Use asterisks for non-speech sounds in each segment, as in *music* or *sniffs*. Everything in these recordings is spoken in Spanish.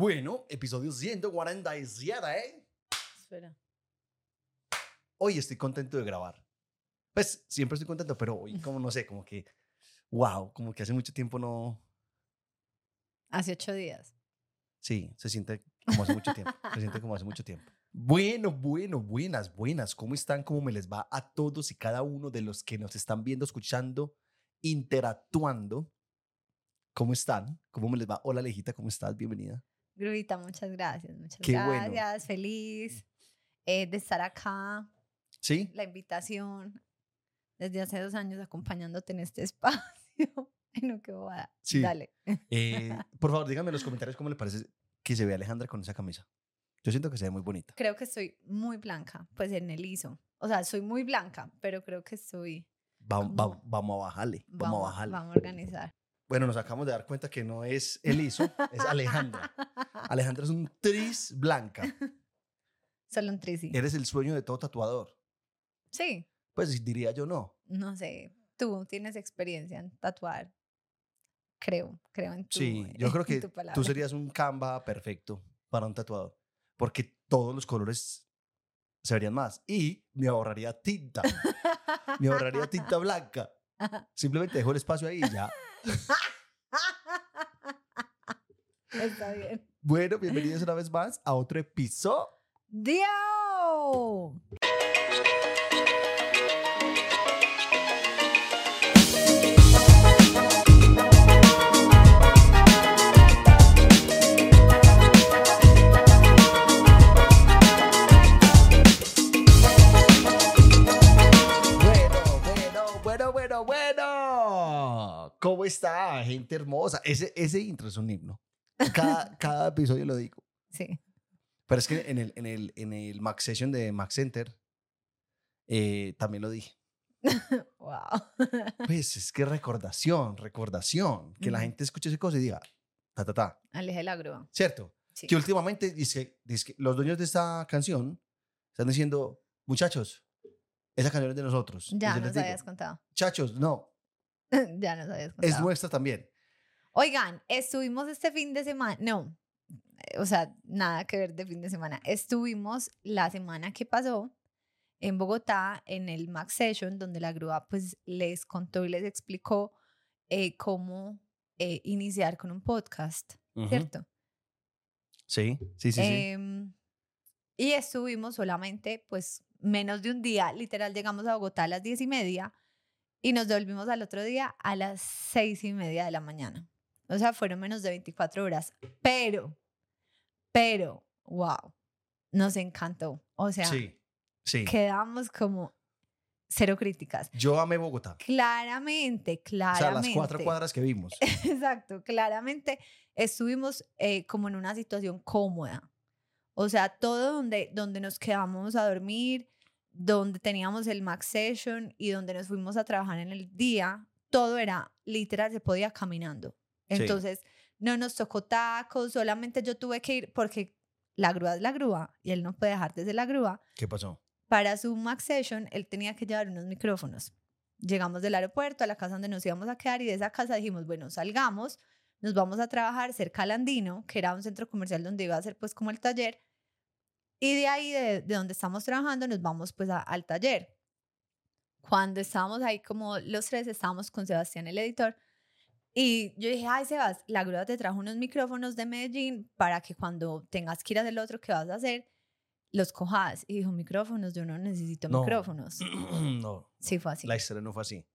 Bueno, episodio 147, ¿eh? Espera. Hoy estoy contento de grabar. Pues siempre estoy contento, pero hoy, como no sé, como que, wow, como que hace mucho tiempo no. Hace ocho días. Sí, se siente como hace mucho tiempo. Se siente como hace mucho tiempo. Bueno, bueno, buenas, buenas. ¿Cómo están? ¿Cómo me les va a todos y cada uno de los que nos están viendo, escuchando, interactuando? ¿Cómo están? ¿Cómo me les va? Hola, Alejita, ¿cómo estás? Bienvenida. Grubita, muchas gracias. Muchas Qué bueno. gracias. Feliz eh, de estar acá. ¿Sí? La invitación. Desde hace dos años acompañándote en este *laughs* espacio. Ay, no, qué bobada. Sí. Dale. Eh, *laughs* por favor, díganme en los comentarios cómo le parece que se ve Alejandra con esa camisa. Yo siento que se ve muy bonita. Creo que estoy muy blanca, pues en el ISO. O sea, soy muy blanca, pero creo que estoy. Va- va- vamos a bajarle, vamos, a bajarle. Vamos a organizar. Bueno, nos acabamos de dar cuenta que no es Eliso, es Alejandra. *laughs* Alejandra es un tris blanca. Solo un trisi. Eres el sueño de todo tatuador. Sí, Pues diría yo no. no sé. Tú tienes experiencia en tatuar. Creo, creo en tu Sí, yo *laughs* creo que tú serías un Canva perfecto para un tatuador. Porque todos los colores se verían más. Y me ahorraría tinta. *laughs* Me ahorraría tinta blanca. Simplemente dejo el espacio ahí y ya. *laughs* Está bien. Bueno, bienvenidos una vez más a otro episodio. ¡Dio! ¿Cómo está, gente hermosa? Ese, ese intro es un himno. Cada, cada episodio lo digo. *laughs* Sí. Pero es que en el, en el, en el Max Session de Max Center eh, también lo dije. *laughs* Wow. *laughs* Pues es que recordación, recordación. Que la Ujú. gente escuche esa cosa y diga, ta, ta, ta. Aleje la grúa. ¿Cierto? Sí. Que últimamente dice, dice que los dueños de esta canción están diciendo, muchachos, esa canción es de nosotros. Ya nos digo, habías contado. Muchachos, no, *laughs* ya nos habías es contado. nuestra también. Oigan, estuvimos este fin de semana. No, eh, o sea, nada que ver de fin de semana. Estuvimos la semana que pasó en Bogotá en el Max Session, donde la grúa pues les contó y les explicó eh, cómo eh, iniciar con un podcast, Ujú. ¿cierto? Sí, sí, sí, sí. Em, y estuvimos solamente, pues, menos de un día. Literal, llegamos a Bogotá a las diez y media y nos devolvimos al otro día a las seis y media de la mañana. O sea, fueron menos de 24 horas. Pero, pero, wow, nos encantó. O sea, sí, sí. quedamos como cero críticas. Yo amé Bogotá. Claramente, O claramente. sea, las cuatro cuadras que vimos. *laughs* Exacto, claramente estuvimos eh, como en una situación cómoda. O sea, todo donde, donde nos quedamos a dormir, donde teníamos el max session y donde nos fuimos a trabajar en el día, todo era literal, se podía caminando. Sí. Entonces, no nos tocó tacos, solamente yo tuve que ir porque la grúa es la grúa y él no puede dejar de ser la grúa ¿Qué pasó? para su max session, él tenía que llevar unos micrófonos. Llegamos del aeropuerto a la casa donde nos íbamos a quedar y de esa casa dijimos, bueno, salgamos, nos vamos a trabajar cerca al Andino, que era un centro comercial donde iba a ser pues como el taller, y de ahí, de, de donde estamos trabajando, nos vamos pues a- al taller. Cuando estábamos ahí como los tres, estábamos con Sebastián, el editor, y yo dije, ay, Sebas, la grúa te trajo unos micrófonos de Medellín para que cuando tengas que ir a hacer lo otro que vas a hacer, los cojas. Y dijo, micrófonos, yo no necesito No. micrófonos. *clears throat* no, Sí, fue así. la historia no fue así.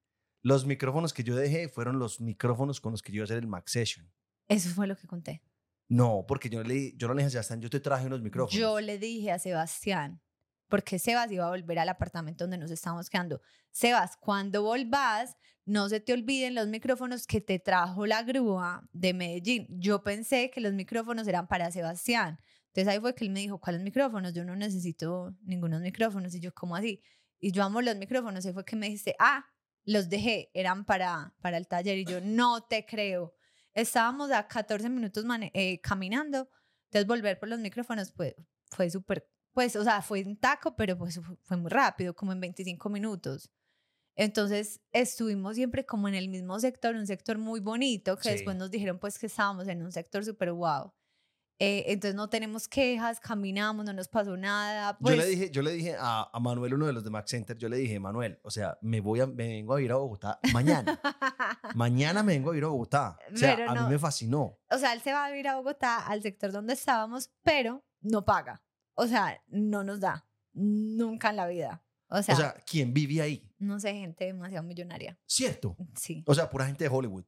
Los micrófonos que yo dejé fueron los micrófonos con los que yo iba a hacer el Max Session. Eso fue lo que conté. No, porque yo le, yo no le dije a Sebastián, yo te traje unos micrófonos. Yo le dije a Sebastián, porque Sebas iba a volver al apartamento donde nos estábamos quedando. Sebas, cuando volvás, no se te olviden los micrófonos que te trajo la grúa de Medellín. Yo pensé que los micrófonos eran para Sebastián. Entonces ahí fue que él me dijo, ¿cuáles micrófonos? Yo no necesito ningunos micrófonos. Y yo, ¿cómo así? Y yo amo los micrófonos. Y fue que me dijiste, ah, los dejé, eran para, para el taller. Y yo, no te creo. Estábamos a 14 minutos eh, caminando. Entonces volver por los micrófonos pues, fue súper, pues, o sea, fue un taco, pero pues fu- fue muy rápido, como en 25 minutos. Entonces estuvimos siempre como en el mismo sector, un sector muy bonito, que Sí. después nos dijeron pues que estábamos en un sector súper guau. Eh, entonces no tenemos quejas, caminamos, no nos pasó nada. yo le pues, dije, yo le dije a, a Manuel, uno de los de Max Center, yo le dije, Manuel, o sea, me voy a, me vengo a ir a Bogotá mañana. *laughs* mañana me vengo a ir a Bogotá. O sea, Pero a no- mí me fascinó. o sea, él se va a ir a Bogotá, al sector donde estábamos, pero no paga. O sea, no nos da. Nunca en la vida. O sea, o sea, ¿quién vive ahí? No sé, gente demasiado millonaria. ¿Cierto? Sí. O sea, pura gente de Hollywood.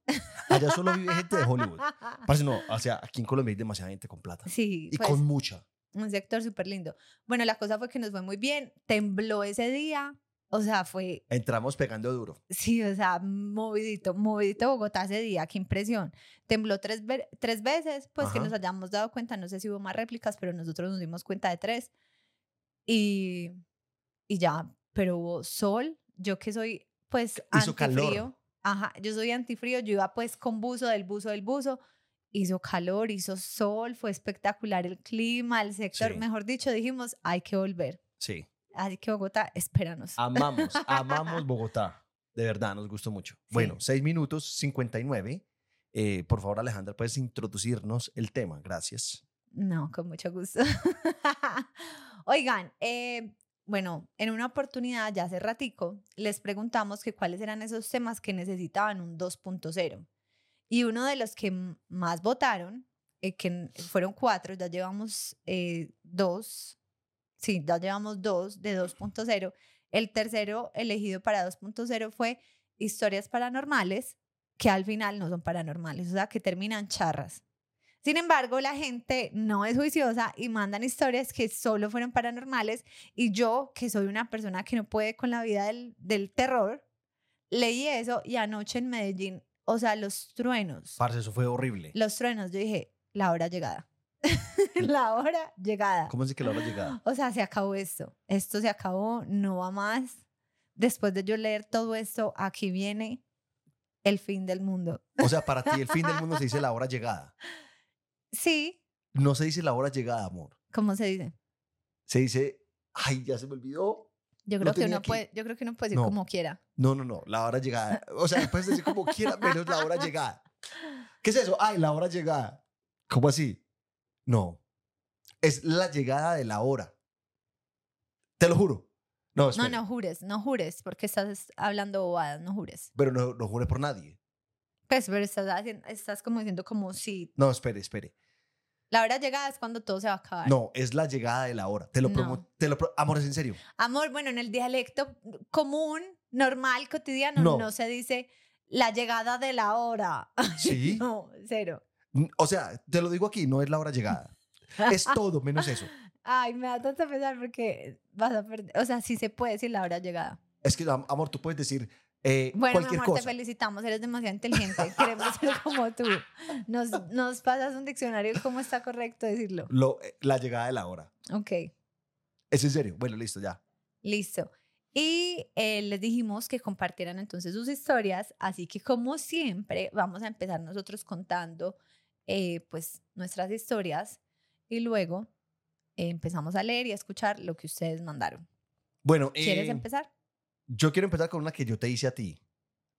Allá solo vive gente de Hollywood. *laughs* Parece no, o sea, aquí en Colombia hay demasiada gente con plata. Sí, Y pues, con mucha. un sector súper lindo. Bueno, la cosa fue que nos fue muy bien, tembló ese día, o sea, fue, Entramos pegando duro. sí, o sea, movidito, movidito Bogotá ese día, qué impresión. Tembló tres, ve- tres veces, pues que nos hayamos dado cuenta, no sé si hubo más réplicas, pero nosotros nos dimos cuenta de tres. Y, y ya, pero hubo sol, yo que soy pues Hizo calor. antifrío, ajá, yo soy antifrío, yo iba pues con buzo, del buzo, del buzo, hizo calor, hizo sol, fue espectacular el clima, el sector, Sí. mejor dicho, dijimos, hay que volver. Sí. Así que Bogotá, espéranos. Amamos, amamos *laughs* Bogotá. De verdad, nos gustó mucho. Bueno, Sí. 6 minutos 59. Eh, por favor, Alejandra, puedes introducirnos el tema. Gracias. No, con mucho gusto. *laughs* Oigan, eh, bueno, en una oportunidad ya hace ratico les preguntamos que cuáles eran esos temas que necesitaban un 2.0. Y uno de los que más votaron, eh, que fueron cuatro, ya llevamos eh, dos, sí, ya llevamos dos de 2.0. El tercero elegido para 2.0 fue historias paranormales, que al final no son paranormales, o sea, que terminan charras. Sin embargo, la gente no es juiciosa y mandan historias que solo fueron paranormales y yo, que soy una persona que no puede con la vida del, del terror, leí eso y anoche en Medellín, o sea, los truenos, Parce, eso fue horrible. los truenos, yo dije, la hora llegada. *laughs* la hora llegada. ¿Cómo es que la hora llegada? O sea, se acabó esto. Esto se acabó, no va más. Después de yo leer todo esto, aquí viene el fin del mundo. O sea, para ti el fin del mundo se dice *laughs* la hora llegada. Sí, No se dice la hora llegada, amor. ¿cómo se dice? Se dice, ay, ya se me olvidó. Yo creo que uno puede, yo creo que uno puede decir No. como quiera. No, no, no, la hora llegada. *laughs* O sea, puedes decir como quiera, menos la hora llegada. ¿Qué es eso? Ay, la hora llegada. ¿Cómo así? No. Es la llegada de la hora. Te lo juro. No, No, no jures, no jures, porque estás hablando bobadas, no jures. Pero no, no jure por nadie. Pues, pero estás, haciendo, estás como diciendo como si No, espere, espere. La hora llegada es cuando todo se va a acabar. No, es la llegada de la hora. Te lo No. te lo Amor, es en serio. Amor, bueno, en el dialecto común, normal, cotidiano, no, No. se dice la llegada de la hora. Sí. No, cero. O sea, te lo digo aquí, no es la hora llegada. Es *laughs* todo menos eso. Ay, me da tanto pesar porque vas a perder. O sea, sí se puede decir la hora llegada. Es que, am- amor, tú puedes decir eh, Bueno, mi cualquier amor, te cosa. felicitamos, eres demasiado inteligente. *laughs* Queremos ser como tú. Nos, nos pasas un diccionario cómo está correcto decirlo. Lo- eh, la llegada de la hora. Ok, Es en serio. Bueno, listo, ya. listo. Y eh, les dijimos que compartieran entonces sus historias, así que como siempre vamos a empezar nosotros contando eh, pues nuestras historias y luego eh, empezamos a leer y a escuchar lo que ustedes mandaron. Bueno, ¿Quieres eh, empezar? Yo quiero empezar con una que yo te hice a ti.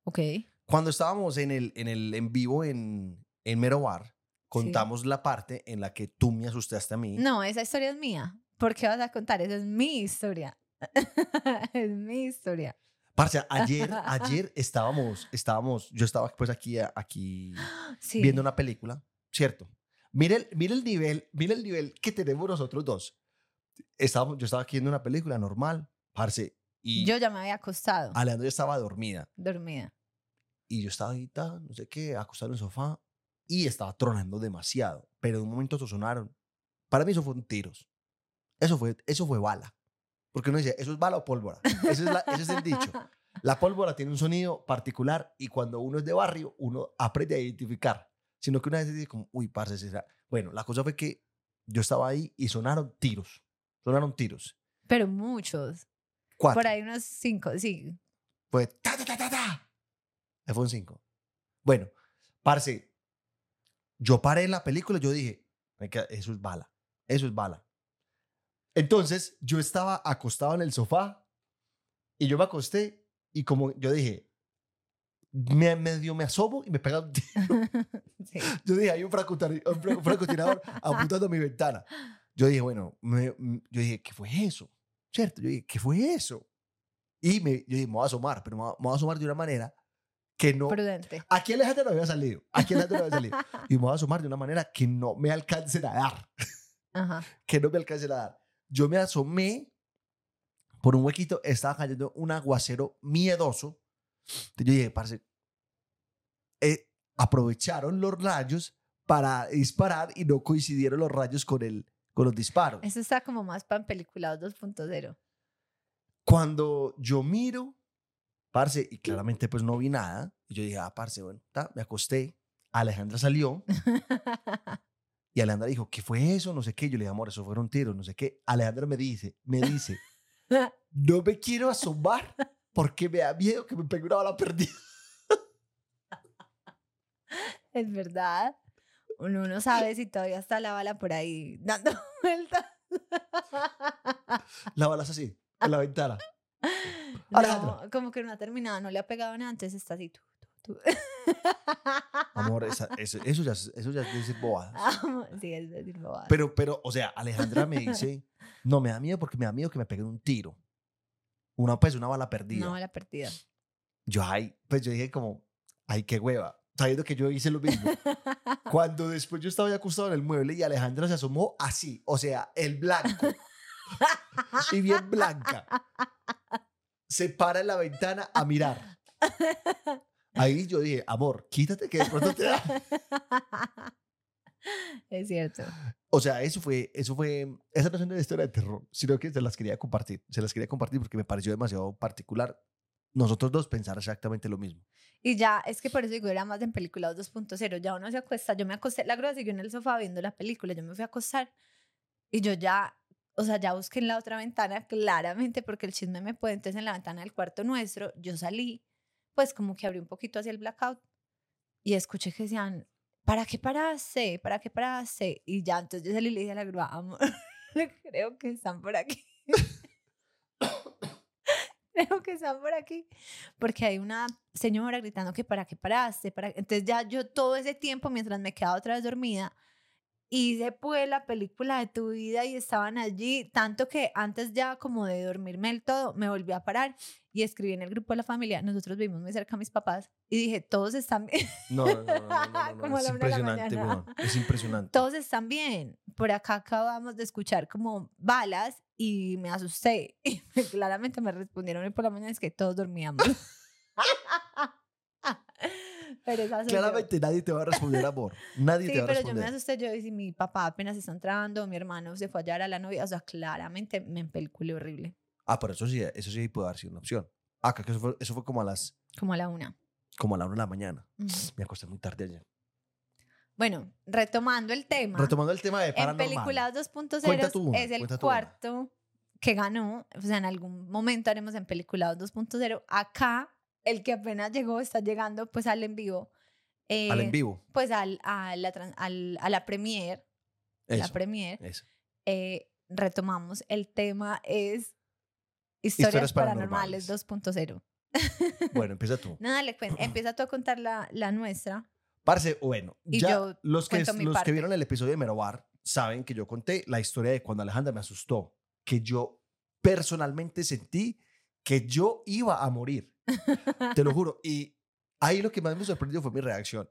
Ok. Cuando estábamos en el en, el, en vivo en, en Mero Bar, contamos la parte en la que tú me asustaste a mí. No, esa historia es mía. ¿Por qué vas a contar? Esa es mi historia. *laughs* es mi historia. Parce, ayer, *laughs* ayer estábamos, estábamos, yo estaba pues aquí, aquí *gasps* Sí. viendo una película, ¿cierto? Mira el, mira el nivel, mira el nivel que tenemos nosotros dos. Estábamos, yo estaba aquí viendo una película normal, parce, y Yo ya me había acostado, Alejandra ya estaba dormida. dormida. Y yo estaba ahí, no sé qué, acostado en el sofá, y estaba tronando demasiado. Pero de un momento se sonaron. Para mí eso fueron tiros. Eso fue, eso fue bala. Porque uno dice, ¿eso es bala o pólvora? Ese es, la- ese es el dicho. *laughs* La pólvora tiene un sonido particular y cuando uno es de barrio, uno aprende a identificar. Sino que una vez dice como, uy, parce, será. Bueno, la cosa fue que yo estaba ahí y sonaron tiros. Sonaron tiros. Pero muchos. Cuatro. Por ahí unos cinco, sí. Fue ta, ta, ta, ta, un 5. Bueno, parce, yo paré en la película y yo dije, "Marica, eso es bala, eso es bala. Entonces, yo estaba acostado en el sofá y yo me acosté y como yo dije, me, medio me asomo y me pega un tiro. *laughs* Sí. Yo dije, hay un francotirador, un fran- francotirador apuntando a mi ventana. Yo dije, bueno, me- yo dije, ¿qué fue eso? ¿Cierto? Yo dije, ¿qué fue eso? Y me, yo dije, me voy a asomar, pero me voy a, me voy a asomar de una manera que no... Prudente. Aquí Alejandra no había salido. Aquí Alejandra no había salido. *laughs* Y me voy a asomar de una manera que no me alcancen a dar. Ajá. Que no me alcancen a dar. Yo me asomé por un huequito. Estaba cayendo un aguacero miedoso. Entonces yo dije, parce, eh, aprovecharon los rayos para disparar y no coincidieron los rayos con, el, con los disparos. Eso está como más para peliculados 2.0. Cuando yo miro, parce, y claramente pues no vi nada, y yo dije, ah, parce, bueno, ta, me acosté. Alejandra salió *laughs* y Alejandra dijo, ¿qué fue eso? No sé qué. Yo le dije, amor, eso fueron tiros, no sé qué. Alejandra me dice, me dice, *laughs* no me quiero asomar porque me da miedo que me pegue una bala perdida. es verdad. Uno no sabe si todavía está la bala por ahí dando *laughs* vueltas. La bala es así, en la ventana. *laughs* Alejandra. No, como que no ha terminado, no le ha pegado nada, entonces está así. Tú, tú, tú. Amor, esa- *laughs* eso, eso ya, es- eso ya es decir bobadas. Amo- sí, es decir bobadas. Pero, pero, o sea, Alejandra me dice, no, me da miedo porque me da miedo que me peguen un tiro. Una, pues, una bala perdida. no, la perdida. Yo, ay, pues yo dije como, ay, qué hueva. Sabiendo que yo hice lo mismo. *laughs* Cuando después yo estaba ya acostado en el mueble y Alejandra se asomó así, o sea, el blanco. *laughs* y bien blanca. Se para en la ventana a mirar. Ahí yo dije, amor, quítate que de pronto te da. *laughs* es cierto. O sea, eso fue, eso fue, esa no es una historia de terror, sino que se las quería compartir. Se las quería compartir porque me pareció demasiado particular. Nosotros dos pensar exactamente lo mismo. Y ya, es que por eso digo, era más en películas 2.0. Ya uno se acuesta. Yo me acosté, la grúa siguió en el sofá viendo la película. Yo me fui a acostar y yo ya, o sea, ya busqué en la otra ventana claramente porque el chisme me puede. Entonces, en la ventana del cuarto nuestro, yo salí, pues como que abrí un poquito hacia el blackout y escuché que decían, ¿para qué paraste? ¿Para qué paraste? Y ya, entonces yo salí y le dije a la grúa, amor, *laughs* creo que están por aquí. Creo que están por aquí. Porque hay una señora gritando que para qué paraste. Para... Entonces ya yo todo ese tiempo, mientras me quedaba otra vez dormida, hice pues la película de tu vida y estaban allí, tanto que antes ya como de dormirme del todo, me volví a parar y escribí en el grupo de la familia, nosotros vivimos muy cerca a mis papás, y dije, todos están bien, No, no, no, no, *laughs* Como es impresionante, weón, Es impresionante. todos están bien. Por acá acabamos de escuchar como balas y me asusté. *laughs* Y claramente me respondieron hoy por la mañana es que todos dormíamos. *laughs* esa soy yo. Claramente nadie te va a responder amor. *laughs* Nadie Sí, te va a pero yo me responder. asusté yo y si mi papá apenas está entrando, mi hermano se fue a hallar a la novia, o sea, claramente me empeliculé horrible, Ah, pero eso sí, eso sí puede haber sido una opción. Ah, que eso fue, eso fue como a las como a la una. como a la una de la mañana. Ujú. *sniffs* Me acosté muy tarde ayer. Bueno, retomando el tema. Retomando el tema de En paranormal. Películas Cuenta 2.0 tú una, es el tú una. cuarto que ganó. O sea, en algún momento haremos en Peliculados 2.0. Acá, el que apenas llegó, está llegando pues al en vivo. eh, Al en vivo. Pues al, a, la, al- a la premier. La Eso. premier. eso. eh, retomamos. El tema es Historias, Historias paranormales, paranormales. 2.0. *laughs* Bueno, empieza tú. Nada, le cuen- empieza tú a contar la, la nuestra. Parce, bueno, Y ya yo los, que, cuento los que vieron el episodio de Merobar saben que yo conté la historia de cuando Alejandra me asustó, que yo personalmente sentí que yo iba a morir. Te lo juro. Y ahí lo que más me sorprendió fue mi reacción.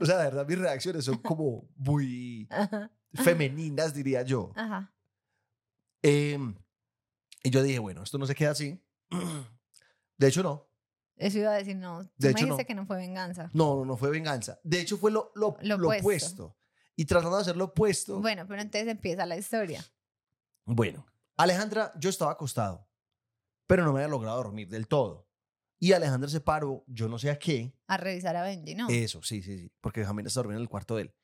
O sea, de verdad, mis reacciones son como muy femeninas, diría yo. Ajá. Em, y yo dije, bueno, esto no se queda así. *clears throat* De hecho, no. Eso iba a decir, no. Tú De me hecho, dijiste no. que no fue venganza. No, no, no fue venganza. De hecho, fue lo, lo, Lo lo opuesto. opuesto. Y tratando de hacer lo opuesto. Bueno, pero entonces empieza la historia. Bueno, Alejandra, yo estaba acostado, pero no me había logrado dormir del todo. Y Alejandra se paró, yo no sé a qué. A revisar a Benji, ¿no? Eso, sí, sí, sí. Porque Benjamín está durmiendo en el cuarto de él.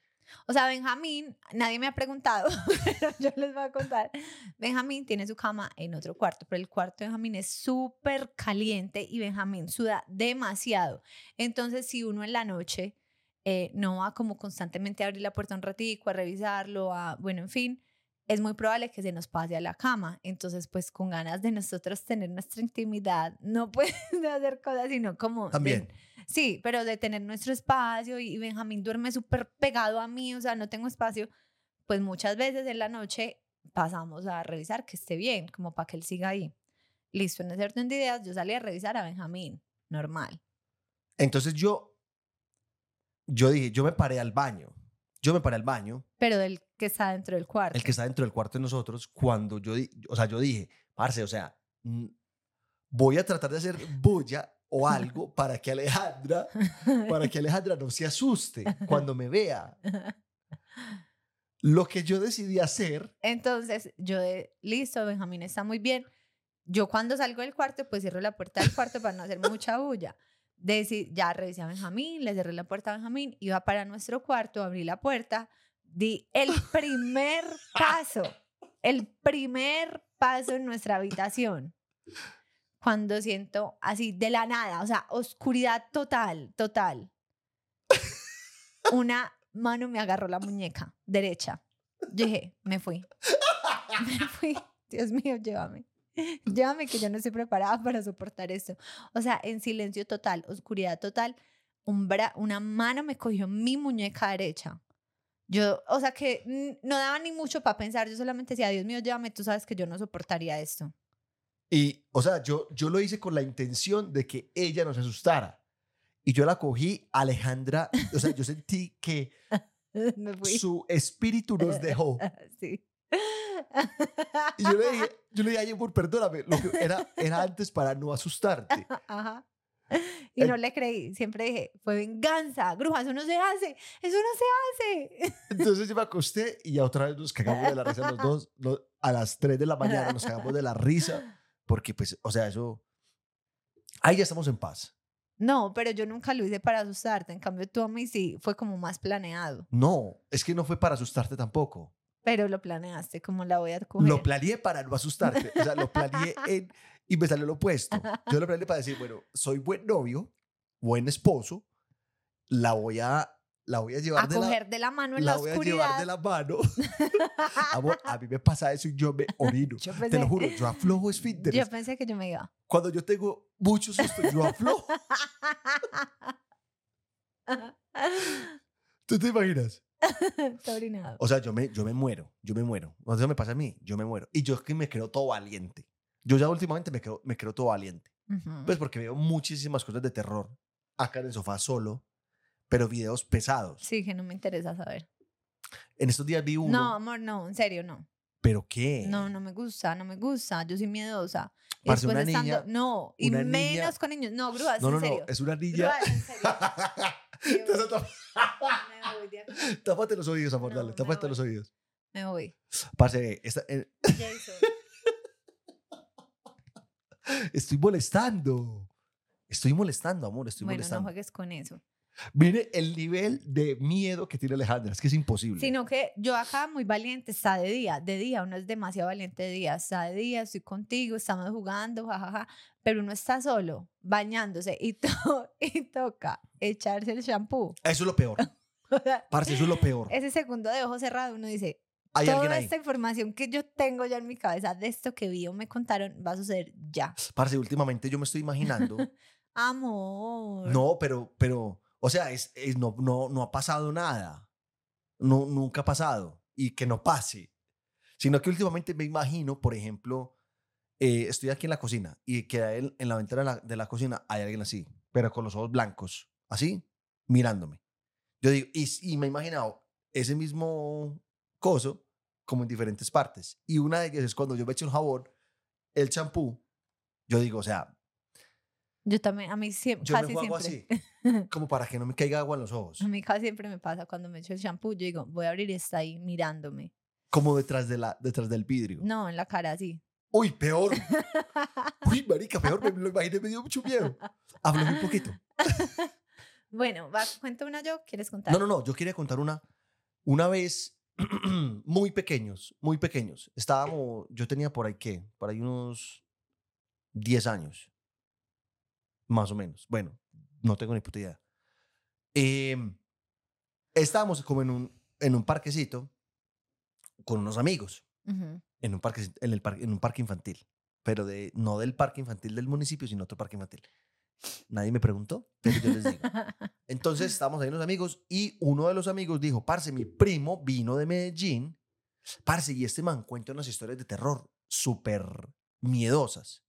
O sea, Benjamín, nadie me ha preguntado, *laughs* pero yo les voy a contar. Benjamín tiene su cama en otro cuarto, pero el cuarto de Benjamín es súper caliente y Benjamín suda demasiado. Entonces, si uno en la noche eh, no va como constantemente a abrir la puerta un ratico, a revisarlo, a, bueno, en fin, es muy probable que se nos pase a la cama. Entonces, pues con ganas de nosotros tener nuestra intimidad, no *laughs* puedes hacer cosas, sino como... de- También. sí, pero de tener nuestro espacio y Benjamín duerme súper pegado a mí, o sea, no tengo espacio, pues muchas veces en la noche pasamos a revisar que esté bien, como para que él siga ahí. Listo, en ese orden de ideas, yo salí a revisar a Benjamín, normal. Entonces yo, yo dije, yo me paré al baño. Yo me paré al baño, Pero del que está dentro del cuarto. el que está dentro del cuarto de nosotros, cuando yo, di- o sea, yo dije, parce, o sea, voy a tratar de hacer bulla o algo *laughs* para que Alejandra, para que Alejandra no se asuste cuando me vea. Lo que yo decidí hacer, Entonces, yo de, listo, Benjamín está muy bien. Yo cuando salgo del cuarto, pues cierro la puerta del cuarto para no hacer mucha bulla. Deci- ya revisé a Benjamín, le cerré la puerta a Benjamín, iba para nuestro cuarto, abrí la puerta, di el primer paso, el primer paso en nuestra habitación. Cuando siento así de la nada, o sea, oscuridad total, total. Una mano me agarró la muñeca derecha. Yo dije, me fui. Me fui. Dios mío, llévame. Llévame que yo no estoy preparada para soportar esto. O sea, en silencio total, oscuridad total, un bra- una mano me cogió mi muñeca derecha. Yo, o sea que no daba ni mucho para pensar, yo solamente decía, Dios mío, llévame, tú sabes que yo no soportaría esto. y, o sea, yo, yo lo hice con la intención de que ella no se asustara. Y yo la cogí, Alejandra, o sea, yo sentí que *laughs* su espíritu nos dejó. *laughs* Sí. Y yo le dije, yo le dije, ay, amor, perdóname, lo que era, era antes para no asustarte. *laughs* Ajá. *laughs* Y El- no le creí, siempre dije, fue venganza, bruja, eso no se hace, eso no se hace. Entonces yo me acosté y ya otra vez nos cagamos de la risa los dos. no- a las 3 de la mañana nos cagamos de la risa porque, pues, o sea, eso... Ahí ya estamos en paz. No, pero yo nunca lo hice para asustarte, en cambio tú a mí sí, fue como más planeado, No, es que no fue para asustarte tampoco. Pero lo planeaste, como la voy a coger. Lo planeé para no asustarte. O sea, lo planeé *laughs* en, y me salió lo opuesto. Yo lo planeé para decir, bueno, soy buen novio, buen esposo, la voy a, la voy a llevar a de la, coger de la mano en la la voy a llevar oscuridad. de la mano. *laughs* *laughs* Amor, a mí me pasa eso y yo me orino. Yo Te lo pensé- juro, yo aflojo esfínteres. Yo pensé que yo me iba. Cuando yo tengo mucho susto, yo aflojo. ¿Tú te imaginas? *laughs* Está orinado. O sea, yo me, yo me muero, yo me muero. O sea, eso me pasa a mí, yo me muero. Y yo es que me creo todo valiente. Yo ya últimamente me creo, me creo todo valiente. Ujú. Pues porque veo muchísimas cosas de terror acá en el sofá solo, pero videos pesados. Sí, que no me interesa saber. En estos días vi uno. No, amor, no, en serio, no. ¿Pero qué? No, no me gusta, no me gusta. Yo soy miedosa. Parce, una estando- niña- no, y una menos niña- con niños. No, grúas, no, no, en no, serio. es una niña. Grúas, en serio. *laughs* Entonces, voy. *laughs* Tápate los oídos, amor, No, dale, tápate los oídos. Me voy. Parce, esta- eh, *laughs* estoy molestando. Estoy molestando, amor, estoy bueno, no molestando. juegues con eso. Mire el nivel de miedo que tiene Alejandra, es que es imposible. Sino que yo acá muy valiente, está de día, de día, uno es demasiado valiente de día, está de día, estoy contigo, estamos jugando, jajaja, pero uno está solo, bañándose y, to- *laughs* y toca echarse el shampoo. Eso es lo peor. *laughs* Parce, eso es lo peor. ese segundo de ojo cerrado, uno dice, Hay toda esta información que yo tengo ya en mi cabeza de esto que vi o me contaron va a suceder ya. Parce, últimamente yo me estoy imaginando. *laughs* Amor. no, pero, pero, o sea, es, es- no, no, no ha pasado nada. No, nunca ha pasado. Y que no pase. Sino que últimamente me imagino, por ejemplo, eh, estoy aquí en la cocina y que en, en la ventana de la, de la cocina hay alguien así, pero con los ojos blancos, así, mirándome. Yo digo, y, y me he imaginado ese mismo coso como en diferentes partes. Y una de ellas es cuando yo me echo el jabón, el champú, yo digo, o sea, Yo también, a mí siempre, yo me casi juego siempre. así, *laughs* como para que no me caiga agua en los ojos, A mí casi siempre me pasa cuando me echo el shampoo, yo digo, voy a abrir y está ahí mirándome. como detrás, de la, detrás del vidrio. No, en la cara así. Uy, peor. *laughs* Uy, marica, peor, me lo imaginé, me dio mucho miedo. Háblame un poquito. *laughs* Bueno, va, cuento una yo, ¿quieres contar? No, no, no, yo quería contar una. Una vez, *clears throat* muy pequeños, muy pequeños. Estábamos, yo tenía por ahí, ¿qué? Por ahí unos 10 años. Más o menos. Bueno, no tengo ni puta idea. Em, estábamos como en un, en un parquecito con unos amigos. En un parque, en el par- en un parque infantil, pero de, no del parque infantil del municipio, sino otro parque infantil. Nadie me preguntó, pero yo les digo. *laughs* Entonces estábamos ahí los amigos y uno de los amigos dijo, parce, mi primo vino de Medellín, parce, y este man cuenta unas historias de terror súper miedosas.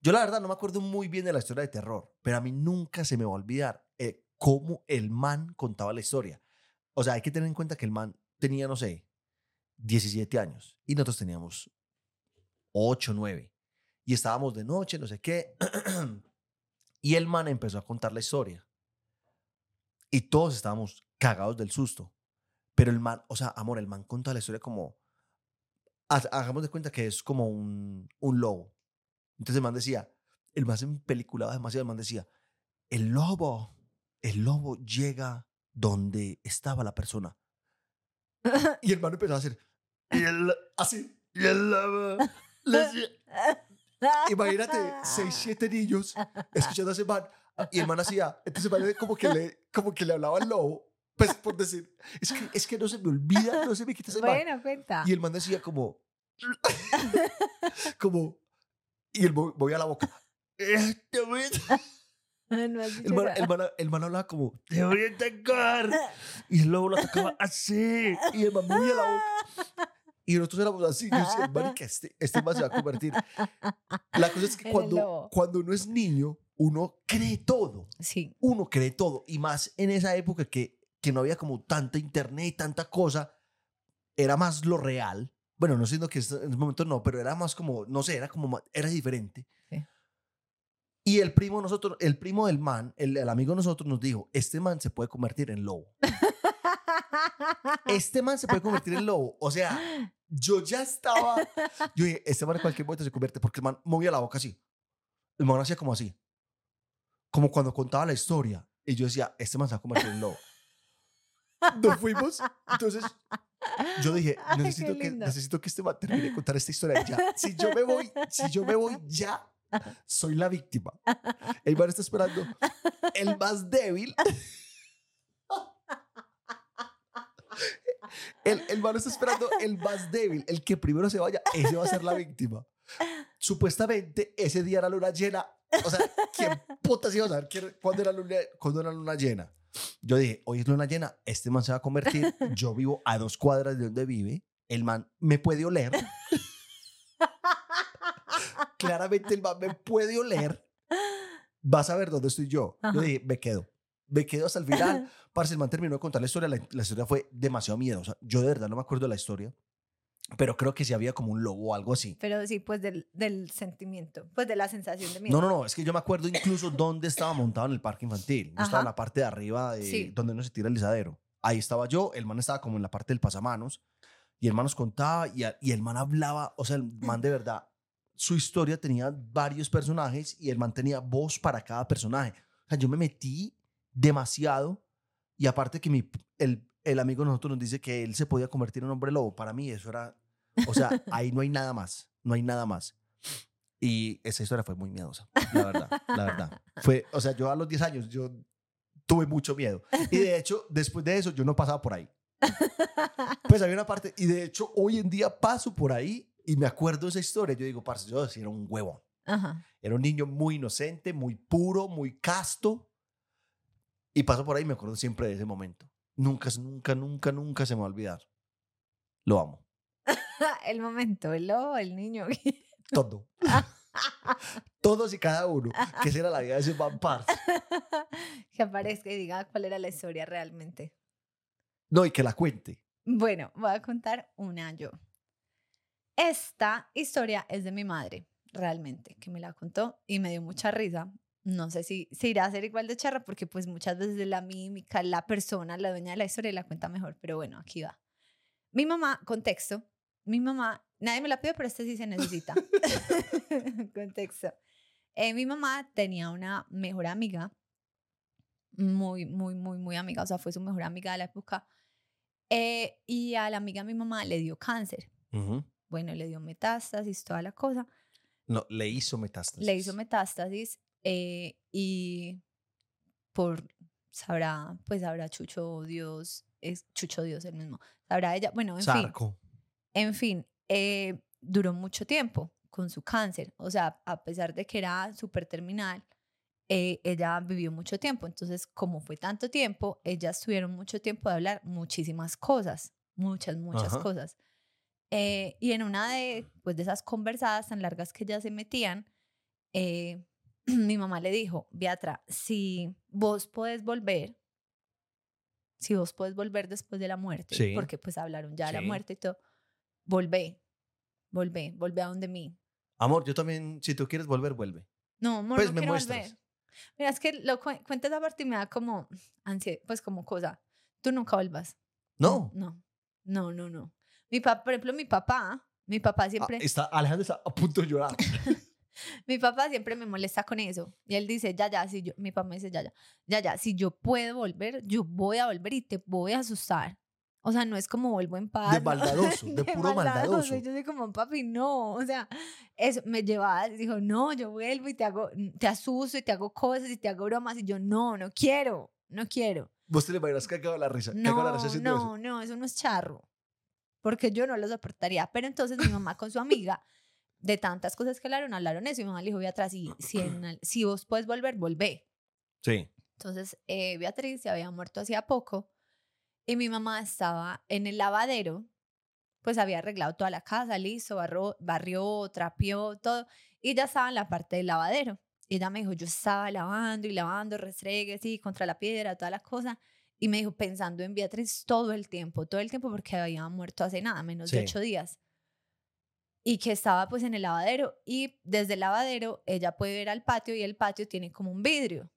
Yo la verdad no me acuerdo muy bien de la historia de terror, pero a mí nunca se me va a olvidar eh, cómo el man contaba la historia. O sea, hay que tener en cuenta que el man tenía, no sé, 17 años y nosotros teníamos 8, 9. Y estábamos de noche, no sé qué. *clears throat* y el man empezó a contar la historia. Y todos estábamos cagados del susto. Pero el man, o sea, amor, el man contaba la historia como... ha- Hagamos de cuenta que es como un, un lobo. Entonces el man decía, el man se peliculaba demasiado, el man decía, el lobo, el lobo llega donde estaba la persona. *laughs* Y el man empezó a hacer, y el, así, y el lobo le decía- *laughs* Imagínate, seis, siete niños escuchando a ese man. Y el man hacía, entonces el man como que le, como que le hablaba al lobo. Pues por decir, es que, es que no se me olvida, no se me quita ese man. Bueno, cuenta. Y el man decía como, *laughs* como, y el mo- movía la boca. "Eh, te voy a-". No El man, el, man, el man hablaba como, te voy a atacar. *laughs* Y el lobo lo atacaba así. Y el man movía la boca. Y nosotros éramos así. Yo decía, *laughs* marica, este, este man se va a convertir. La cosa es que *laughs* cuando, cuando uno es niño, uno cree todo. Sí. Uno cree todo. Y más en esa época que, que no había como tanta internet y tanta cosa, era más lo real. Bueno, no siendo que en ese momento no, pero era más como, no sé, era como, era diferente. Sí. Y el primo nosotros, el primo del man, el, el amigo de nosotros nos dijo, este man se puede convertir en lobo. *laughs* Este man se puede convertir en lobo. O sea, yo ya estaba, yo dije, este man en cualquier momento se convierte porque el man movía la boca así. El man hacía como así. Como cuando contaba la historia. Y yo decía, este man se va a convertir en lobo. Nos fuimos. Entonces, yo dije, *laughs* Ay, necesito que, necesito que este man termine de contar esta historia ya. Si yo me voy, si yo me voy ya, soy la víctima. El man está esperando el más débil. El, el man está esperando el más débil, el que primero se vaya, ese va a ser la víctima. Supuestamente ese día era luna llena. O sea, ¿quién putas iba a saber cuándo era, luna, cuándo era luna llena? Yo dije, hoy es luna llena, este man se va a convertir. *laughs* Yo vivo a dos cuadras de donde vive. El man me puede oler. *laughs* Claramente el man me puede oler. Vas a ver dónde estoy yo. Yo Ajá. dije, me quedo. Me quedo hasta el final. *laughs* Parce, el man terminó de contar la historia. La, la historia fue demasiado miedosa. Yo de verdad no me acuerdo de la historia. Pero creo que sí había como un lobo o algo así. Pero sí, pues del, del sentimiento, pues de la sensación de miedo. No, no, no. Es que yo me acuerdo incluso dónde estaba montado en el parque infantil. Yo estaba en la parte de arriba de Sí. donde no se tira el izadero. Ahí estaba yo. El man estaba como en la parte del pasamanos. Y el man nos contaba y, a- y el man hablaba. O sea, el man de verdad, su historia tenía varios personajes y el man tenía voz para cada personaje. O sea, yo me metí demasiado. Y aparte que mi, el, el amigo de nosotros nos dice que él se podía convertir en hombre lobo. Para mí eso era... O sea, ahí no hay nada más. No hay nada más. Y esa historia fue muy miedosa, la verdad, la verdad. Fue, o sea, yo a los 10 años, yo tuve mucho miedo. Y de hecho, después de eso, yo no pasaba por ahí. Pues había una parte, y de hecho, hoy en día paso por ahí y me acuerdo de esa historia. Yo digo, parce, yo era un huevo. Ajá. Era un niño muy inocente, muy puro, muy casto. Y paso por ahí y me acuerdo siempre de ese momento. Nunca, nunca, nunca, nunca se me va a olvidar. Lo amo. *laughs* El momento, el lobo, el niño. *laughs* Todo. *laughs* Todos y cada uno. Que esa era la vida de man, parce. que aparezca y diga cuál era la historia realmente. No, y que la cuente. Bueno, voy a contar una yo. Esta historia es de mi madre, realmente, que me la contó y me dio mucha risa. No sé si se irá a ser igual de charra porque pues muchas veces la mímica, la persona, la dueña de la historia la cuenta mejor, pero bueno, aquí va. Mi mamá, contexto, mi mamá, nadie me la pidió, pero este sí se necesita. *laughs* contexto. Eh, mi mamá tenía una mejor amiga, muy, muy, muy, muy amiga, o sea, fue su mejor amiga de la época. Eh, y a la amiga de mi mamá le dio cáncer. Bueno, le dio metástasis, toda la cosa. No, le hizo metástasis. Le hizo metástasis eh, y por, sabrá, pues sabrá Chucho Dios, es Chucho Dios el mismo. Sabrá ella, bueno, en fin. En fin, eh, duró mucho tiempo con su cáncer. O sea, a pesar de que era súper terminal, eh, ella vivió mucho tiempo. Entonces, como fue tanto tiempo, ellas tuvieron mucho tiempo de hablar muchísimas cosas, muchas, muchas Ajá. cosas. Eh, y en una de, pues, de esas conversadas tan largas que ellas se metían, eh, *clears throat* mi mamá le dijo, Beatra, si vos podés volver, si vos podés volver después de la muerte, Sí. porque pues hablaron ya de la muerte y todo, volvé, volvé, volvé a donde mí. Amor, yo también, si tú quieres volver, vuelve. No, amor, Pues no me quiero muestras. volver. Mira, es que lo cu- cuenta esa parte y me da como ansiedad, pues como cosa. Tú nunca vuelvas. No. No, no, no, no. Mi papá, por ejemplo, mi papá, mi papá Ah, siempre, está, Alejandro está a punto de llorar. *laughs* *laughs* *laughs* mi papá siempre me molesta con eso. Y él dice, ya, ya, si yo, mi papá me dice, ya, ya, ya, ya, si yo puedo volver, yo voy a volver y te voy a asustar. O sea, no es como vuelvo en paz. De ¿no? maldadoso, *laughs* de puro maldadoso. Y yo soy como, papi, no. O sea, eso me llevaba, dijo, no, yo vuelvo y te hago, te asusto y te hago cosas y te hago bromas. Y yo, no, no quiero, no quiero. Vos te le imaginas que acaba la risa. acaba la No, risa haciendo eso. no, no, eso no es charro. Porque yo no lo soportaría. Pero entonces mi mamá con su amiga, de tantas cosas que hablaron, hablaron eso. Y mi mamá le dijo, Beatriz, si, si, en si vos puedes volver, volvé. Sí. Entonces, eh, Beatriz se había muerto hacía poco y mi mamá estaba en el lavadero, pues había arreglado toda la casa, listo, barro- barrió, trapeó, todo, y ya estaba en la parte del lavadero. Y ella me dijo, yo estaba lavando y lavando, restregue, sí, contra la piedra, todas las cosas. Y me dijo, pensando en Beatriz todo el tiempo, todo el tiempo, porque había muerto hace nada, menos de ocho días. Y que estaba pues en el lavadero y desde el lavadero ella puede ver al patio y el patio tiene como un vidrio.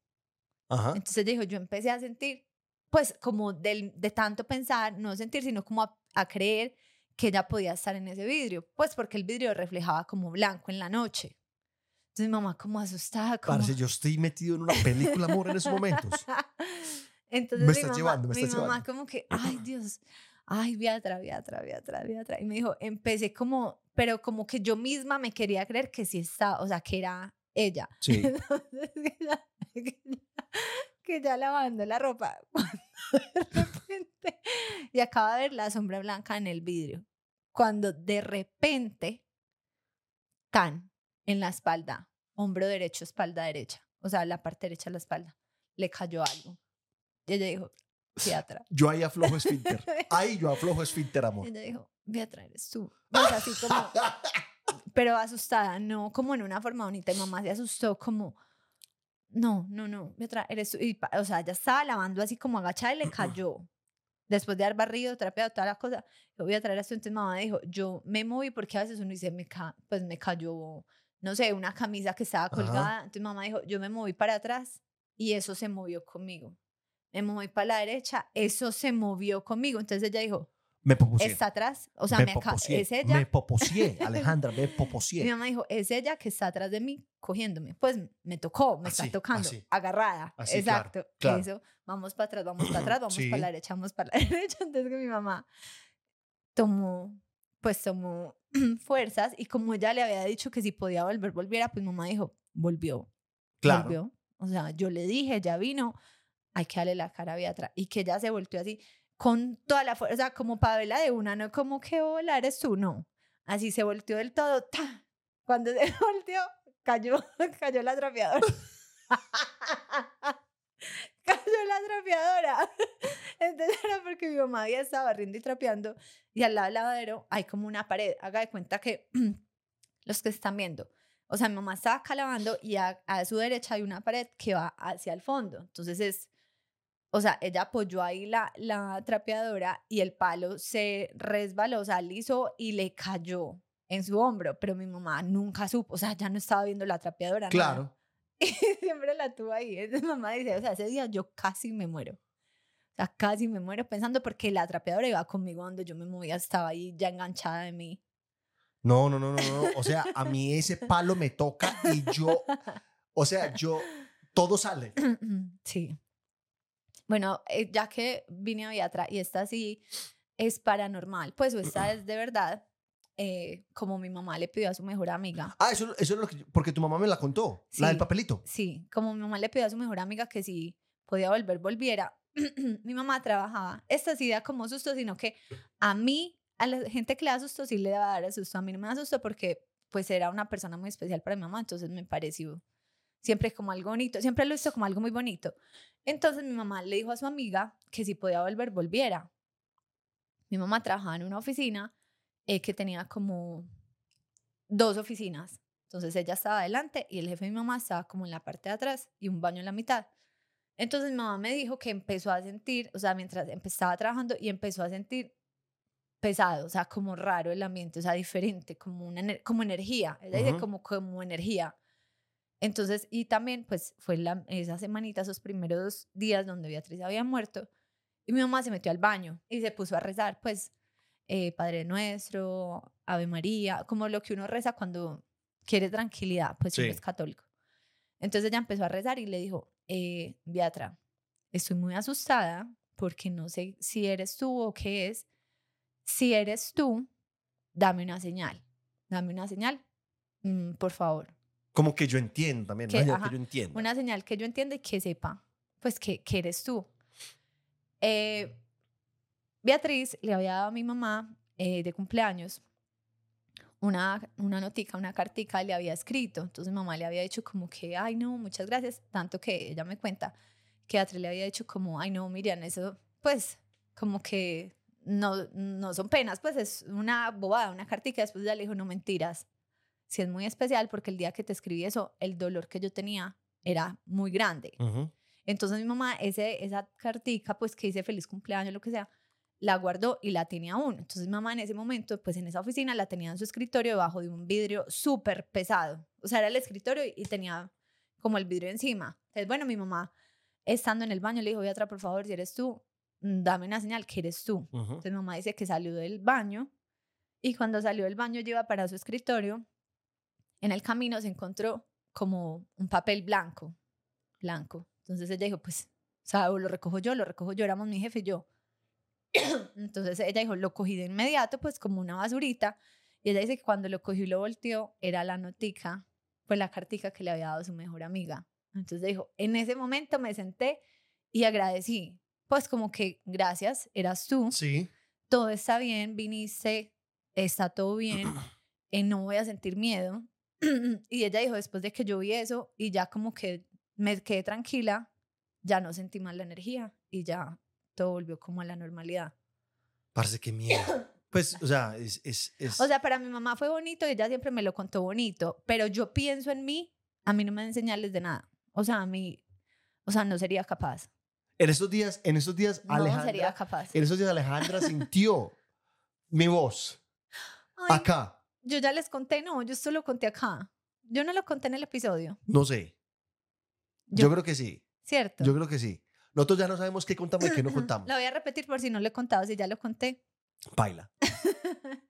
Ajá. Entonces dijo, yo empecé a sentir, pues como del, de tanto pensar, no sentir, sino como a, a creer que ella podía estar en ese vidrio, pues porque el vidrio reflejaba como blanco en la noche. Entonces mi mamá como asustada, como... Parce, yo estoy metido en una película, amor, en esos momentos. *laughs* Entonces Me mi estás mamá, llevando, me mi estás mamá llevando. como que, ay Dios, ay Beatra, Beatra, Beatra, Beatra. Y me dijo, empecé como, pero como que yo misma me quería creer que sí estaba, o sea, que era ella. *laughs* Sí. Entonces, que ya, *laughs* que ya- que ya lavando la ropa, *laughs* de repente, y acaba de ver la sombra blanca en el vidrio, cuando de repente, tan, en la espalda, hombro derecho, espalda derecha, o sea, la parte derecha de la espalda, le cayó algo. Y ella dijo, *laughs* Yo ahí aflojo esfínter. Ahí yo aflojo esfínter, amor. ella dijo, Beatra, eres tú. Sea, así como, *laughs* pero asustada, no como en una forma bonita. Y mamá se asustó como, no, no, no, Beatra, eres tú. Y, o sea, ya estaba lavando así como agachada y le cayó. Después de haber barrido, trapeado, todas las cosas, yo voy a traer esto. Entonces mamá dijo, yo me moví porque a veces uno dice, me ca pues me cayó, no sé, una camisa que estaba Ajá. colgada. Entonces mamá dijo, yo me moví para atrás y eso se movió conmigo. Me moví para la derecha, eso se movió conmigo. Entonces ella dijo, Me popusié. está atrás, o sea, me me es ella. Me popusié, *laughs* Alejandra, me Mi popusié. mamá dijo, es ella que está atrás de mí cogiéndome. Pues me tocó, me Así, está tocando, así. agarrada. Así, claro, Exacto. claro. Eso, vamos para atrás, vamos para atrás, vamos Sí. para la derecha, vamos para la *laughs* derecha. Entonces que mi mamá tomó, pues tomó *clears throat* fuerzas y como ella le había dicho que si podía volver, volviera, pues mamá dijo, volvió. Claro. Volvió. O sea, yo le dije, ya vino, hay que darle la cara a Beatra. Y que ella se volteó así, con toda la fuerza, o sea, como para verla de una, no como que hola, eres tú, no. Así se volteó del todo. ¡ta! Cuando se *laughs* volteó, cayó, *laughs* cayó la trapeadora. *laughs* cayó la trapeadora. Entonces era porque mi mamá había estado barriendo y trapeando y al lado del lavadero hay como una pared. Haga de cuenta que *clears throat* los que están viendo, o sea, mi mamá estaba acá y a, a su derecha hay una pared que va hacia el fondo. Entonces es, o sea, ella apoyó ahí la, la trapeadora y el palo se resbaló, o sea, liso y le cayó en su hombro, pero mi mamá nunca supo, o sea, ya no estaba viendo la trapeadora. nada. Claro. *laughs* Y siempre la tuvo ahí. *laughs* Entonces mamá dice, o sea, ese día yo casi me muero. O sea, casi me muero pensando porque la trapeadora iba conmigo donde yo me movía, estaba ahí ya enganchada de mí. No, no, no, no, no. O sea, a mí ese palo me toca y yo, o sea, yo, todo sale. *clears throat* Sí. Bueno, eh, ya que vine a Viatra y esta sí es paranormal, pues o esta *clears throat* es de verdad, eh, como mi mamá le pidió a su mejor amiga. Ah, eso, eso es lo que, porque tu mamá me la contó, la del papelito. Sí, como mi mamá le pidió a su mejor amiga que si podía volver, volviera. *clears throat* mi mamá trabajaba. Esta sí da como susto, sino que a mí a la gente que le da susto sí le va a dar susto. A mí no me da susto porque pues era una persona muy especial para mi mamá, entonces me pareció siempre como algo bonito, siempre lo hizo como algo muy bonito. Entonces mi mamá le dijo a su amiga que si podía volver, volviera. Mi mamá trabajaba en una oficina eh, que tenía como dos oficinas. Entonces ella estaba adelante y el jefe de mi mamá estaba como en la parte de atrás y un baño en la mitad. Entonces mi mamá me dijo que empezó a sentir, o sea, mientras empezaba trabajando y empezó a sentir pesado, o sea, como raro el ambiente, o sea, diferente, como una como energía, ella dice como como energía. Entonces, y también pues fue la, esa semanita, esos primeros días donde Beatriz había muerto, y mi mamá se metió al baño y se puso a rezar, pues, eh, Padre Nuestro, Ave María, como lo que uno reza cuando quiere tranquilidad, pues si es católico. Entonces ella empezó a rezar y le dijo, eh, Beatra, estoy muy asustada porque no sé si eres tú o qué es, si eres tú, dame una señal, dame una señal, mm, por favor. Como que yo entiendo también, una señal que yo entienda. Una señal que yo entienda y que sepa, pues que, que eres tú. Eh, Beatriz le había dado a mi mamá eh, de cumpleaños una, una notica, una cartica le había escrito. Entonces mamá le había dicho como que, ay no, muchas gracias. Tanto que ella me cuenta que Beatriz le había dicho como, ay no, Miriam, eso pues como que no, no son penas, pues es una bobada, una cartica. Después ella le dijo, no mentiras. Si es muy especial porque el día que te escribí eso, el dolor que yo tenía era muy grande. Entonces mi mamá, ese, esa cartica, pues que dice feliz cumpleaños, lo que sea, la guardó y la tenía aún. Entonces mi mamá en ese momento, pues en esa oficina, la tenía en su escritorio debajo de un vidrio súper pesado. O sea, era el escritorio y tenía como el vidrio encima. Entonces, bueno, mi mamá, estando en el baño, le dijo, Beatra, por favor, si eres tú, Mm, dame una señal que eres tú. Entonces mi mamá dice que salió del baño y cuando salió del baño lleva para su escritorio, en el camino se encontró como un papel blanco, blanco. Entonces ella dijo, pues, o sea, lo recojo yo, lo recojo yo, éramos mi jefe y yo. *coughs* Entonces ella dijo, lo cogí de inmediato, pues como una basurita. Y ella dice que cuando lo cogió y lo volteó, era la notica, pues la cartica que le había dado su mejor amiga. Entonces dijo, en ese momento me senté y agradecí, pues como que gracias, eras tú. Sí. Todo está bien, viniste, está todo bien, *coughs* eh, no voy a sentir miedo. *clears throat* y ella dijo, después de que yo vi eso y ya como que me quedé tranquila, ya no sentí más la energía y ya todo volvió como a la normalidad. Parece que miedo. *clears throat* Pues, o sea, es, es, O sea, para mi mamá fue bonito y ella siempre me lo contó bonito, pero yo pienso en mí, a mí no me enseñarles de nada. O sea, a mí, o sea, no sería capaz. En esos días, en esos días, Alejandra. sería capaz. En esos días, Alejandra sintió mi voz. *gasps* acá. Yo ya les conté, no, yo solo conté acá. Yo no lo conté en el episodio. No sé. Yo, creo que sí. Cierto. Yo creo que sí. Nosotros ya no sabemos qué contamos y qué no *laughs* contamos. lo voy a repetir por si no lo he contado, si ya lo conté. Baila. *laughs*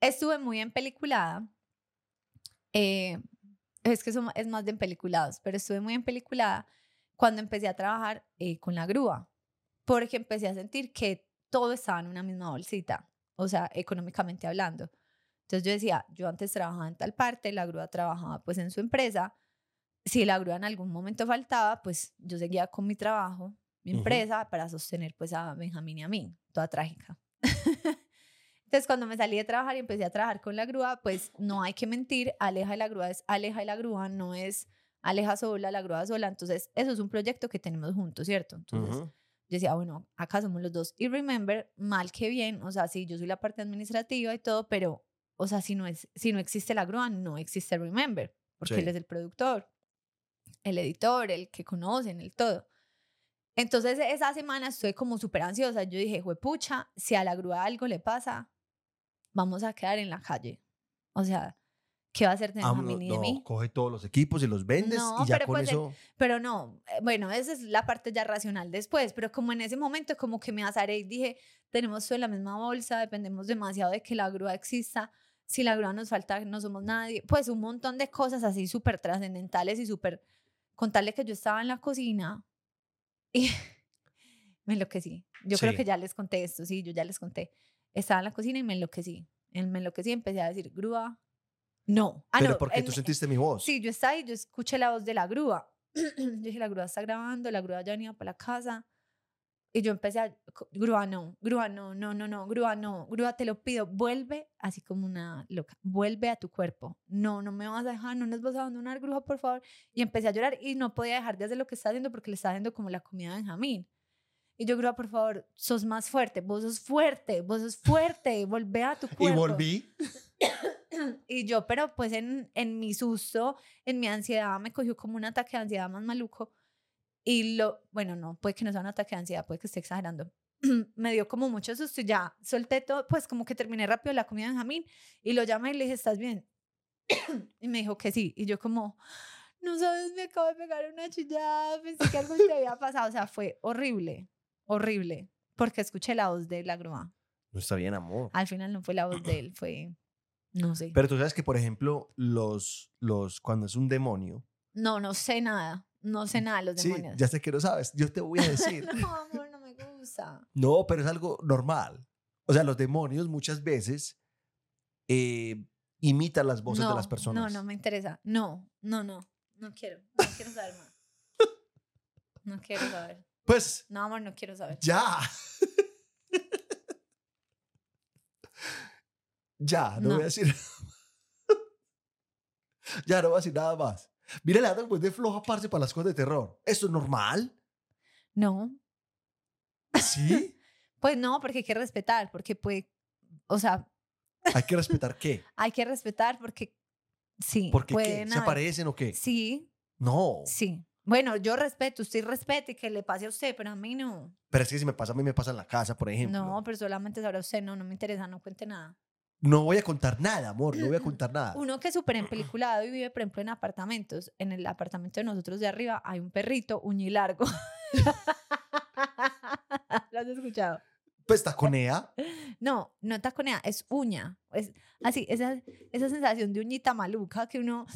Estuve muy empeliculada. Eh, es que eso es más de empeliculados, pero estuve muy empeliculada cuando empecé a trabajar eh, con la grúa, porque empecé a sentir que todo estaba en una misma bolsita, o sea, económicamente hablando. Entonces yo decía, yo antes trabajaba en tal parte, la grúa trabajaba pues en su empresa, si la grúa en algún momento faltaba, pues yo seguía con mi trabajo, mi empresa, para sostener pues a Benjamín y a mí, toda trágica. *laughs* Entonces, cuando me salí de trabajar y empecé a trabajar con la grúa, pues no hay que mentir, Aleja de la grúa es Aleja y la grúa, no es Aleja sola, la grúa sola. Entonces, eso es un proyecto que tenemos juntos, ¿cierto? Entonces, yo decía, bueno, acá somos los dos. Y remember, mal que bien, o sea, sí, yo soy la parte administrativa y todo, pero, o sea, si no, es, si no existe la grúa, no existe remember, porque él es el productor, el editor, el que conocen, el todo. Entonces, esa semana estuve como súper ansiosa. Yo dije, pucha, si a la grúa algo le pasa, vamos a quedar en la calle. O sea, ¿Qué va a hacer de ah, no, de mí? Coge todos los equipos y los vendes y ya con pues, eso. pero no, eh, bueno, esa es la parte ya racional después, pero como en ese momento como que me azaré y dije, tenemos todo en la misma bolsa, dependemos demasiado de que la grúa exista, si la grúa nos falta, no somos nadie, pues un montón de cosas así súper trascendentales y súper, contarle que yo estaba en la cocina y *laughs* me enloquecí. Yo creo que ya les conté esto, sí, yo ya les conté. Estaba en la cocina y me enloquecí. Me enloquecí y empecé a decir, grúa, no. Ah, Pero porque tú sentiste mi voz. Sí, yo estaba ahí, yo escuché la voz de la grúa. *clears throat* yo dije, la grúa está grabando, la grúa ya venía para la casa. Y yo empecé a, grúa no, grúa no, no, no, no, grúa no, grúa te lo pido, vuelve, así como una loca, vuelve a tu cuerpo. No, no me vas a dejar, no nos vas a abandonar, grúa, por favor. Y empecé a llorar y no podía dejar de hacer lo que estaba haciendo porque le estaba haciendo como la comida a Benjamín. Y yo, grúa, por favor, sos más fuerte, vos sos fuerte, vos sos fuerte, volvé a tu *laughs* Y cuerpo. volví. *coughs* Y yo, pero pues en, en mi susto, en mi ansiedad, me cogió como un ataque de ansiedad más maluco. Y lo, bueno, no, puede que no sea un ataque de ansiedad, puede que esté exagerando. *clears throat* me dio como mucho susto y ya solté todo, pues como que terminé rápido la comida de Benjamín y lo llamé y le dije, ¿estás bien? *clears throat* y me dijo que sí. Y yo como, no sabes, me acabo de pegar una chillada, pensé que algo te había pasado. O sea, fue horrible, horrible, porque escuché la voz de la grúa. No está bien, amor. Al final no fue la voz de él, fue, no sé. Pero tú sabes que, por ejemplo, los, los, cuando es un demonio. No, no sé nada. No sé nada de los Sí, demonios. ya sé que lo sabes. Yo te voy a decir. *laughs* no, amor, no me gusta. No, pero es algo normal. O sea, los demonios muchas veces eh, imitan las voces de No, las personas. No, no me interesa. No, no, no. No quiero. No quiero saber más. *laughs* No quiero saber. Pues No, amor, no quiero saber. ya. *laughs* ya, no, No. voy a decir. ya, no voy a decir nada más. Mira, le anda pues de floja parce para las cosas de terror. ¿Esto es normal? No. Sí. *laughs* Pues no, porque hay que respetar, porque puede, o sea, *laughs* Hay que respetar qué. hay que respetar porque sí, ¿Por qué? ¿Se aparecen o qué? Sí, No. sí. Bueno, yo respeto, usted respete que le pase a usted, pero a mí no. Pero es que si me pasa a mí, me pasa en la casa, por ejemplo. No, pero solamente sabrá usted, no, no me interesa, no cuente nada. No voy a contar nada, amor. No voy a contar nada. Uno que es súper empeliculado y vive, por ejemplo, en apartamentos. En el apartamento de nosotros de arriba hay un perrito uñilargo. *laughs* ¿Lo has escuchado? Pues taconea. No, no taconea, es uña. Es así, esa, esa sensación de uñita maluca que uno...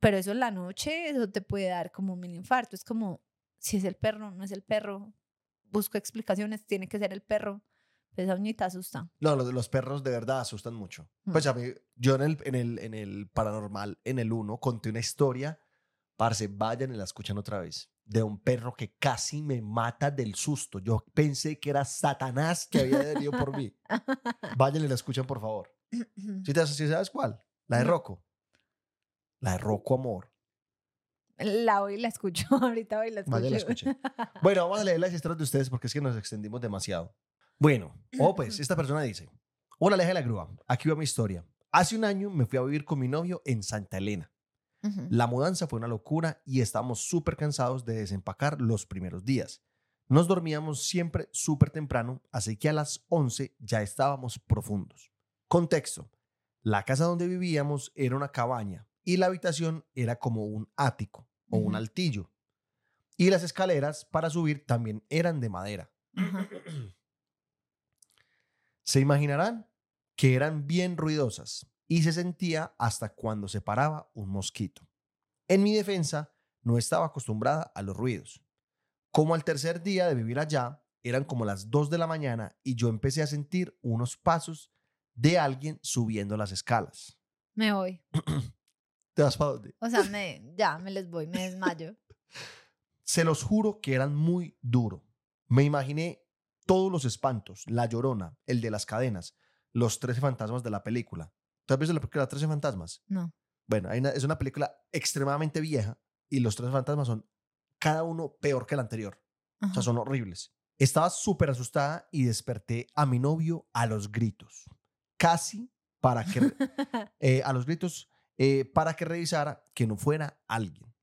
Pero eso en la noche, eso te puede dar como un mini infarto. Es como, si es el perro, no es el perro. Busco explicaciones, tiene que ser el perro. Esa uñita asusta. No, los, los perros de verdad asustan mucho. Mm. Pues a mí, yo en el, en el, en el paranormal, en el 1, conté una historia. Parce, vayan y la escuchan otra vez. De un perro que casi me mata del susto. Yo pensé que era Satanás que había venido por mí. *laughs* Vayan y la escuchan, por favor. *clears throat* ¿Sí, te, sí sabes cuál? La de. Rocco. La de Rocco, amor. La voy y la escucho. *laughs* Ahorita voy y la escucho. Vaya la. *laughs* Bueno, vamos a leer las historias de ustedes porque es que nos extendimos demasiado. Bueno, oh, pues esta persona dice: Hola, Aleja de la Grúa. Aquí va mi historia. Hace un año me fui a vivir con mi novio en Santa Elena. La mudanza fue una locura y estábamos súper cansados de desempacar los primeros días. Nos dormíamos siempre súper temprano, así que a las 11 ya estábamos profundos. Contexto. La casa donde vivíamos era una cabaña y la habitación era como un ático o un altillo. Y las escaleras para subir también eran de madera. Ajá. *clears throat* Se imaginarán que eran bien ruidosas y se sentía hasta cuando se paraba un mosquito. En mi defensa, no estaba acostumbrada a los ruidos. Como al tercer día de vivir allá, eran como las 2 de la mañana y yo empecé a sentir unos pasos de alguien subiendo las escalas. Me voy. *clears throat* ¿Te vas para dónde? O sea, me, ya, me les voy, me desmayo. *laughs* Se los juro que eran muy duro. Me imaginé todos los espantos, la llorona, el de las cadenas, los 13 fantasmas de la película. ¿Tú has visto la película 13 fantasmas? No. Bueno, hay una- es una película extremadamente vieja y los 13 fantasmas son cada uno peor que el anterior. O Ajá. sea, son horribles. Estaba súper asustada y desperté a mi novio a los gritos. Casi para que, *laughs* eh, a los gritos, eh, para que revisara que no fuera alguien.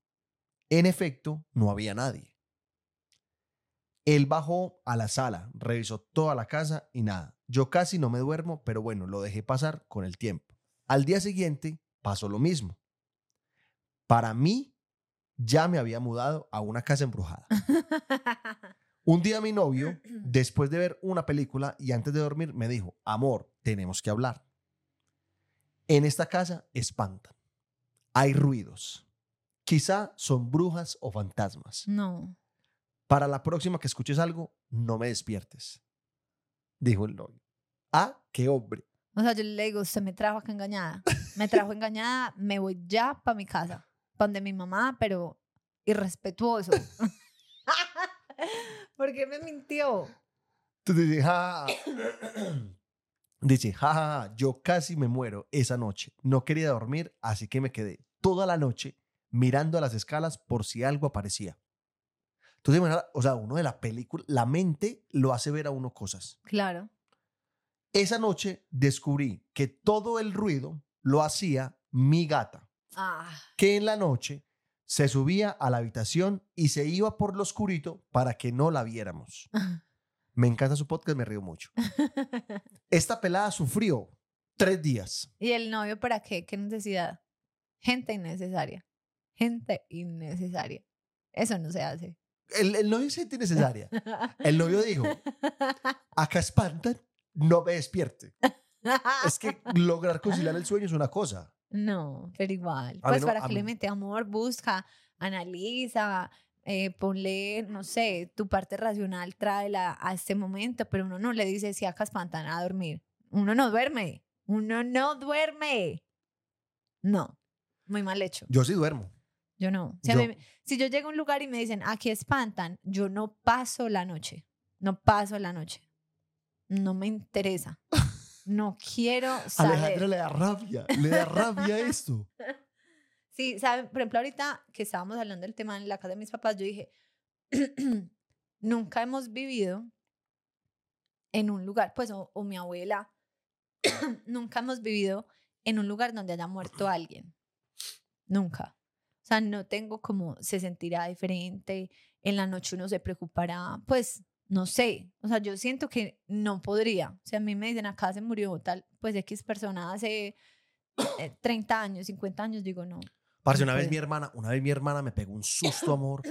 En efecto, no había nadie. Él bajó a la sala, revisó toda la casa y nada. Yo casi no me duermo, pero bueno, lo dejé pasar con el tiempo. Al día siguiente pasó lo mismo. Para mí, ya me había mudado a una casa embrujada. *laughs* Un día mi novio, *clears throat* después de ver una película y antes de dormir, me dijo, amor, tenemos que hablar. En esta casa espantan. Hay ruidos. Quizá son brujas o fantasmas. no. Para la próxima que escuches algo, no me despiertes. Dijo el novio. Ah, qué hombre. O sea, yo le digo, usted me trajo acá engañada. Me trajo engañada, me voy ya para mi casa, para donde mi mamá, pero irrespetuoso. *laughs* ¿Por qué me mintió? Entonces dice, ja, ja, ja". *coughs* Dice, ja, ja, ja, yo casi me muero esa noche. No quería dormir, así que me quedé toda la noche mirando a las escalas por si algo aparecía. Entonces, imagina, o sea, uno de la película, la mente lo hace ver a uno cosas. Claro. Esa noche descubrí que todo el ruido lo hacía mi gata, Ah, que en la noche se subía a la habitación y se iba por lo oscurito para que no la viéramos. *laughs* Me encanta su podcast, me río mucho. Esta pelada sufrió tres días. ¿Y el novio para qué? ¿Qué necesidad? Gente innecesaria. Gente innecesaria. Eso no se hace. El, el novio es gente necesaria. El novio dijo, acá espantan, no me despierte. Es que lograr conciliar el sueño es una cosa. No, pero igual. A Pues no- para que le mete amor, busca, analiza, eh, ponle, no sé, tu parte racional, tráela a este momento, pero uno no le dice si acá espantan a dormir. Uno no duerme. Uno no duerme. No, muy mal hecho. Yo sí duermo. Yo no. Si, Yo- mí me- si yo llego a un lugar y me dicen, aquí espantan, yo no paso la noche. No paso la noche. No me interesa. No quiero Alejandra *laughs* saber. le da rabia, le da rabia esto. *laughs* Sí, ¿saben? Por ejemplo, ahorita que estábamos hablando del tema en la casa de mis papás, yo dije, *clears throat* nunca hemos vivido en un lugar, pues, o, o mi abuela, *clears throat* nunca hemos vivido en un lugar donde haya muerto alguien. Nunca. O sea, no tengo como se sentirá diferente, en la noche uno se preocupará, pues, no sé. O sea, yo siento que no podría. O sea, a mí me dicen, acá se murió tal, pues, X persona hace eh, 30 años, 50 años, digo, no. Parce, No una vez mi hermana, una vez mi hermana me pegó un susto, *coughs* amor.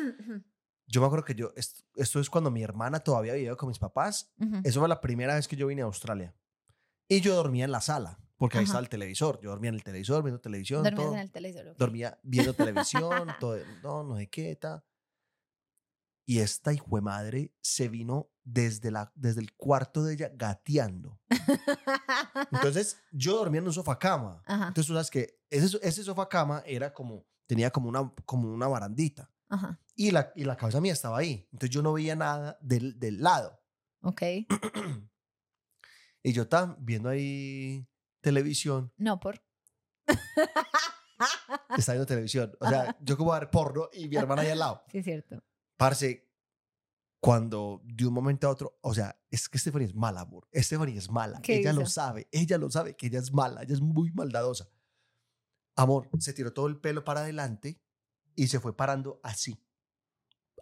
Yo me acuerdo que yo, esto, esto es cuando mi hermana todavía vivía con mis papás. Ujú. Eso fue la primera vez que yo vine a Australia. Y yo dormía en la sala, porque ahí Ajá. estaba el televisor. Yo dormía en el televisor, viendo televisión, Dormías todo. en el televisor. ok. Dormía viendo televisión, *laughs* todo, no, no sé qué, ta. Y esta hijo de madre se vino desde, la, desde el cuarto de ella gateando. Entonces, yo dormía en un sofá cama. Ajá. Entonces, tú sabes que ese, ese sofá cama era como, tenía como una, como una barandita. Ajá. Y la, y la cabeza mía estaba ahí. Entonces, yo no veía nada del, del lado. Ok. *clears throat* Y yo estaba viendo ahí televisión. No, por. Estaba viendo televisión. O sea, yo como a ver porno y mi hermana ahí al lado. Sí, es cierto. Parce, cuando de un momento a otro, o sea, es que Stephanie es mala, amor. Stephanie es mala. ¿Qué Ella lo sabe. Ella lo sabe que ella es mala. Ella es muy maldadosa. Amor, se tiró todo el pelo para adelante y se fue parando así.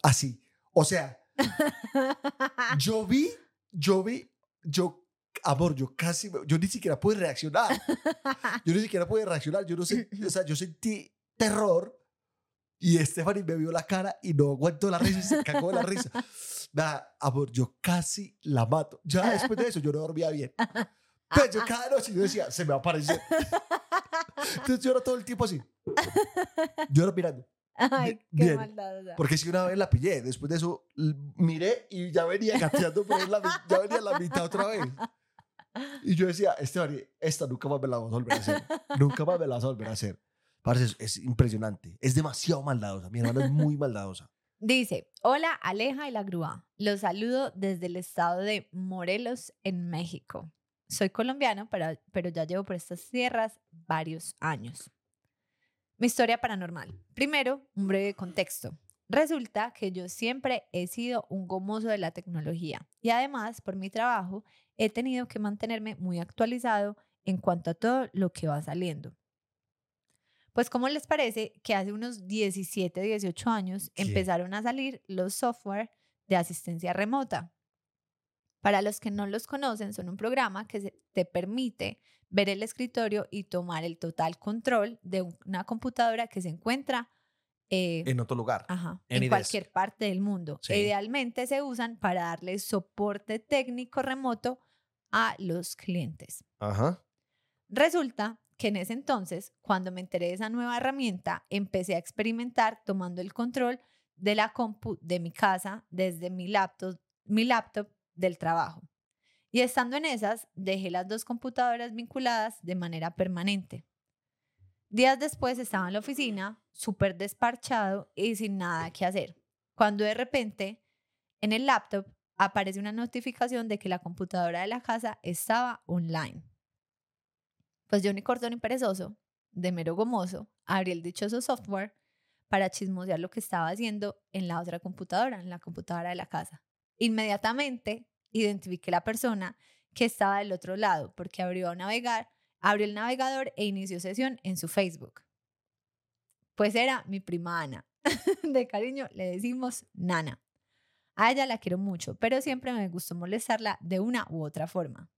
Así. O sea, *laughs* yo vi, yo vi, yo, amor, yo casi, yo ni siquiera pude reaccionar. Yo ni siquiera pude reaccionar. Yo no sé, o sea, yo sentí terror y Stephanie me vio la cara y no aguantó la risa y se cagó de la risa. Nada, amor, yo casi la mato. Ya después de eso yo no dormía bien. Pues yo cada noche yo decía, se me va a aparecer. Entonces yo era todo el tiempo así. Yo era mirando. Ay, qué Bien. maldad. o sea. Porque si una vez la pillé, después de eso miré y ya venía gateando por la, ya venía la mitad otra vez. Y yo decía, Esteban, esta nunca más me la vas a volver a hacer. Nunca más me la vas a volver a hacer. Parce, es, es impresionante. Es demasiado maldadosa. Mi hermana es muy maldadosa. Dice, hola Aleja y la grúa. Los saludo desde el estado de Morelos, en México. Soy colombiano, pero, pero ya llevo por estas tierras varios años. Mi historia paranormal. Primero, un breve contexto. Resulta que yo siempre he sido un gomoso de la tecnología y además, por mi trabajo, he tenido que mantenerme muy actualizado en cuanto a todo lo que va saliendo. Pues, ¿cómo les parece que hace unos 17, 18 años empezaron a salir los software de asistencia remota? Para los que no los conocen, son un programa que te permite ver el escritorio y tomar el total control de una computadora que se encuentra eh, En otro lugar. Ajá, en desk. cualquier parte del mundo. Sí. Idealmente se usan para darle soporte técnico remoto a los clientes. Ajá. Resulta que en ese entonces, cuando me enteré de esa nueva herramienta, empecé a experimentar tomando el control de la compu de mi casa desde mi laptop, mi laptop del trabajo. Y estando en esas, dejé las dos computadoras vinculadas de manera permanente. Días después estaba en la oficina, súper desparchado y sin nada que hacer, cuando de repente En el laptop aparece una notificación de que la computadora de la casa estaba online. Pues yo ni corto ni perezoso, de mero gomoso, abrí el dichoso software para chismosear lo que estaba haciendo en la otra computadora, en la computadora de la casa. Inmediatamente identifiqué la persona que estaba del otro lado porque abrió a navegar, abrió el navegador e inició sesión en su Facebook. Pues era mi prima Ana. *laughs* De cariño le decimos Nana. A ella la quiero mucho, pero siempre me gustó molestarla de una u otra forma.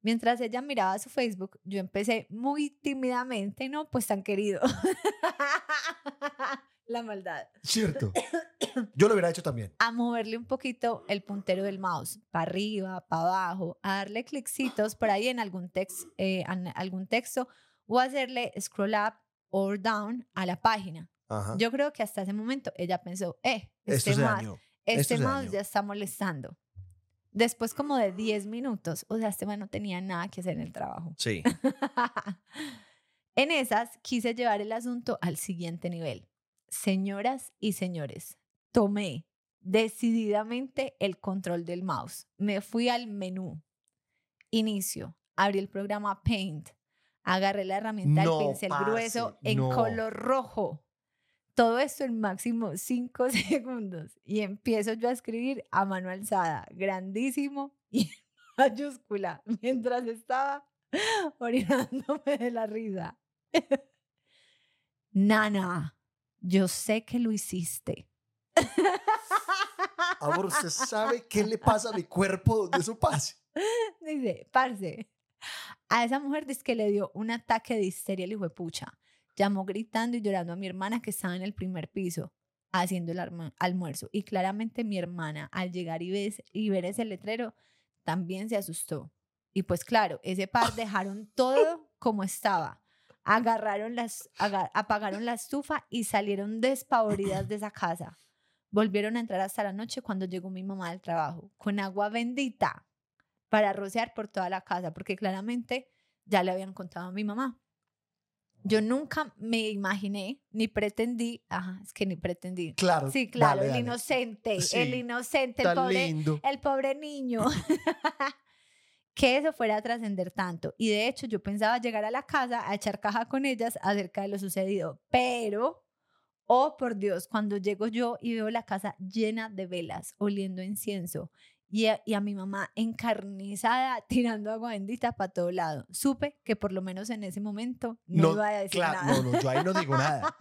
Mientras ella miraba su Facebook, yo empecé muy tímidamente, no, pues tan querido. *laughs* la maldad. Cierto. *coughs* Yo lo hubiera hecho también. A moverle un poquito el puntero del mouse, para arriba, para abajo, a darle clicksitos por ahí en algún, text, eh, en algún texto o hacerle scroll up or down a la página. Ajá. Yo creo que hasta ese momento ella pensó, eh, Esto este, se mouse, este se mouse ya está molestando. Después como de 10 minutos, o sea, este man no tenía nada que hacer en el trabajo. Sí. *laughs* en esas quise llevar el asunto al siguiente nivel. Señoras y señores, tomé decididamente el control del mouse. Me fui al menú. Inicio. Abrí el programa Paint. Agarré la herramienta No, del pincel grueso en no. color rojo. Todo esto en máximo 5 *laughs* segundos. Y empiezo yo a escribir a mano alzada, grandísimo *laughs* y mayúscula, mientras estaba *laughs* orinándome de la risa. Nana, yo sé que lo hiciste. Amor, ¿usted sabe qué le *laughs* pasa a mi cuerpo donde eso pase? Dice, parce, a esa mujer dice que le dio un ataque de histeria el hijo de pucha. Llamó gritando y llorando a mi hermana que estaba en el primer piso haciendo el almuerzo. Y claramente mi hermana, al llegar y, ves- y ver ese letrero, también se asustó. Y pues claro, ese par *laughs* dejaron todo como estaba. Agarraron las, aga- apagaron la estufa y salieron despavoridas de esa casa. Volvieron a entrar hasta la noche cuando llegó mi mamá del trabajo, con agua bendita para rociar por toda la casa, porque claramente ya le habían contado a mi mamá. Yo nunca me imaginé ni pretendí, ajá, es que ni pretendí. Claro. Sí, claro, el dale. inocente, Sí, el inocente, el pobre, lindo. el pobre niño. *laughs* que eso fuera a trascender tanto. Y de hecho, yo pensaba llegar a la casa a echar caja con ellas acerca de lo sucedido. Pero, oh por Dios, cuando llego yo y veo la casa llena de velas, oliendo incienso, y a, y a mi mamá encarnizada *laughs* tirando agua bendita para todo lado, supe que por lo menos en ese momento no, No, iba a decir Claro, nada. no, no, yo ahí no digo nada.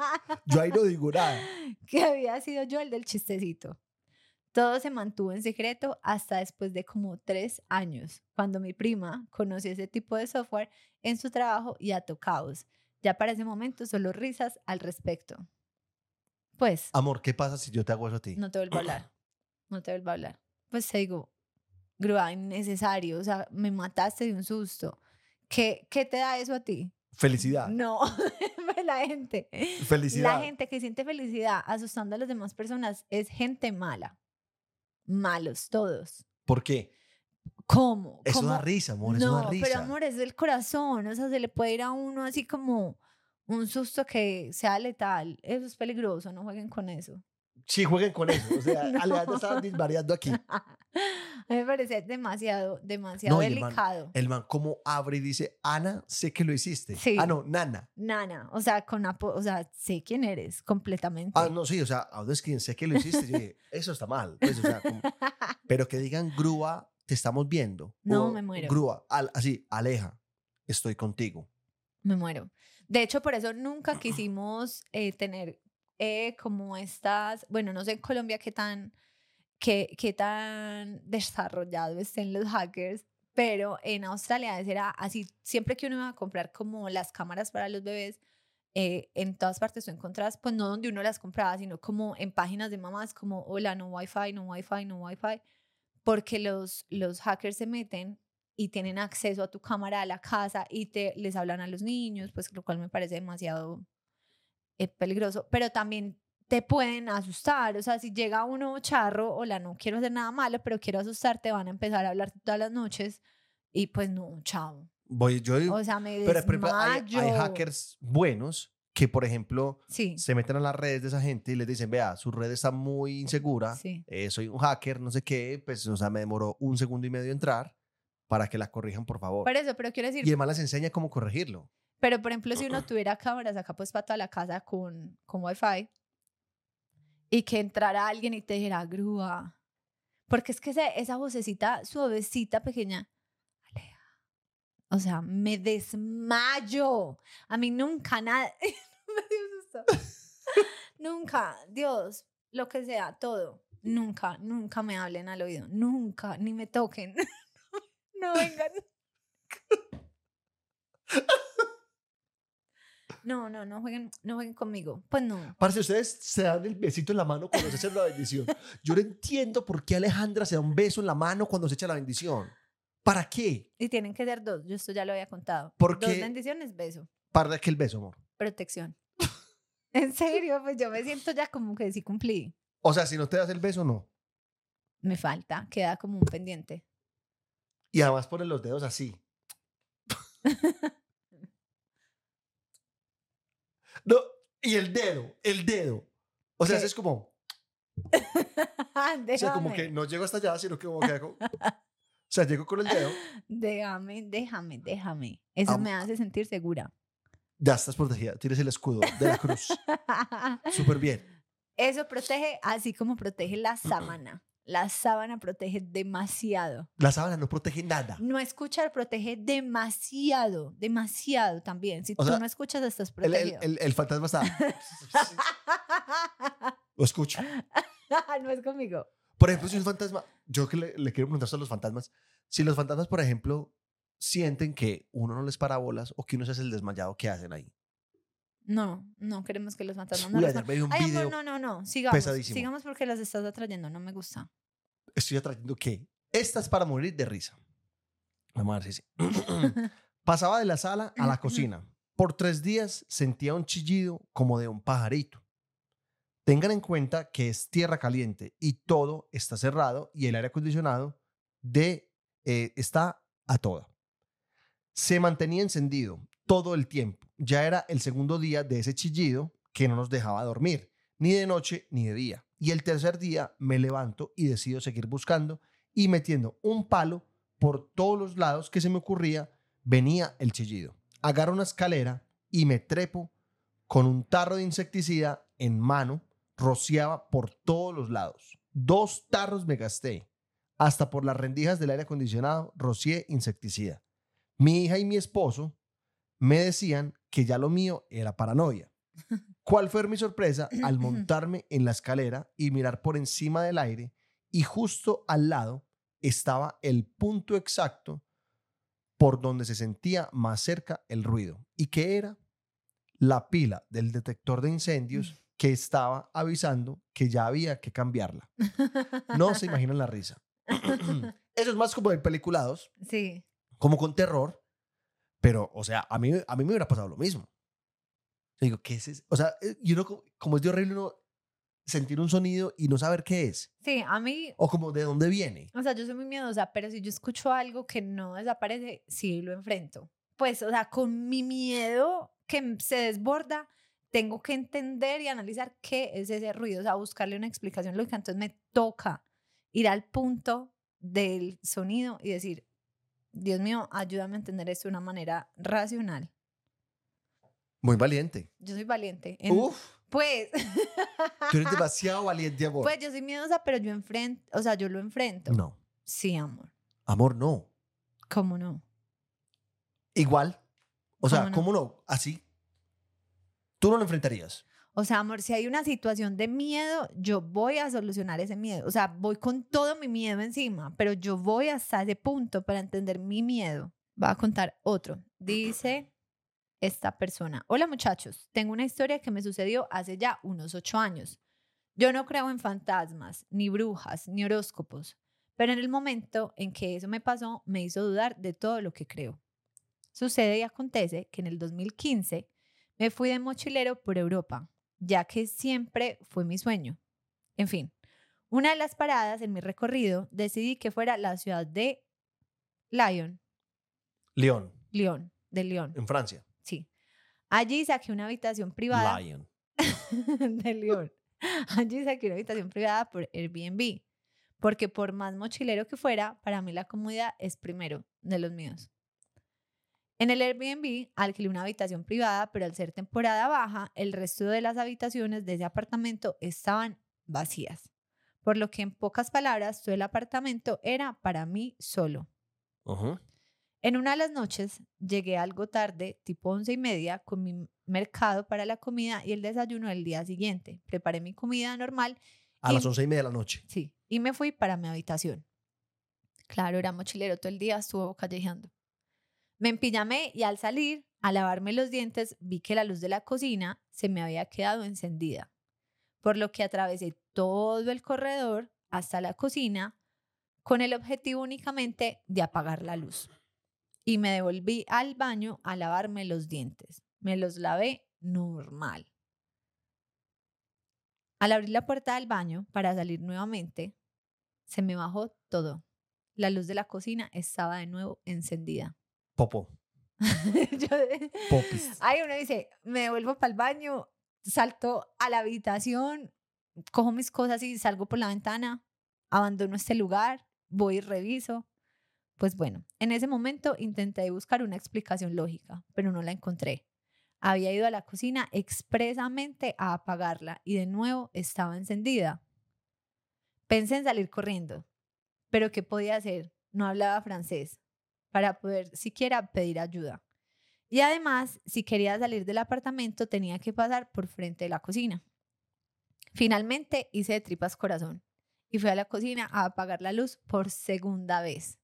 Yo ahí no digo nada. *laughs* que había sido yo el del chistecito. Todo se mantuvo en secreto hasta después de como tres años, cuando mi prima conoció ese tipo de software en su trabajo y ató caos. Ya para ese momento solo risas al respecto. Pues, Amor, ¿qué pasa si yo te hago eso a ti? no te vuelvo a hablar. *clears throat* No te vuelvo a hablar. Pues te digo, grúa, innecesario. O sea, me mataste de un susto. ¿Qué, qué te da eso a ti? Felicidad. No, *laughs* la gente. Felicidad. La gente que siente felicidad asustando a las demás personas es gente mala. Malos, todos. ¿Por qué? ¿Cómo? Eso ¿Cómo? da risa, amor. No, da risa. pero amor, es del corazón. O sea, se le puede ir a uno así como un susto que sea letal. Eso es peligroso, no jueguen con eso. Sí, jueguen con eso. O sea, *laughs* No. Estaba disvariando aquí. *laughs* A mí me parece demasiado, demasiado No, y el man- delicado. El man como abre y dice, Ana, sé que lo hiciste. Sí. Ah, no, Nana. Nana, o sea, con o sea, sé quién eres completamente. Ah, no, sí, o sea, ¿a quien sé que lo hiciste? Yo dije, *laughs* eso está mal. Pues, o sea, como- pero que digan, grúa, te estamos viendo. No, O, me muero. Grúa, al- así, aleja, estoy contigo. Me muero. De hecho, por eso nunca quisimos eh, tener eh, como estas, bueno, no sé en Colombia qué tan, qué, qué tan desarrollado estén los hackers, pero en Australia era así, siempre que uno iba a comprar como las cámaras para los bebés, eh, en todas partes tú encontrás, pues no donde uno las compraba, sino como en páginas de mamás, como, hola, no wifi, no wifi, no wifi, porque los, los hackers se meten y tienen acceso a tu cámara a la casa y te les hablan a los niños, pues lo cual me parece demasiado eh, peligroso, pero también te pueden asustar, o sea, si llega uno charro, hola, no quiero hacer nada malo, pero quiero asustarte, van a empezar a hablar todas las noches y pues no, chao. Voy, yo, O sea, me pero ejemplo, hay, hay hackers buenos que, por ejemplo, Sí, se meten a las redes de esa gente y les dicen, vea, su red está muy insegura, sí. eh, soy un hacker, no sé qué, pues, o sea, me demoró un segundo y medio entrar para que la corrijan, por favor. Por eso, pero quiero decir, y además les enseña cómo corregirlo. pero por ejemplo, si uno *clears throat* tuviera cámaras acá pues para toda la casa con, con wifi y que entrara alguien y te dijera, grúa, porque es que esa vocecita suavecita, pequeña, o sea, me desmayo. A mí nunca nada, *laughs* nunca, Dios, lo que sea, todo. Nunca, nunca me hablen al oído, nunca, ni me toquen. *laughs* no vengan. *laughs* No, no, no jueguen, no jueguen conmigo. Pues no. Parce, ustedes se dan el besito en la mano cuando se echa la bendición. *laughs* Yo no entiendo por qué Alejandra se da un beso en la mano cuando se echa la bendición. ¿Para qué? Y tienen que ser dos. Yo esto ya lo había contado. ¿Por Dos qué? bendiciones, beso. ¿Para qué el beso, amor? Protección. *laughs* en serio, pues yo me siento ya como que sí cumplí. O sea, si no te das el beso, no. Me falta, queda como un pendiente. Y además ponen los dedos así. *laughs* No, y el dedo, el dedo. O sea, ¿Qué? es como, *laughs* o sea, como que no llego hasta allá, sino que como que hago- O sea, llego con el dedo, déjame, déjame, déjame. Eso Am- me hace sentir segura. ya estás protegida, tienes el escudo de la cruz. *laughs* Súper bien. Eso protege así como protege la *clears throat* sábana. La sábana protege demasiado. La sábana no protege nada. No escuchar protege demasiado, demasiado también. Si O tú sea, no escuchas, estás El, el- protegido. el- el fantasma está. *laughs* Lo escucho. *laughs* no es conmigo. Por ejemplo, si un fantasma, yo que le, le quiero preguntar a los fantasmas, si los fantasmas, por ejemplo, sienten que uno no les para bolas o que uno se hace el desmayado, ¿qué hacen ahí? No, no queremos que los fantasmas no Uy, los ayer ma- me vi un Ay, video, amor, no, no, no. Sigamos. pesadísimo. Sigamos porque las estás atrayendo. No me gusta. estoy atrayendo que esta es para morir de risa. Vamos a ver si sí. *clears throat* Pasaba de la sala a la cocina. Por tres días sentía un chillido como de un pajarito. Tengan en cuenta que es tierra caliente y todo está cerrado y el aire acondicionado de, eh, está a toda. Se mantenía encendido todo el tiempo. Ya era el segundo día de ese chillido que no nos dejaba dormir, ni de noche ni de día. Y el tercer día me levanto y decido seguir buscando y metiendo un palo por todos los lados que se me ocurría, venía el chillido. Agarro una escalera y me trepo con un tarro de insecticida en mano, rociaba por todos los lados. Dos tarros me gasté. Hasta por las rendijas del aire acondicionado rocié insecticida. Mi hija y mi esposo me decían que ya lo mío era paranoia. *laughs* ¿Cuál fue mi sorpresa *clears throat* al montarme en la escalera y mirar por encima del aire y justo al lado estaba el punto exacto por donde se sentía más cerca el ruido? ¿Y qué era? La pila del detector de incendios que estaba avisando que ya había que cambiarla. *laughs* No se imaginan la risa. *clears throat* Eso es más como de peliculados, Sí. como con terror, pero, o sea, a mí, a mí me hubiera pasado lo mismo. Yo digo, ¿qué es eso? O sea, eh, y uno, co- como es de horrible uno sentir un sonido y no saber qué es, Sí, a mí, o como de dónde viene. o sea, yo soy muy miedosa, pero si yo escucho algo que no desaparece, sí lo enfrento. Pues, o sea, con mi miedo que se desborda, tengo que entender y analizar qué es ese ruido, o sea, buscarle una explicación lógica. Entonces me toca ir al punto del sonido y decir, Dios mío, ayúdame a entender esto de una manera racional. Muy valiente. Yo soy valiente. en- Uf, Pues, *laughs* tú eres demasiado valiente, amor. pues yo soy miedosa, pero yo enfrento, o sea, yo lo enfrento. no, Sí, amor. amor, no. ¿Cómo no? Igual. O sea, ¿Cómo no? ¿cómo no? Así. Tú no lo enfrentarías. O sea, amor, si hay una situación de miedo, yo voy a solucionar ese miedo. O sea, voy con todo mi miedo encima, pero yo voy hasta ese punto para entender mi miedo. Va a contar otro. Dice esta persona, hola muchachos, tengo una historia que me sucedió hace ya unos ocho años. Yo no creo en fantasmas, ni brujas, ni horóscopos, pero en el momento en que eso me pasó, me hizo dudar de todo lo que creo. Sucede y acontece que en el 2015 me fui de mochilero por Europa, ya que siempre fue mi sueño. En fin, una de las paradas en mi recorrido decidí que fuera la ciudad de Lyon, León, Lyon, de Lyon, en Francia. sí. Allí saqué una habitación privada Lion. *laughs* de León. Allí saqué una habitación privada por Airbnb, porque por más mochilero que fuera, para mí la comodidad es primero de los míos. En el Airbnb alquilé una habitación privada, pero al ser temporada baja, el resto de las habitaciones de ese apartamento estaban vacías. Por lo que en pocas palabras, todo el apartamento era para mí solo. En una de las noches llegué algo tarde, tipo once y media, con mi mercado para la comida y el desayuno del día siguiente. Preparé mi comida normal, A Y- las once y media de la noche. sí, y me fui para mi habitación. Claro, era mochilero todo el día, estuvo callejeando. Me empillamé y al salir, a lavarme los dientes, vi que la luz de la cocina se me había quedado encendida, por lo que atravesé todo el corredor hasta la cocina con el objetivo únicamente de apagar la luz. Y me devolví al baño a lavarme los dientes. Me los lavé normal. Al abrir la puerta del baño para salir nuevamente, se me bajó todo. La luz de la cocina estaba de nuevo encendida. Popo. *laughs* Yo- Popis. Ahí uno dice, me devuelvo para el baño, salto a la habitación, cojo mis cosas y salgo por la ventana, abandono este lugar, voy y reviso. Pues bueno, en ese momento intenté buscar una explicación lógica, pero no la encontré. Había ido a la cocina expresamente a apagarla y de nuevo estaba encendida. Pensé en salir corriendo, pero ¿qué podía hacer? No hablaba francés para poder siquiera pedir ayuda. Y además, si quería salir del apartamento, tenía que pasar por frente de la cocina. Finalmente hice de tripas corazón y fui a la cocina a apagar la luz por segunda vez.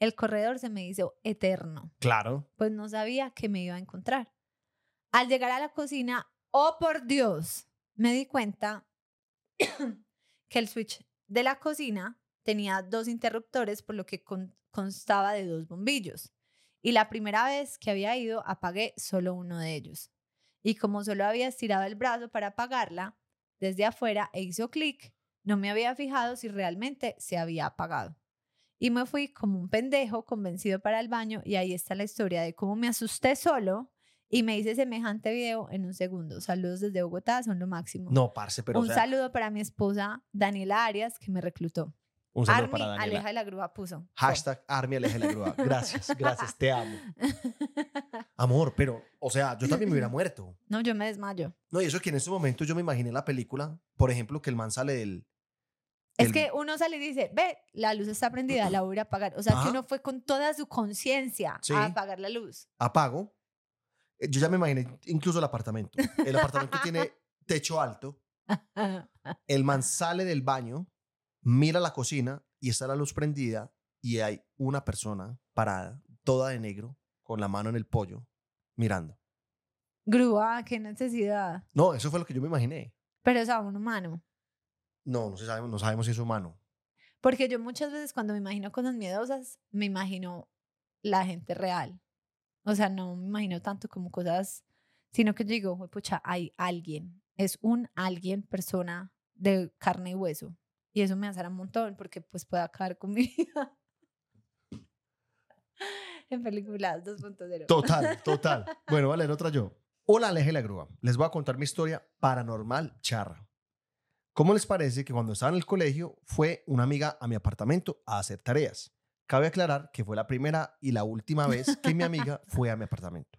El corredor se me hizo eterno, Claro. pues no sabía qué me iba a encontrar. Al llegar a la cocina, oh por Dios, me di cuenta *coughs* que el switch de la cocina tenía dos interruptores, por lo que con- constaba de dos bombillos. Y la primera vez que había ido, apagué solo uno de ellos. Y como solo había estirado el brazo para apagarla, desde afuera e hizo clic, no me había fijado si realmente se había apagado. Y me fui como un pendejo convencido para el baño y ahí está la historia de cómo me asusté solo y me hice semejante video en un segundo. Saludos desde Bogotá, son lo máximo. No, parce, pero. un o sea, saludo para mi esposa Daniela Arias que me reclutó. Un saludo Army, para Daniela. aleja de la grúa puso. Hashtag Army aleja de la grúa. Gracias, gracias, te amo. *laughs* Amor, pero, o sea, yo también me hubiera *clears throat* muerto. no, yo me desmayo. No, y eso que en ese momento yo me imaginé la película, por ejemplo, que el man sale del. Es el- que uno sale y dice, ve, la luz está prendida, la voy a apagar. O sea, Ajá. que uno fue con toda su conciencia Sí. a apagar la luz. apago. eh, Yo ya me imaginé incluso el apartamento. El apartamento tiene *laughs* techo alto. *laughs* El man sale del baño, mira la cocina y está la luz prendida y hay una persona parada, toda de negro, con la mano en el pollo, mirando. Grúa, qué necesidad. No, eso fue lo que yo me imaginé. Pero es a un humano. No, no, se sabe- no sabemos si es humano. Porque yo muchas veces cuando me imagino cosas miedosas, me imagino la gente real. O sea, no me imagino tanto como cosas, sino que yo digo, "Jue pucha, hay alguien. Es un alguien, persona de carne y hueso. Y eso me azara un montón porque pues puede acabar con mi vida. *laughs* en películas 2.0. Total, *laughs* total. Bueno, leer otra yo. Hola, Aleje la Grúa. Les voy a contar mi historia paranormal charra. ¿Cómo les parece que cuando estaba en el colegio fue una amiga a mi apartamento a hacer tareas? Cabe aclarar que fue la primera y la última vez que mi amiga *laughs* fue a mi apartamento.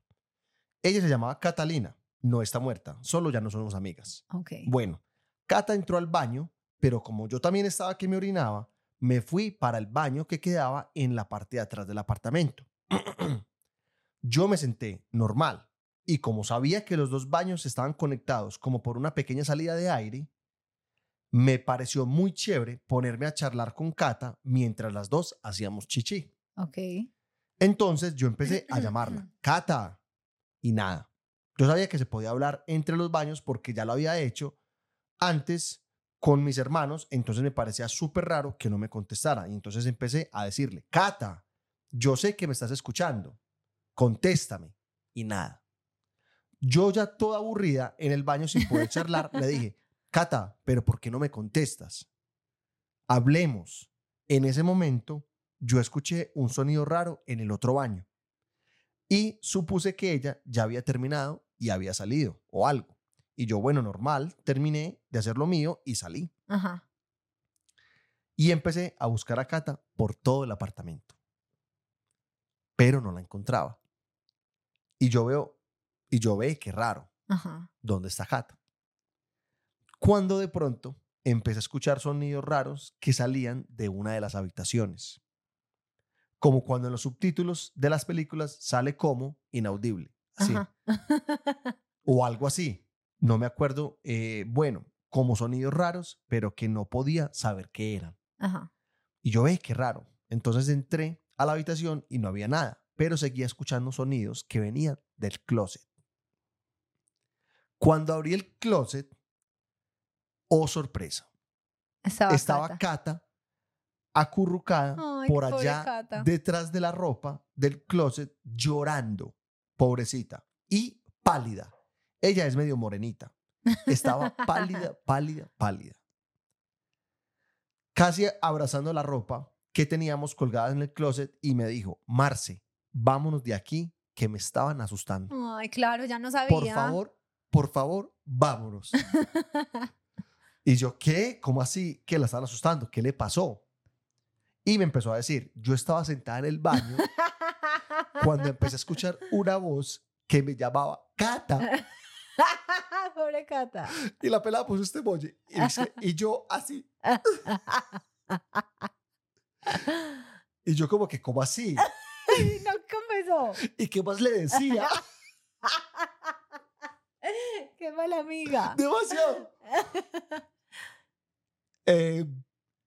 Ella se llamaba Catalina. No está muerta, solo ya no somos amigas. Ok. Bueno, Cata entró al baño, pero como yo también estaba que me orinaba, me fui para el baño que quedaba en la parte de atrás del apartamento. *clears throat* yo me senté normal y como sabía que los dos baños estaban conectados como por una pequeña salida de aire, me pareció muy chévere ponerme a charlar con Cata mientras las dos hacíamos chichi. Ok. Entonces yo empecé a llamarla, *clears throat* Cata, y nada. Yo sabía que se podía hablar entre los baños porque ya lo había hecho antes con mis hermanos, entonces me parecía súper raro que no me contestara. Y entonces empecé a decirle, Cata, yo sé que me estás escuchando, contéstame. Y nada. Yo ya toda aburrida en el baño sin poder charlar, le dije, Cata, pero ¿por qué no me contestas? Hablemos. En ese momento, yo escuché un sonido raro en el otro baño y supuse que ella ya había terminado y había salido o algo. Y yo, bueno, normal, terminé de hacer lo mío y salí. Ajá. Y empecé a buscar a Cata por todo el apartamento. Pero no la encontraba. Y yo veo, y yo ve qué raro, Ajá. ¿dónde está Cata? Cuando de pronto empecé a escuchar sonidos raros que salían de una de las habitaciones. Como cuando en los subtítulos de las películas sale como inaudible. Así. Ajá. *laughs* o algo así. No me acuerdo, eh, bueno, como sonidos raros, pero que no podía saber qué eran. Ajá. Y yo ve qué raro. Entonces entré a la habitación y no había nada, pero seguía escuchando sonidos que venían del closet. Cuando abrí el closet, oh sorpresa, Estaba, estaba Cata. Cata acurrucada Ay, por allá Cata. detrás de la ropa del closet llorando, pobrecita, y pálida. Ella es medio morenita. Estaba *laughs* pálida, pálida, pálida. Casi abrazando la ropa que teníamos colgada en el closet y me dijo, Marce, vámonos de aquí que me estaban asustando. Ay, claro, ya no sabía. Por favor, por favor, vámonos. *laughs* Y yo, ¿qué? ¿Cómo así? Que la estaban asustando. ¿Qué le pasó? Y me empezó a decir, yo estaba sentada en el baño *laughs* cuando empecé a escuchar una voz que me llamaba Cata. *laughs* Pobre Cata. Y la pelada puso este emoji. Y, dice- y yo así. *laughs* Y yo como que, ¿cómo así? *laughs* No confesó. ¿Y qué más le decía? Qué mala amiga. Demasiado. Eh,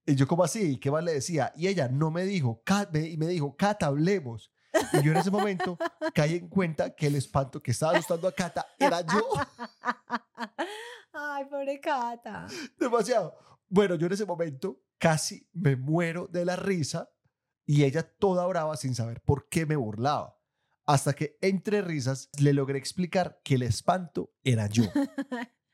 y yo como así, ¿qué más le decía? Y ella no me dijo, "Cat", me- y me dijo, Cata, hablemos. Y yo en ese momento caí en cuenta que el espanto que estaba asustando a Cata era yo. Ay, pobre Cata. Demasiado. Bueno, yo en ese momento casi me muero de la risa y ella toda brava sin saber por qué me burlaba. Hasta que entre risas le logré explicar que el espanto era yo. *laughs*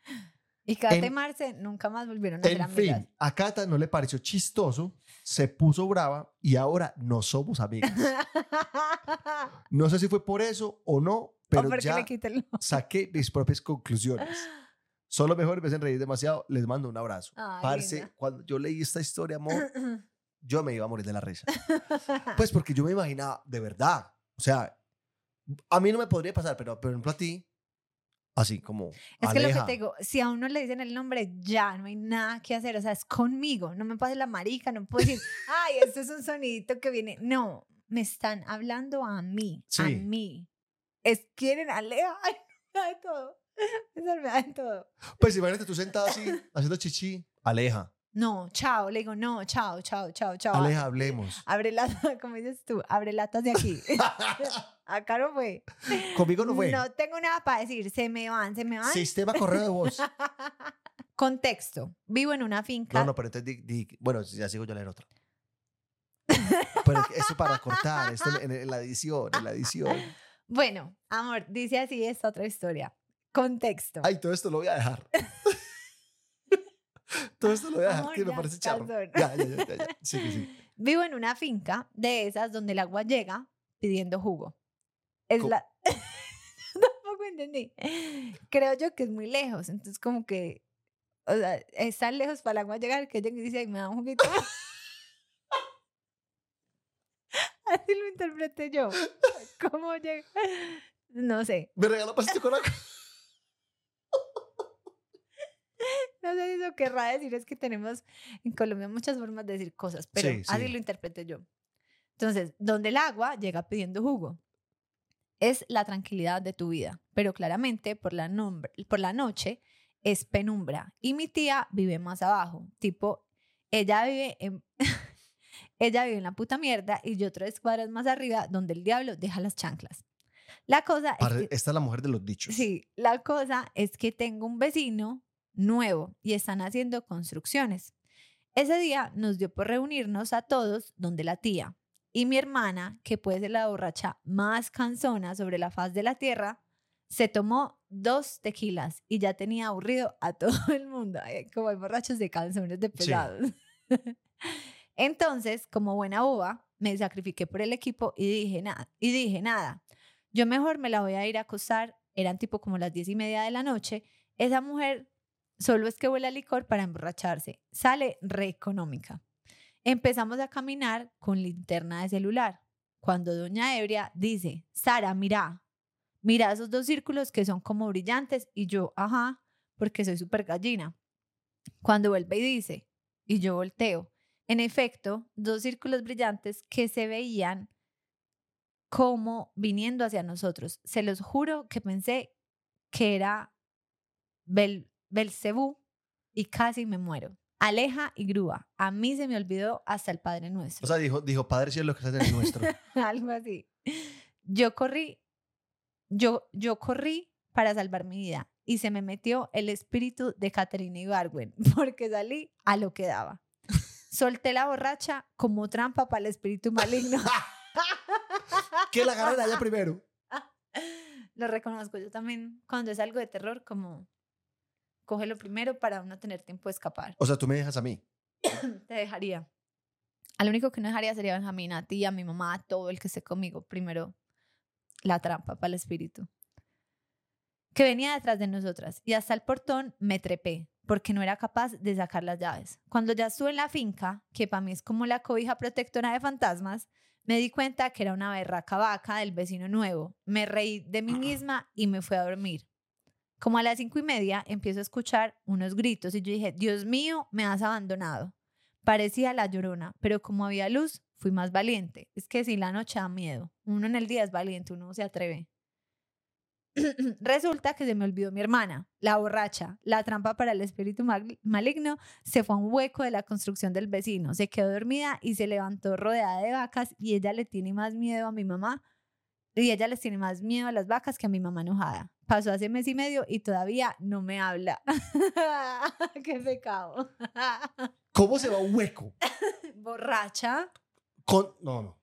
Y Cata y En- Marce nunca más volvieron a ser En amigas. fin, a Cata no le pareció chistoso, se puso brava y ahora no somos amigas. *laughs* No sé si fue por eso o no, o pero porque ya le saqué mis propias conclusiones. Solo mejor me hacen reír demasiado. Les mando un abrazo. Ay, Parce, linda. cuando yo leí esta historia, amor, *clears throat* yo me iba a morir de la risa. *laughs* Pues porque yo me imaginaba, de verdad, o sea, a mí no me podría pasar, pero por ejemplo a ti, así como Es que lo que Aleja. te digo, si a uno le dicen el nombre, ya no hay nada que hacer. O sea, es conmigo. No me pase la marica, no puedo decir, *laughs* ay, esto es un sonidito que viene. No, me están hablando a mí, a Sí. mí. Es quieren aleja, *laughs* ay, de todo. Eso me da de todo. Pues imagínate tú sentada así, haciendo chichi, aleja, No, chao, le digo, no, chao, chao, chao, chao. aleja, hablemos. Abre lata, *laughs* como dices tú, abre latas de aquí. Acá no fue. Conmigo no fue. No tengo nada para decir, se me van, se me van. Sistema correo de voz. *laughs* Contexto, vivo en una finca. No, no, pero entonces, di- di- bueno, ya sigo yo a leer otra. Pero eso para cortar, esto en, en la edición, en la edición. *laughs* Bueno, amor, dice así esta otra historia. Contexto. Ay, todo esto lo voy a dejar. *laughs* todo esto lo voy a dejar, Amor, que me ya, parece charro. Ya, ya, sí, sí. Vivo en una finca de esas donde el agua llega pidiendo jugo. Es Co- la... *laughs* Tampoco entendí. Creo yo que es muy lejos, entonces como que, o sea, es tan lejos para el agua llegar que y dice, "Ay, me da un juguito. *laughs* Así lo interpreté yo. ¿Cómo llega? No sé. Me regaló pasito con agua. No sé si eso querrá decir, es que tenemos en Colombia muchas formas de decir cosas, pero Sí, así sí. lo interpreté yo. Entonces, donde el agua llega pidiendo jugo, es la tranquilidad de tu vida, pero claramente por la, por la noche es penumbra. Y mi tía vive más abajo, tipo, ella vive en... *laughs* ella vive en la puta mierda y yo tres cuadras más arriba donde el diablo deja las chanclas. La cosa es Pare- que... Esta es la mujer de los dichos. Sí, la cosa es que tengo un vecino nuevo y están haciendo construcciones. Ese día nos dio por reunirnos a todos donde la tía y mi hermana, que puede ser la borracha más cansona sobre la faz de la tierra, se tomó dos tequilas y ya tenía aburrido a *laughs* todo el mundo, como hay borrachos de canzones de pesados. *laughs* Entonces, como buena boba, me sacrifiqué por el equipo y dije nada, y dije nada. Yo mejor me la voy a ir a acostar eran tipo como las diez y media de la noche, esa mujer solo es que huele a licor para emborracharse. Sale re económica. Empezamos a caminar con linterna de celular. Cuando doña Ebria dice, Sara, mira, mira esos dos círculos que son como brillantes y yo, ajá, porque soy súper gallina. Cuando vuelve y dice, y yo volteo, en efecto, dos círculos brillantes que se veían como viniendo hacia nosotros. Se los juro que pensé que era Bel Belcebú y casi me muero. Aleja y grúa. A mí se me olvidó hasta el Padre Nuestro. O sea, dijo, dijo Padre Cielo que es el nuestro. *laughs* Algo así. Yo corrí, yo, yo corrí para salvar mi vida y se me metió el espíritu de Catherine Ibargüen *laughs* porque salí a lo que daba. Solté la borracha como trampa para el espíritu maligno. *laughs* que la agarren allá primero. Lo reconozco. Yo también, cuando es algo de terror, como cógelo primero para no tener tiempo de escapar. O sea, tú me dejas a mí. *coughs* Te dejaría. Al único que no dejaría sería a Benjamín, a ti, a mi mamá, a todo el que esté conmigo. Primero, la trampa para el espíritu. Que venía detrás de nosotras. Y hasta el portón me trepé, porque no era capaz de sacar las llaves. Cuando ya estuve en la finca, que para mí es como la cobija protectora de fantasmas, me di cuenta que era una berraca vaca del vecino nuevo. Me reí de mí misma y me fui a dormir. Como a las cinco y media empiezo a escuchar unos gritos y yo dije, Dios mío, me has abandonado. Parecía la llorona, pero como había luz, fui más valiente. Es que si la noche da miedo, uno en el día es valiente, uno se atreve. *clears throat* Resulta que se me olvidó mi hermana, la borracha, la trampa para el espíritu mal- maligno, se fue a un hueco de la construcción del vecino, se quedó dormida y se levantó rodeada de vacas y ella le tiene más miedo a mi mamá y ella les tiene más miedo a las vacas que a mi mamá enojada. Pasó hace mes y medio y todavía no me habla. *laughs* ¡Qué pecado! *laughs* ¿Cómo se va un hueco? Borracha. Con... No, no.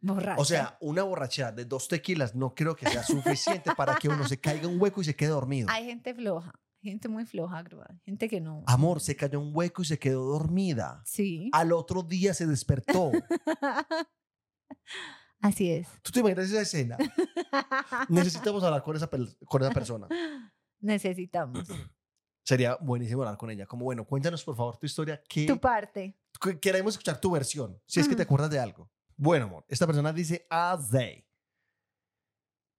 Borracha. O sea, una borrachera de dos tequilas no creo que sea suficiente para que uno se caiga un hueco y se quede dormido. hay gente floja, gente muy floja, gente que no. Amor, se cayó un hueco y se quedó dormida. Sí. Al otro día se despertó. *laughs* Así es. ¿Tú te imaginas esa escena? *laughs* Necesitamos hablar con esa, con esa persona. Necesitamos. *clears throat* Sería buenísimo hablar con ella. Como, bueno, cuéntanos por favor tu historia. ¿Qué, Tu parte. que- queremos escuchar tu versión, si es que te acuerdas de algo. Bueno, amor, esta persona dice as they.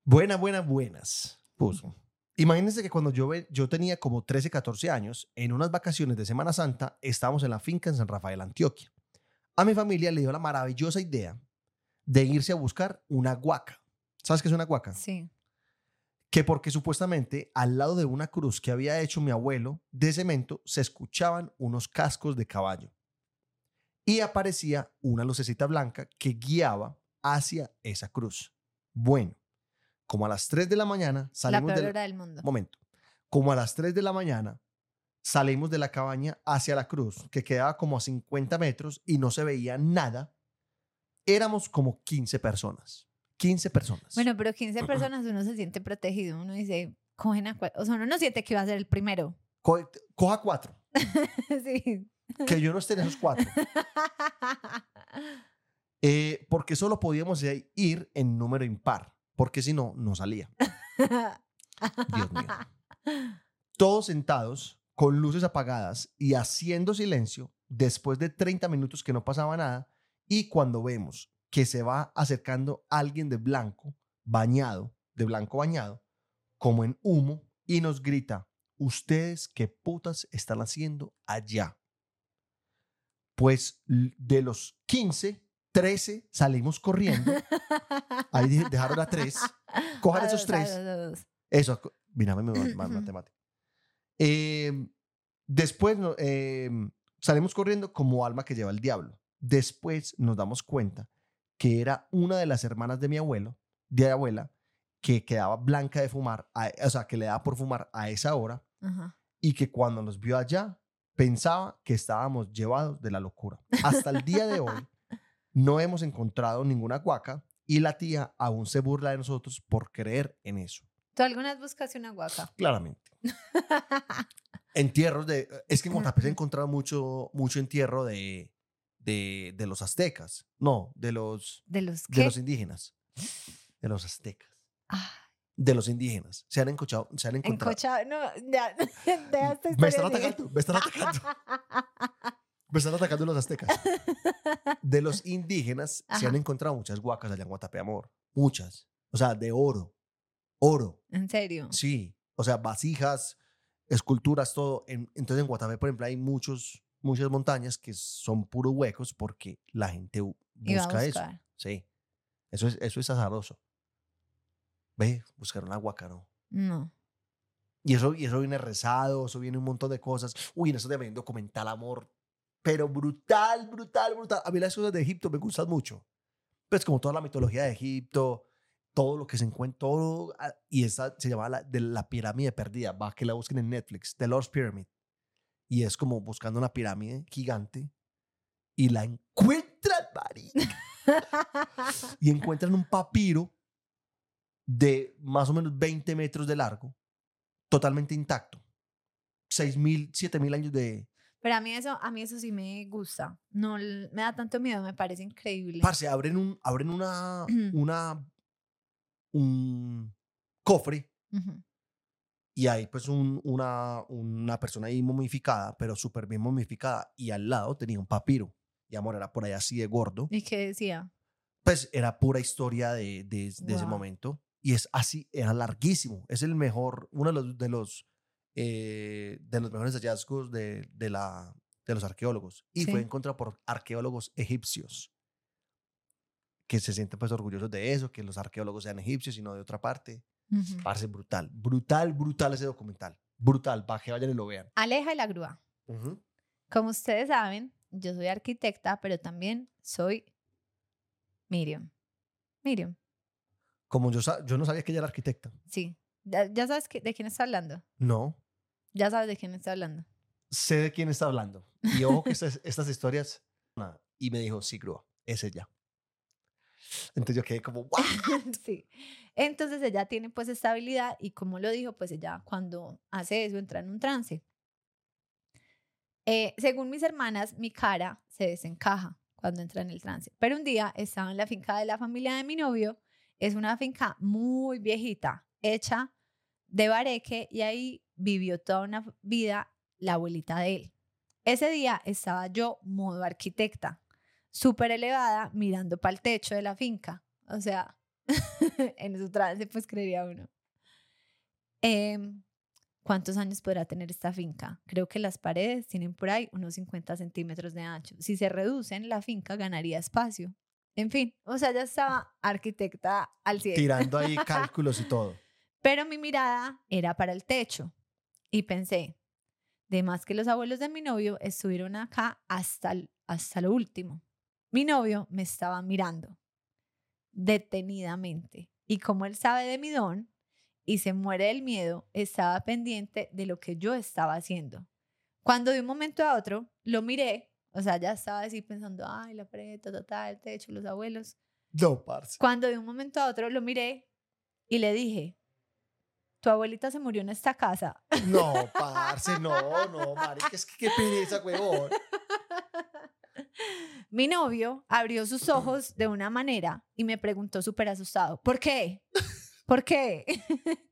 Buena, buena, buenas. Puso. Imagínense que cuando yo, yo tenía como 13, 14 años, en unas vacaciones de Semana Santa, estábamos en la finca en San Rafael, Antioquia. A mi familia le dio la maravillosa idea de irse a buscar una guaca. ¿Sabes qué es una guaca? Sí. que porque supuestamente al lado de una cruz que había hecho mi abuelo de cemento se escuchaban unos cascos de caballo y aparecía una lucecita blanca que guiaba hacia esa cruz. Bueno, como a las 3 de la mañana La salimos peor de hora del mundo. momento. Como a las 3 de la mañana salimos de la cabaña hacia la cruz, que quedaba como a 50 metros y no se veía nada. Éramos como 15 personas. 15 personas. Bueno, pero 15 personas uno se siente protegido. Uno dice, cogen a cua- O sea, uno no siente que va a ser el primero. Co- coja cuatro. *laughs* sí. Que yo no esté en esos cuatro. *laughs* Eh, porque solo podíamos ir en número impar, porque si no, no salía. *laughs* Dios mío. Todos sentados, con luces apagadas y haciendo silencio, después de 30 minutos que no pasaba nada, y cuando vemos que se va acercando alguien de blanco, bañado, de blanco bañado, como en humo, y nos grita, ¿ustedes qué putas están haciendo allá? Pues de los 15, 13 salimos corriendo. Ahí de- dejaron a tres. Cojan esos tres. Eso, mira, ma- *laughs* matemática. Eh, después eh, salimos corriendo como alma que lleva el diablo. Después nos damos cuenta que era una de las hermanas de mi abuelo, de mi abuela, que quedaba blanca de fumar, a- o sea, que le daba por fumar a esa hora Ajá. y que cuando nos vio allá pensaba que estábamos llevados de la locura. Hasta el día de hoy no hemos encontrado ninguna guaca y la tía aún se burla de nosotros por creer en eso. ¿Tú alguna vez buscaste una guaca? *laughs* Claramente. *laughs* Entierros de... Es que en Guatapé se ha encontrado mucho, mucho entierro de, de, de los aztecas. No, de los, ¿De los de qué? los indígenas. De los aztecas. Ah, de los indígenas. Se han encontrado, se han En encontrado. Cocha, no, ya, *laughs* deja esta Me están atacando, me están atacando. Me están atacando los aztecas. De los *laughs* indígenas se han encontrado muchas huacas allá en Guatapé, amor. Muchas. O sea, de oro. Oro. En serio. Sí. O sea, vasijas, esculturas, todo. En- entonces en Guatapé, por ejemplo, hay muchos, muchas montañas que son puros huecos porque la gente busca eso. Sí. Eso es, eso es azaroso. Ve, buscaron huaca, ¿no? Y eso, y eso viene rezado, eso viene un montón de cosas. Uy, en eso también documental, amor. Pero brutal, brutal, brutal. A mí las cosas de Egipto me gustan mucho. Pues como toda la mitología de Egipto, todo lo que se encuentra, todo. ah, Y esa se llama la, de la pirámide perdida. Va, que la busquen en Netflix, The Lost Pyramid. Y es como buscando una pirámide gigante y la encuentran, marica. *laughs* y encuentran un papiro de más o menos 20 metros de largo, totalmente intacto. 6.000, 7.000 años de... Pero a mí eso, a mí eso sí me gusta. No me da tanto miedo, me parece increíble. Parce, abren, un, abren una, *clears throat* una, un cofre Ujú. Y hay pues un- una, una persona ahí momificada, pero súper bien momificada. Y al lado tenía un papiro. Y amor, era por ahí así de gordo. ¿Y qué decía? Pues era pura historia de, de, de ese Guau. momento. Y es así, era larguísimo. Es el mejor, uno de los, de los, eh, de los mejores hallazgos de, de, la, de los arqueólogos. Y fue Sí. encontrado por arqueólogos egipcios. Que se sienten pues orgullosos de eso, que los arqueólogos sean egipcios y no de otra parte. Ujú. Parece brutal, brutal, brutal ese documental. Brutal, para que vayan y lo vean. Aleja y la grúa. Como ustedes saben, yo soy arquitecta, pero también soy Miriam. Miriam, Como yo, yo no sabía que ella era arquitecta. sí. Ya, ya sabes que- de quién está hablando. No, Ya sabes de quién está hablando. sé de quién está hablando. Y ojo que *laughs* estas, estas historias. Y me dijo, sí, grúa, es ella. Entonces yo quedé como, *laughs* sí. Entonces ella tiene pues estabilidad y como lo dijo, pues ella cuando hace eso entra en un trance. Eh, según mis hermanas, mi cara se desencaja cuando entra en el trance. Pero un día estaba en la finca de la familia de mi novio. Es una finca muy viejita, hecha de bareque y ahí vivió toda una vida la abuelita de él. Ese día estaba yo modo arquitecta, súper elevada, mirando para el techo de la finca. O sea, *laughs* en su trance, pues creería uno. Em, ¿Cuántos años podrá tener esta finca? Creo que las paredes tienen por ahí unos 50 centímetros de ancho. Si se reducen, la finca ganaría espacio. En fin, o sea, ya estaba arquitecta al 100. tirando ahí *laughs* cálculos y todo. Pero mi mirada era para el techo y pensé, de más que los abuelos de mi novio estuvieron acá hasta, hasta lo último. Mi novio me estaba mirando detenidamente y como él sabe de mi don y se muere del miedo, estaba pendiente de lo que yo estaba haciendo. Cuando de un momento a otro lo miré, o sea, ya estaba así pensando, ay, la pared, ta, ta, ta, el techo, los abuelos. No, parce. Cuando de un momento a otro lo miré y le dije, tu abuelita se murió en esta casa. No, parce, no, no, marica, es que qué pereza, huevón. *laughs* Mi novio abrió sus ojos de una manera y me preguntó súper asustado, ¿por qué? ¿Por qué? *laughs*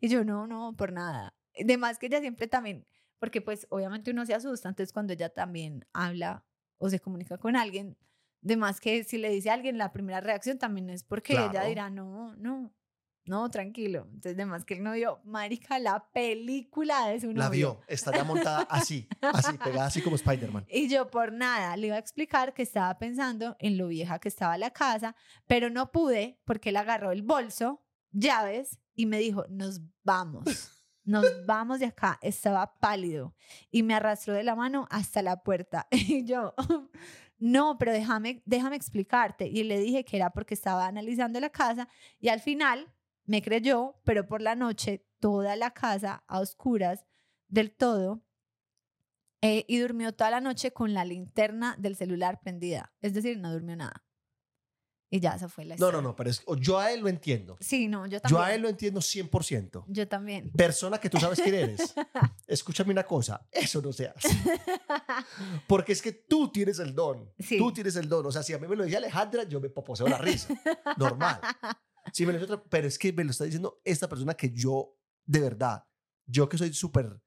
y yo, no, no, por nada. De más que ella siempre también, porque pues obviamente uno se asusta, entonces cuando ella también habla o se comunica con alguien, de más que si le dice a alguien, la primera reacción también es porque ella Claro. dirá, no, no, no, tranquilo. Entonces, de más que el novio, marica, la película de su novio. La vio, está ya montada así, así, pegada así como Spider-Man. *laughs* Y yo por nada le iba a explicar que estaba pensando en lo vieja que estaba la casa, pero no pude porque él agarró el bolso, llaves, y me dijo, nos vamos, nos *laughs* vamos de acá. Estaba pálido y me arrastró de la mano hasta la puerta. *laughs* Y yo, no, pero déjame, déjame explicarte. Y le dije que era porque estaba analizando la casa y al final me creyó, pero por la noche toda la casa a oscuras del todo eh, y durmió toda la noche con la linterna del celular prendida. Es decir, no durmió nada. Y ya, esa fue la No, historia. no, no, pero es- yo a él lo entiendo. Sí, no, yo también. Yo a él lo entiendo 100%. Yo también. Persona que tú sabes quién eres, *laughs* escúchame una cosa, eso no se hace. Porque es que tú tienes el don. Sí. Tú tienes el don. O sea, si a mí me lo dice Alejandra, yo me poposeo la risa. Normal. *laughs* Sí, me lo hizo otra, pero es que me lo está diciendo esta persona que yo, de verdad, yo que soy súper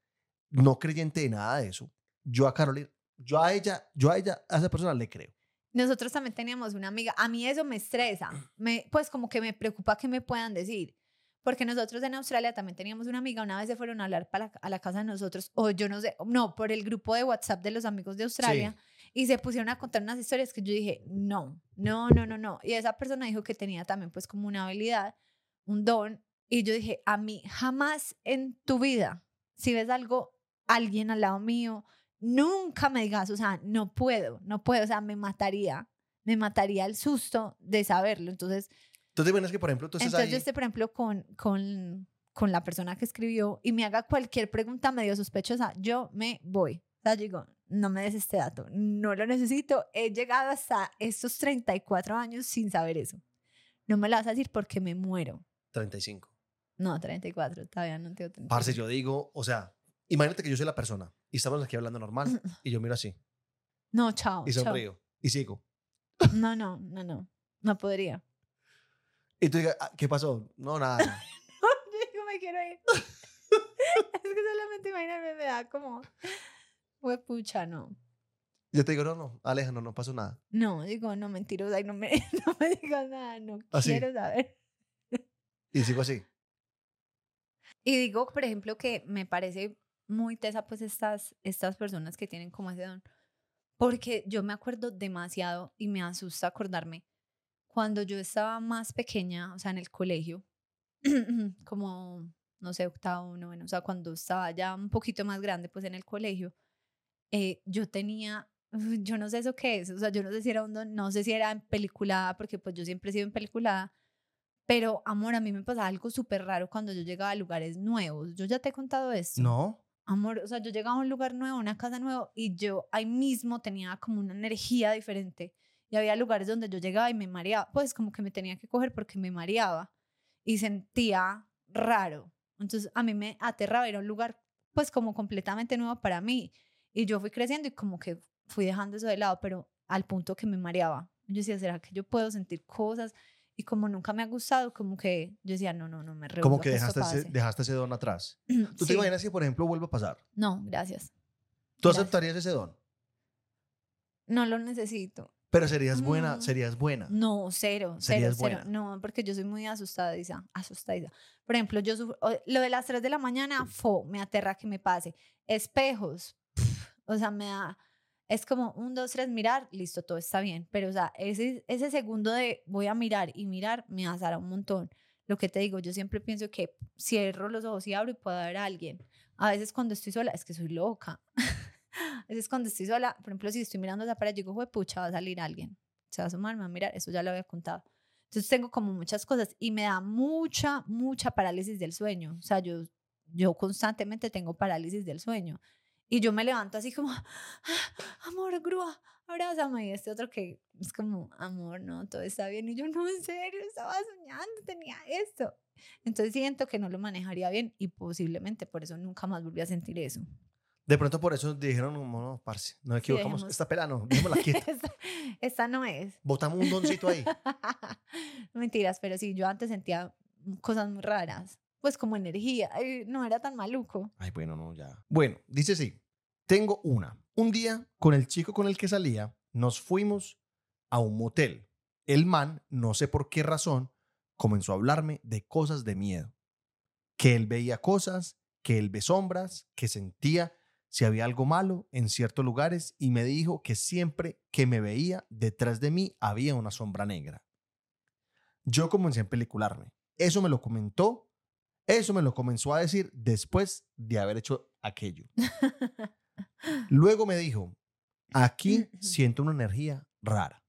no creyente de nada de eso, yo a Carolina, yo a ella, yo a ella, a esa persona le creo. Nosotros también teníamos una amiga. A mí eso me estresa. *clears throat* Me, pues como que me preocupa que me puedan decir. Porque nosotros en Australia también teníamos una amiga. Una vez se fueron a hablar para, a la casa de nosotros. O yo no sé. No, por el grupo de WhatsApp de los amigos de Australia. Y se pusieron a contar unas historias que yo dije, no, no, no, no, no. Y esa persona dijo que tenía también pues como una habilidad, un don. Y yo dije, a mí jamás en tu vida, si ves algo, alguien al lado mío, nunca me digas, o sea, no puedo, no puedo, o sea, me mataría, me mataría el susto de saberlo. Entonces, ¿Tú te imaginas que, por ejemplo, tú estés entonces ahí? yo esté, por ejemplo, con, con, con la persona que escribió y me haga cualquier pregunta medio sospechosa, yo me voy. O sea, digo, no me des este dato, no lo necesito. He llegado hasta estos 34 años sin saber eso. No me lo vas a decir porque me muero. 35. No, 34, todavía no tengo 34. Parce, yo digo, o sea, imagínate que yo soy la persona y estamos aquí hablando normal *laughs* y yo miro así No, chao. y chao. sonrío y sigo. No, no, no, no. No podría. Y tú digas, "Ah, ¿qué pasó? No, nada. *laughs* Yo digo, me quiero ir. *laughs* es que solamente imagíname, me da como. Pucha, no. Yo te digo, no, no, Aleja, no, no pasó nada. No, digo, no, mentirosa, y no me, *laughs* no me digas nada, no Así. quiero saber. Y sigo así. Y digo, por ejemplo, que me parece muy tesa, pues, estas, estas personas que tienen como ese don. Porque yo me acuerdo demasiado y me asusta acordarme cuando yo estaba más pequeña, o sea, en el colegio, *clears throat* como, no sé, octavo, noveno, o sea, cuando estaba ya un poquito más grande, pues en el colegio, eh, yo tenía, *laughs* yo no sé eso qué es, o sea, yo no sé si era un don, no sé si era en peliculada, porque pues yo siempre he sido en peliculada, pero amor, a mí me pasaba algo súper raro cuando yo llegaba a lugares nuevos. Yo ya te he contado esto. No. Amor, o sea, yo llegaba a un lugar nuevo, una casa nueva, y yo ahí mismo tenía como una energía diferente. Y había lugares donde yo llegaba y me mareaba, pues como que me tenía que coger porque me mareaba y sentía raro. Entonces a mí me aterraba, era un lugar pues como completamente nuevo para mí. Y yo fui creciendo y como que fui dejando eso de lado, pero al punto que me mareaba. Yo decía, ¿será que yo puedo sentir cosas? Y como nunca me ha gustado, como que yo decía, no, no, no, me rehúso Como que dejaste ese, pase". dejaste ese don atrás. *clears throat* ¿Tú te Sí. imaginas que, por ejemplo, vuelva a pasar? No, gracias. ¿Tú Gracias. aceptarías ese don? No lo necesito. Pero serías buena, Mm. serías buena. No, cero, cero, Serías cero. buena. No, porque yo soy muy asustadiza, asustadiza. Por ejemplo, yo sufro- lo de las 3 de la mañana, fo, me aterra que me pase. Espejos, o sea, me da, es como un, dos, tres, mirar, listo, todo está bien. Pero, o sea, ese, ese segundo de voy a mirar y mirar me azara un montón. Lo que te digo, yo siempre pienso que cierro los ojos y abro y puedo ver a alguien. A veces cuando estoy sola, es que soy loca. *laughs* a veces cuando estoy sola, por ejemplo, si estoy mirando esa pared, digo, "Jue pucha, va a salir alguien se va a asomar, me va a mirar, eso ya lo había contado. Entonces tengo como muchas cosas y me da mucha, mucha parálisis del sueño. O sea, yo, yo constantemente tengo parálisis del sueño. Y yo me levanto así como, "Ah, amor, grúa, abrázame. Y este otro que es como, amor, no, todo está bien. Y yo, no, en serio, estaba soñando, tenía esto. Entonces siento que no lo manejaría bien y posiblemente por eso nunca más volví a sentir eso. De pronto por eso dijeron, no, no, parce, nos equivocamos. dejemos- Esta pela no, démosla *laughs* quieta. esta, esta no es. Botamos un doncito ahí. *laughs* Mentiras, pero sí, yo antes sentía cosas muy raras. Pues como energía, ay, no era tan maluco. Ay, bueno, no, ya. Bueno, dice sí. Tengo una. Un día, con el chico con el que salía, nos fuimos a un motel. El man, no sé por qué razón, comenzó a hablarme de cosas de miedo. Que él veía cosas, que él ve sombras, que sentía si había algo malo en ciertos lugares y me dijo que siempre que me veía detrás de mí había una sombra negra. Yo comencé a empelicularme. Eso me lo comentó, eso me lo comenzó a decir después de haber hecho aquello. *laughs* Luego me dijo, aquí siento una energía rara,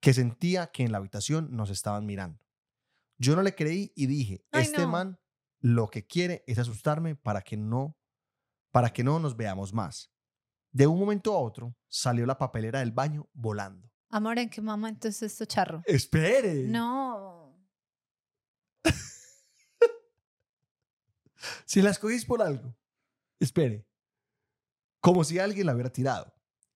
que sentía que en la habitación nos estaban mirando. Yo no le creí y dije, Ay, este no. man lo que quiere es asustarme para que no para que no nos veamos más. De un momento a otro salió la papelera del baño volando. Amor, ¿en qué momento es esto charro? Espere. No. Si la escogís por algo, espere. Como si alguien la hubiera tirado.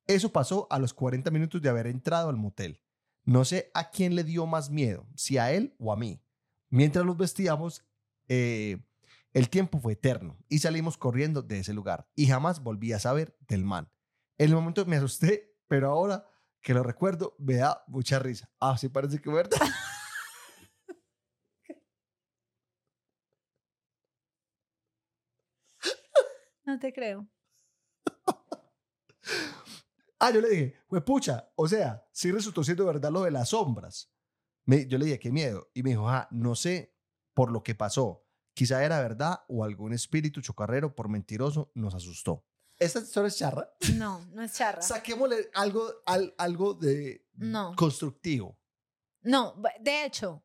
Eso pasó a los 40 minutos de haber entrado al motel. No sé a quién le dio más miedo, si a él o a mí. Mientras los vestíamos, eh, el tiempo fue eterno y salimos corriendo de ese lugar y jamás volví a saber del man. En el momento me asusté, pero ahora que lo recuerdo me da mucha risa. Ah, sí parece que verdad. *laughs* No te creo. *laughs* Ah, yo le dije, pues pucha, o sea, sí resultó siendo verdad lo de las sombras. Me- yo le dije, qué miedo. Y me dijo, ah, no sé por lo que pasó. Quizá era verdad o algún espíritu chocarrero por mentiroso nos asustó. Esta historia es charra. No, no es charra. Saquémosle algo, al- algo de No. constructivo. No, de hecho,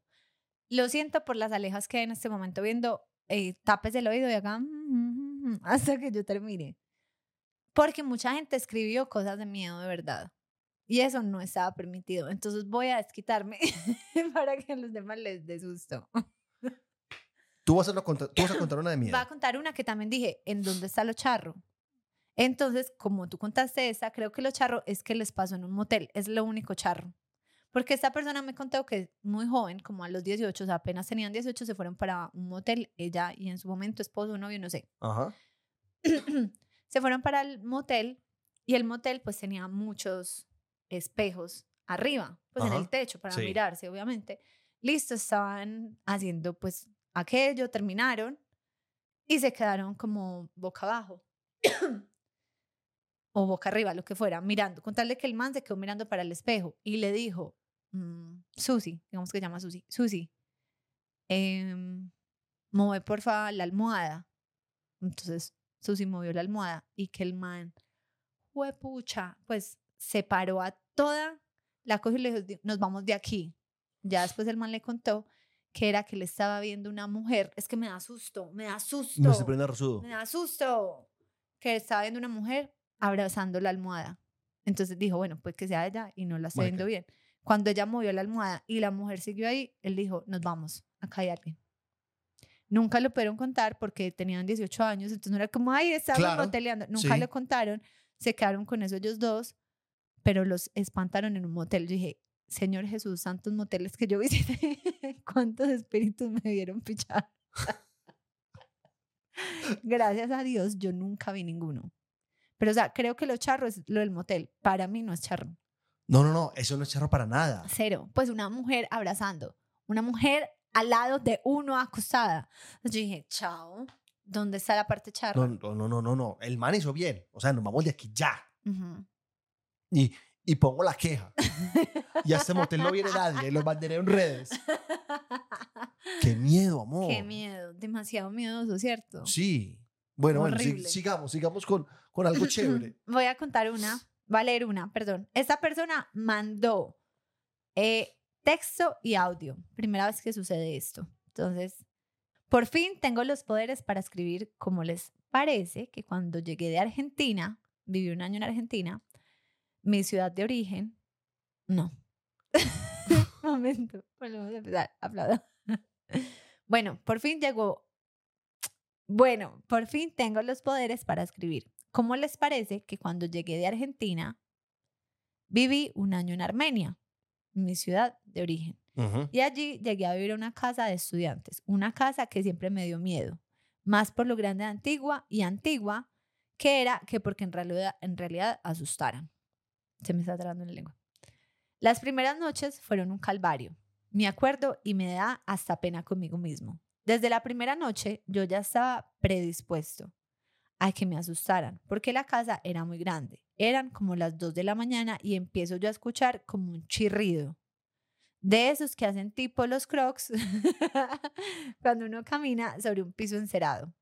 lo siento por las alejas que hay en este momento viendo. Eh, tapes el oído y hagan "Mm, *laughs* hasta que yo termine. Porque mucha gente escribió cosas de miedo de verdad. Y eso no estaba permitido. Entonces voy a desquitarme *laughs* para que a los demás les dé susto. Tú vas, a lo contar, tú vas a contar una de miedo. Va a contar una que también dije, ¿en dónde está lo charro? Entonces, como tú contaste esa, creo que lo charro es que les pasó en un motel, es lo único charro. Porque esta persona me contó que muy joven, como a los 18, o sea, apenas tenían 18, se fueron para un motel, ella y en su momento esposo, novio, no sé. Ajá. *clears throat* se fueron para el motel y el motel pues tenía muchos espejos arriba, pues en Ajá, el techo para sí. mirarse, obviamente. Listo, estaban haciendo pues aquello, terminaron y se quedaron como boca abajo *clears throat* o boca arriba, lo que fuera, mirando, con tal de que el man se quedó mirando para el espejo y le dijo, mm, Susi, digamos que se llama Susi, Susi, em, mueve porfa la almohada. Entonces Susi movió la almohada y que el man, pucha, pues se paró a toda, la cogió y le dijo, "Di- nos vamos de aquí. Ya después el man le contó que era que le estaba viendo una mujer, es que me da susto, me da susto. Me estoy poniendo resudo. Me da susto. Que estaba viendo una mujer abrazando la almohada. Entonces dijo, bueno, pues que sea ella y no la estoy viendo bien. Cuando ella movió la almohada y la mujer siguió ahí, él dijo, nos vamos, acá hay alguien. Nunca lo pudieron contar porque tenían 18 años, entonces no era como, ay, estaban Claro, moteleando. Nunca sí. lo contaron, se quedaron con eso ellos dos, pero los espantaron en un motel. Yo dije, Señor Jesús, santos moteles que yo visité, *laughs* ¿cuántos espíritus me dieron pichar? *laughs* Gracias a Dios, yo nunca vi ninguno. Pero, o sea, creo que lo charro es lo del motel. Para mí no es charro. No, no, no, eso no es charro para nada. Cero. Pues una mujer abrazando. Una mujer al lado de uno acostada. Yo dije, chao. ¿Dónde está la parte charra? No, no, no, no, no, no. El man hizo bien. O sea, nos vamos de aquí ya. Y, y pongo la queja. Y a este motel no viene nadie. Los mandaré en redes. Qué miedo, amor. Qué miedo. Demasiado miedoso, ¿cierto? Sí. Bueno, bueno, sigamos, sigamos con, con algo chévere. *laughs* Voy a contar una. Va a leer una, perdón. Esta persona mandó eh, texto y audio. Primera vez que sucede esto. Entonces, por fin tengo los poderes para escribir como les parece que cuando llegué de Argentina, viví un año en Argentina, mi ciudad de origen, no. *laughs* Momento, volvemos a empezar, bueno, por fin llegó, bueno, por fin tengo los poderes para escribir. ¿Cómo les parece que cuando llegué de Argentina, viví un año en Armenia, mi ciudad de origen? Y allí llegué a vivir a una casa de estudiantes, una casa que siempre me dio miedo, más por lo grande de antigua y antigua que era que porque en realidad, en realidad asustaran. Se me está trabando la lengua. Las primeras noches fueron un calvario. Me acuerdo y me da hasta pena conmigo mismo. Desde la primera noche yo ya estaba predispuesto a que me asustaran, porque la casa era muy grande. Eran como las 2 de la mañana y empiezo yo a escuchar como un chirrido de esos que hacen tipo los crocs *laughs* cuando uno camina sobre un piso encerado.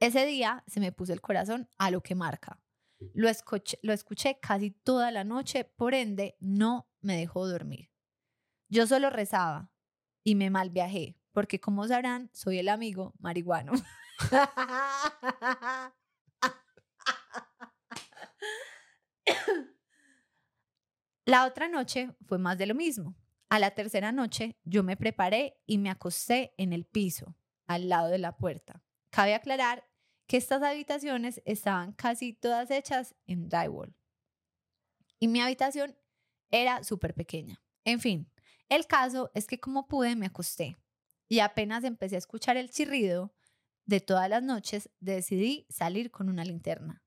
Ese día se me puso el corazón a lo que marca. Lo escuché, lo escuché casi toda la noche, por ende no me dejó dormir. Yo solo rezaba y me mal viajé, porque como sabrán, soy el amigo marihuano. *laughs* *laughs* La otra noche fue más de lo mismo. A la tercera noche yo me preparé y me acosté en el piso, al lado de la puerta. Cabe aclarar que estas habitaciones estaban casi todas hechas en drywall. Y mi habitación era súper pequeña. En fin, el caso es que como pude me acosté. Y apenas empecé a escuchar el chirrido de todas las noches, decidí salir con una linterna.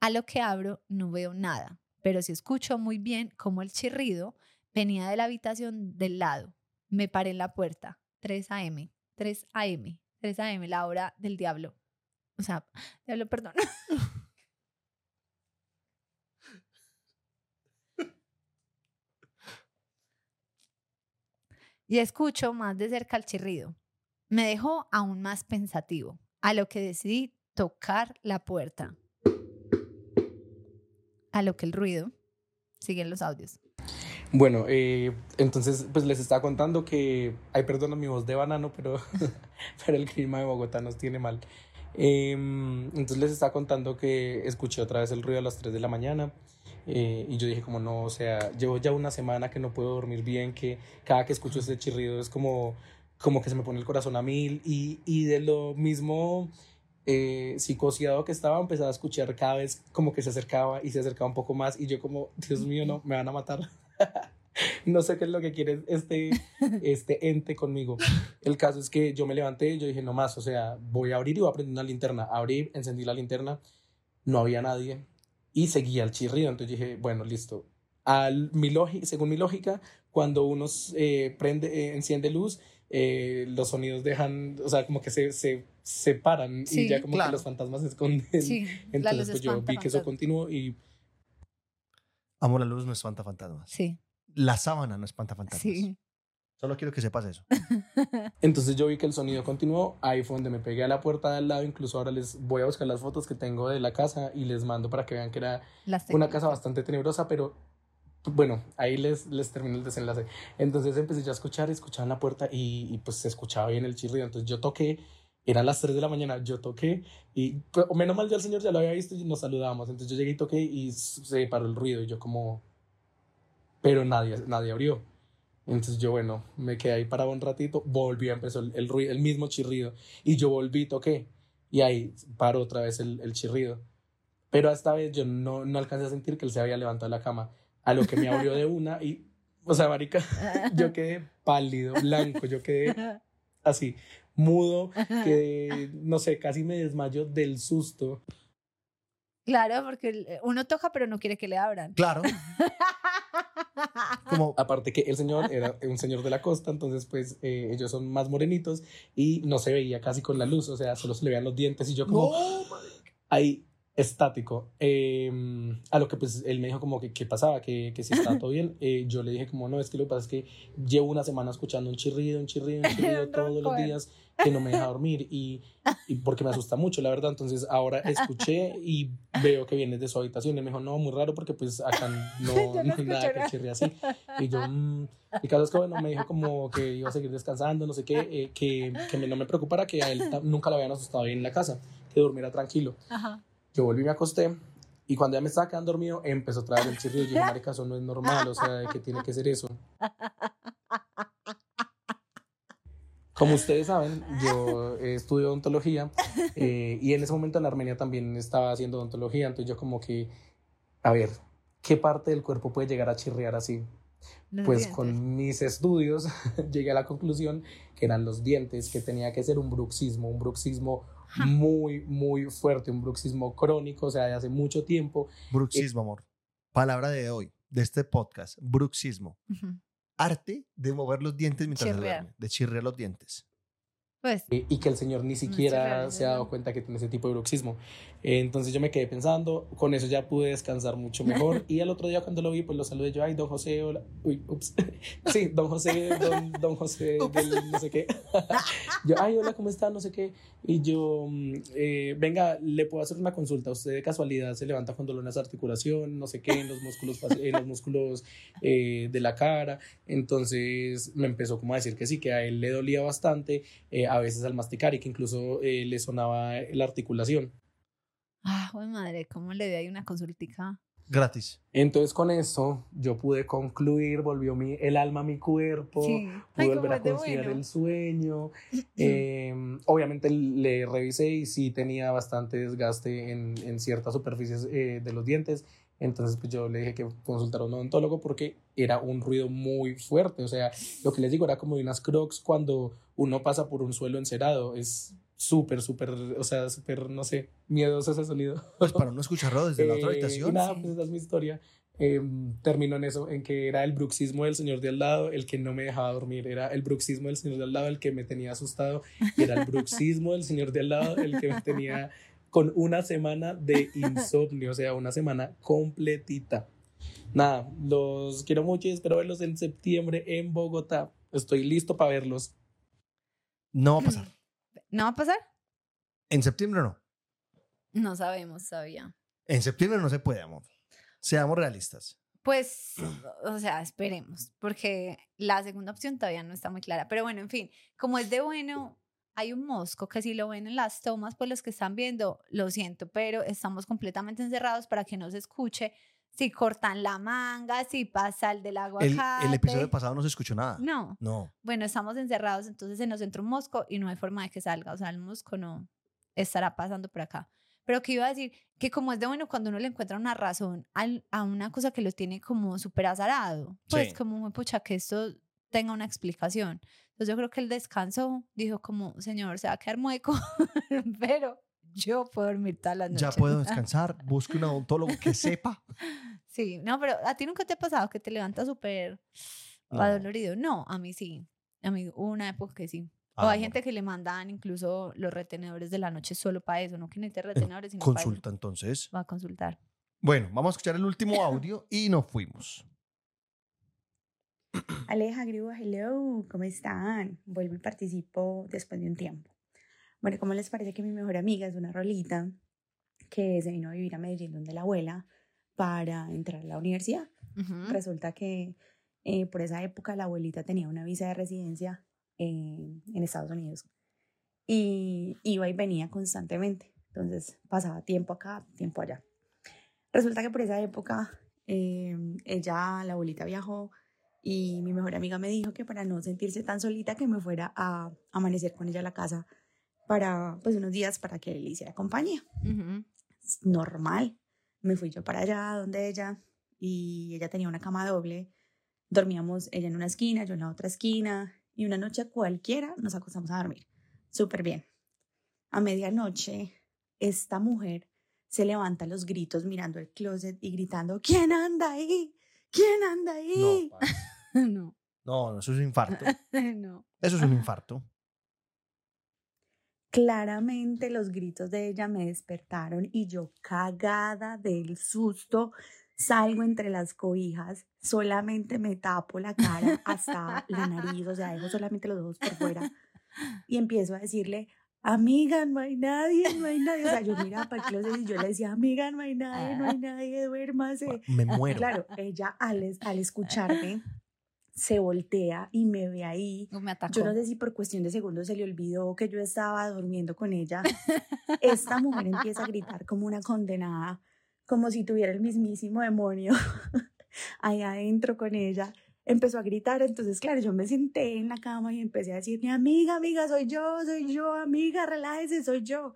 A lo que abro no veo nada, pero sí escucho muy bien cómo el chirrido venía de la habitación del lado. Me paré en la puerta. 3 a.m. 3 a.m. 3 a.m. la hora del diablo. O sea, diablo, perdón. *laughs* y escucho más de cerca el chirrido. Me dejó aún más pensativo, a lo que decidí tocar la puerta. A lo que el ruido, siguen los audios. Bueno, eh, entonces pues les estaba contando que, ay perdona mi voz de banano, pero, *laughs* pero el clima de Bogotá nos tiene mal. Em, entonces les estaba contando que escuché otra vez el ruido a las 3 de la mañana eh, y yo dije como no, o sea, llevo ya una semana que no puedo dormir bien, que cada que escucho ese chirrido es como, como que se me pone el corazón a mil y, y de lo mismo eh, psicoseado que estaba, empezaba a escuchar cada vez como que se acercaba y se acercaba un poco más y yo como, Dios mío, no, me van a matar. *laughs* no sé qué es lo que quiere este, *laughs* este ente conmigo. El caso es que yo me levanté yo dije, no más, o sea, voy a abrir y voy a prender una linterna. Abrí, encendí la linterna, no había nadie y seguía el chirrido. Entonces dije, bueno, listo. Al, mi según mi lógica, cuando uno eh, prende, eh, enciende luz, eh, los sonidos dejan, o sea, como que se, se separan y ya como que los fantasmas se esconden. *laughs* Entonces, pues yo vi que eso continuó y Amo la luz no espanta fantasmas. Sí. La sábana no espanta fantasmas. Sí. Solo quiero que sepas eso. *laughs* Entonces yo vi que el sonido continuó, ahí fue donde me pegué a la puerta de al lado, incluso ahora les voy a buscar las fotos que tengo de la casa y les mando para que vean que era una casa bastante tenebrosa, pero bueno, ahí les, les termino el desenlace. Entonces empecé ya a escuchar, escuchaba en la puerta y, y pues se escuchaba bien el chirrido, entonces yo toqué eran las 3 de la mañana, yo toqué y pues, menos mal ya el señor ya lo había visto y nos saludábamos. Entonces yo llegué y toqué y se paró el ruido y yo como... Pero nadie, nadie abrió. Entonces yo, bueno, me quedé ahí parado un ratito, volví, empezó el, el, ruido, el mismo chirrido y yo volví, toqué y ahí paró otra vez el, el chirrido. Pero esta vez yo no, no alcancé a sentir que él se había levantado de la cama, a lo que me abrió de una y, o sea, marica, *laughs* yo quedé pálido, blanco, yo quedé así, mudo, que no sé, casi me desmayo del susto. Claro, porque eh, uno toca pero no quiere que le abran. Claro. *laughs* Como... Aparte que el señor era un señor de la costa, entonces pues eh, ellos son más morenitos y no se veía casi con la luz, o sea, solo se le veían los dientes y yo como... ahí estático. Em, a lo que pues él me dijo como que qué pasaba, que, que si estaba *laughs* todo bien. Eh, yo le dije como no, es que lo que pasa es que llevo una semana escuchando un chirrido, un chirrido, un *laughs* chirrido todos los días que no me deja dormir y, y, porque me asusta mucho, la verdad. Entonces ahora escuché y veo que viene de su habitación. Y me dijo, no, muy raro porque pues acá no, *laughs* no hay nada que chirrie así. Y yo, mmm. y cada vez que bueno, me dijo como que iba a seguir descansando, no sé qué, eh, que, que no me preocupara que a él nunca lo habían asustado bien en la casa, que durmiera tranquilo. Ajá. Yo volví, me acosté y cuando ya me estaba quedando dormido, empezó otra vez el chirrido. Y dije, marica, eso no es normal, o sea, ¿qué tiene que ser eso? Como ustedes saben, yo estudio odontología eh, y en ese momento en Armenia también estaba haciendo odontología, entonces yo como que, a ver, ¿qué parte del cuerpo puede llegar a chirriar así? pues con mis estudios *laughs* llegué a la conclusión que eran los dientes, que tenía que ser un bruxismo, un bruxismo muy, muy fuerte, un bruxismo crónico, o sea, de hace mucho tiempo. Bruxismo, amor. Palabra de hoy, de este podcast, bruxismo. Arte de mover los dientes mientras se duerme, de chirrear los dientes. Pues, y que el señor ni siquiera se ha dado cuenta que tiene ese tipo de bruxismo. Entonces yo me quedé pensando, con eso ya pude descansar mucho mejor. *laughs* Y al otro día cuando lo vi, pues lo saludé yo, ay, don José, hola. Uy, ups. *laughs* Sí, don José, don, don José, *laughs* del no sé qué. Yo, ay, hola, ¿cómo está? No sé qué. Y yo, mm, eh, venga, le puedo hacer una consulta. Usted de casualidad se levanta con dolor en esa articulación, no sé qué, en los músculos, en los músculos eh, de la cara. Entonces me empezó como a decir que sí, que a él le dolía bastante, eh, a veces al masticar y que incluso le sonaba la articulación. Ah, madre, ¿cómo le di ahí una consultica? Gratis. Entonces con eso yo pude concluir, volvió mi, el alma a mi cuerpo, pude volver a conciliar el sueño. *laughs* Em, obviamente le revisé y sí tenía bastante desgaste en, en ciertas superficies eh, de los dientes. Entonces, pues yo le dije que consultara a un odontólogo porque era un ruido muy fuerte. O sea, lo que les digo era como de unas crocs cuando uno pasa por un suelo encerado. Es súper, súper, o sea, súper, no sé, miedoso ese sonido. Pues para no escucharlo desde la otra Eh, habitación. Y nada, pues esa es mi historia. Eh, terminó en eso, en que era el bruxismo del señor de al lado el que no me dejaba dormir, era el bruxismo del señor de al lado el que me tenía asustado, y era el bruxismo del señor de al lado el que me tenía con una semana de insomnio, o sea, una semana completita. Nada, los quiero mucho y espero verlos en septiembre en Bogotá. Estoy listo para verlos. No va a pasar. *clears throat* ¿No va a pasar? En septiembre no. No sabemos todavía. En septiembre no se puede, amor. Seamos realistas. Pues, o sea, esperemos, porque la segunda opción todavía no está muy clara. Pero bueno, en fin, como es de bueno, hay un mosco que si lo ven en las tomas, pues los que están viendo, lo siento, pero estamos completamente encerrados para que no se escuche si cortan la manga, si pasa el del El, aguacate. el episodio pasado no se escuchó nada. No, No. bueno, estamos encerrados, entonces se nos entra un mosco y no hay forma de que salga. O sea, el mosco no estará pasando por acá. Pero que iba a decir que como es de bueno cuando uno le encuentra una razón al- a una cosa que lo tiene como súper azarado, pues Sí. como, pucha, que esto tenga una explicación. Entonces yo creo que él descansó, dijo como, señor, se va a quedar mueco, *laughs* pero yo puedo dormir todas las noches. Ya puedo *laughs* descansar. Busque un odontólogo que sepa. Sí, no, pero a ti nunca te ha pasado que te levantas súper No. adolorido. No, a mí sí. A mí hubo una época que sí. O Ah, hay gente que le mandan incluso los retenedores de la noche solo para eso, no que necesite retenedores, sino para. Consulta entonces. Va a consultar. Bueno, vamos a escuchar el último audio y nos fuimos. Aleja, Grúa, hello, ¿cómo están? Vuelvo y participo después de un tiempo. Bueno, ¿cómo les parece que mi mejor amiga es una rolita que se vino a vivir a Medellín donde la abuela para entrar a la universidad? Resulta que eh, por esa época la abuelita tenía una visa de residencia en, en Estados Unidos y iba y venía constantemente. Entonces pasaba tiempo acá, tiempo allá. Resulta que por esa época eh, ella, la abuelita viajó y mi mejor amiga me dijo que para no sentirse tan solita que me fuera a amanecer con ella a la casa para pues unos días para que le hiciera compañía normal. Me fui yo para allá donde ella y ella tenía una cama doble. Dormíamos ella en una esquina, yo en la otra esquina y una noche cualquiera nos acostamos a dormir. Súper bien. A medianoche, esta mujer se levanta a los gritos mirando el closet y gritando, ¿quién anda ahí? ¿Quién anda No, ahí? *laughs* no, no, eso es un infarto. *laughs* no. Eso es un infarto. Claramente los gritos de ella me despertaron y yo cagada del susto salgo entre las cobijas, solamente me tapo la cara hasta la nariz, o sea, dejo solamente los ojos por fuera y empiezo a decirle, amiga, no hay nadie, no hay nadie, o sea, yo miraba para closet y yo le decía, amiga, no hay nadie, no hay nadie, duérmase. Me muero. Claro, ella al, al escucharme se voltea y me ve ahí No me atacó. yo no sé si por cuestión de segundos se le olvidó que yo estaba durmiendo con ella. *laughs* Esta mujer empieza a gritar como una condenada, como si tuviera el mismísimo demonio *laughs* ahí adentro con ella. Empezó a gritar, entonces claro, yo me senté en la cama y empecé a decirle, amiga, amiga, soy yo, soy yo, amiga, relájese, soy yo.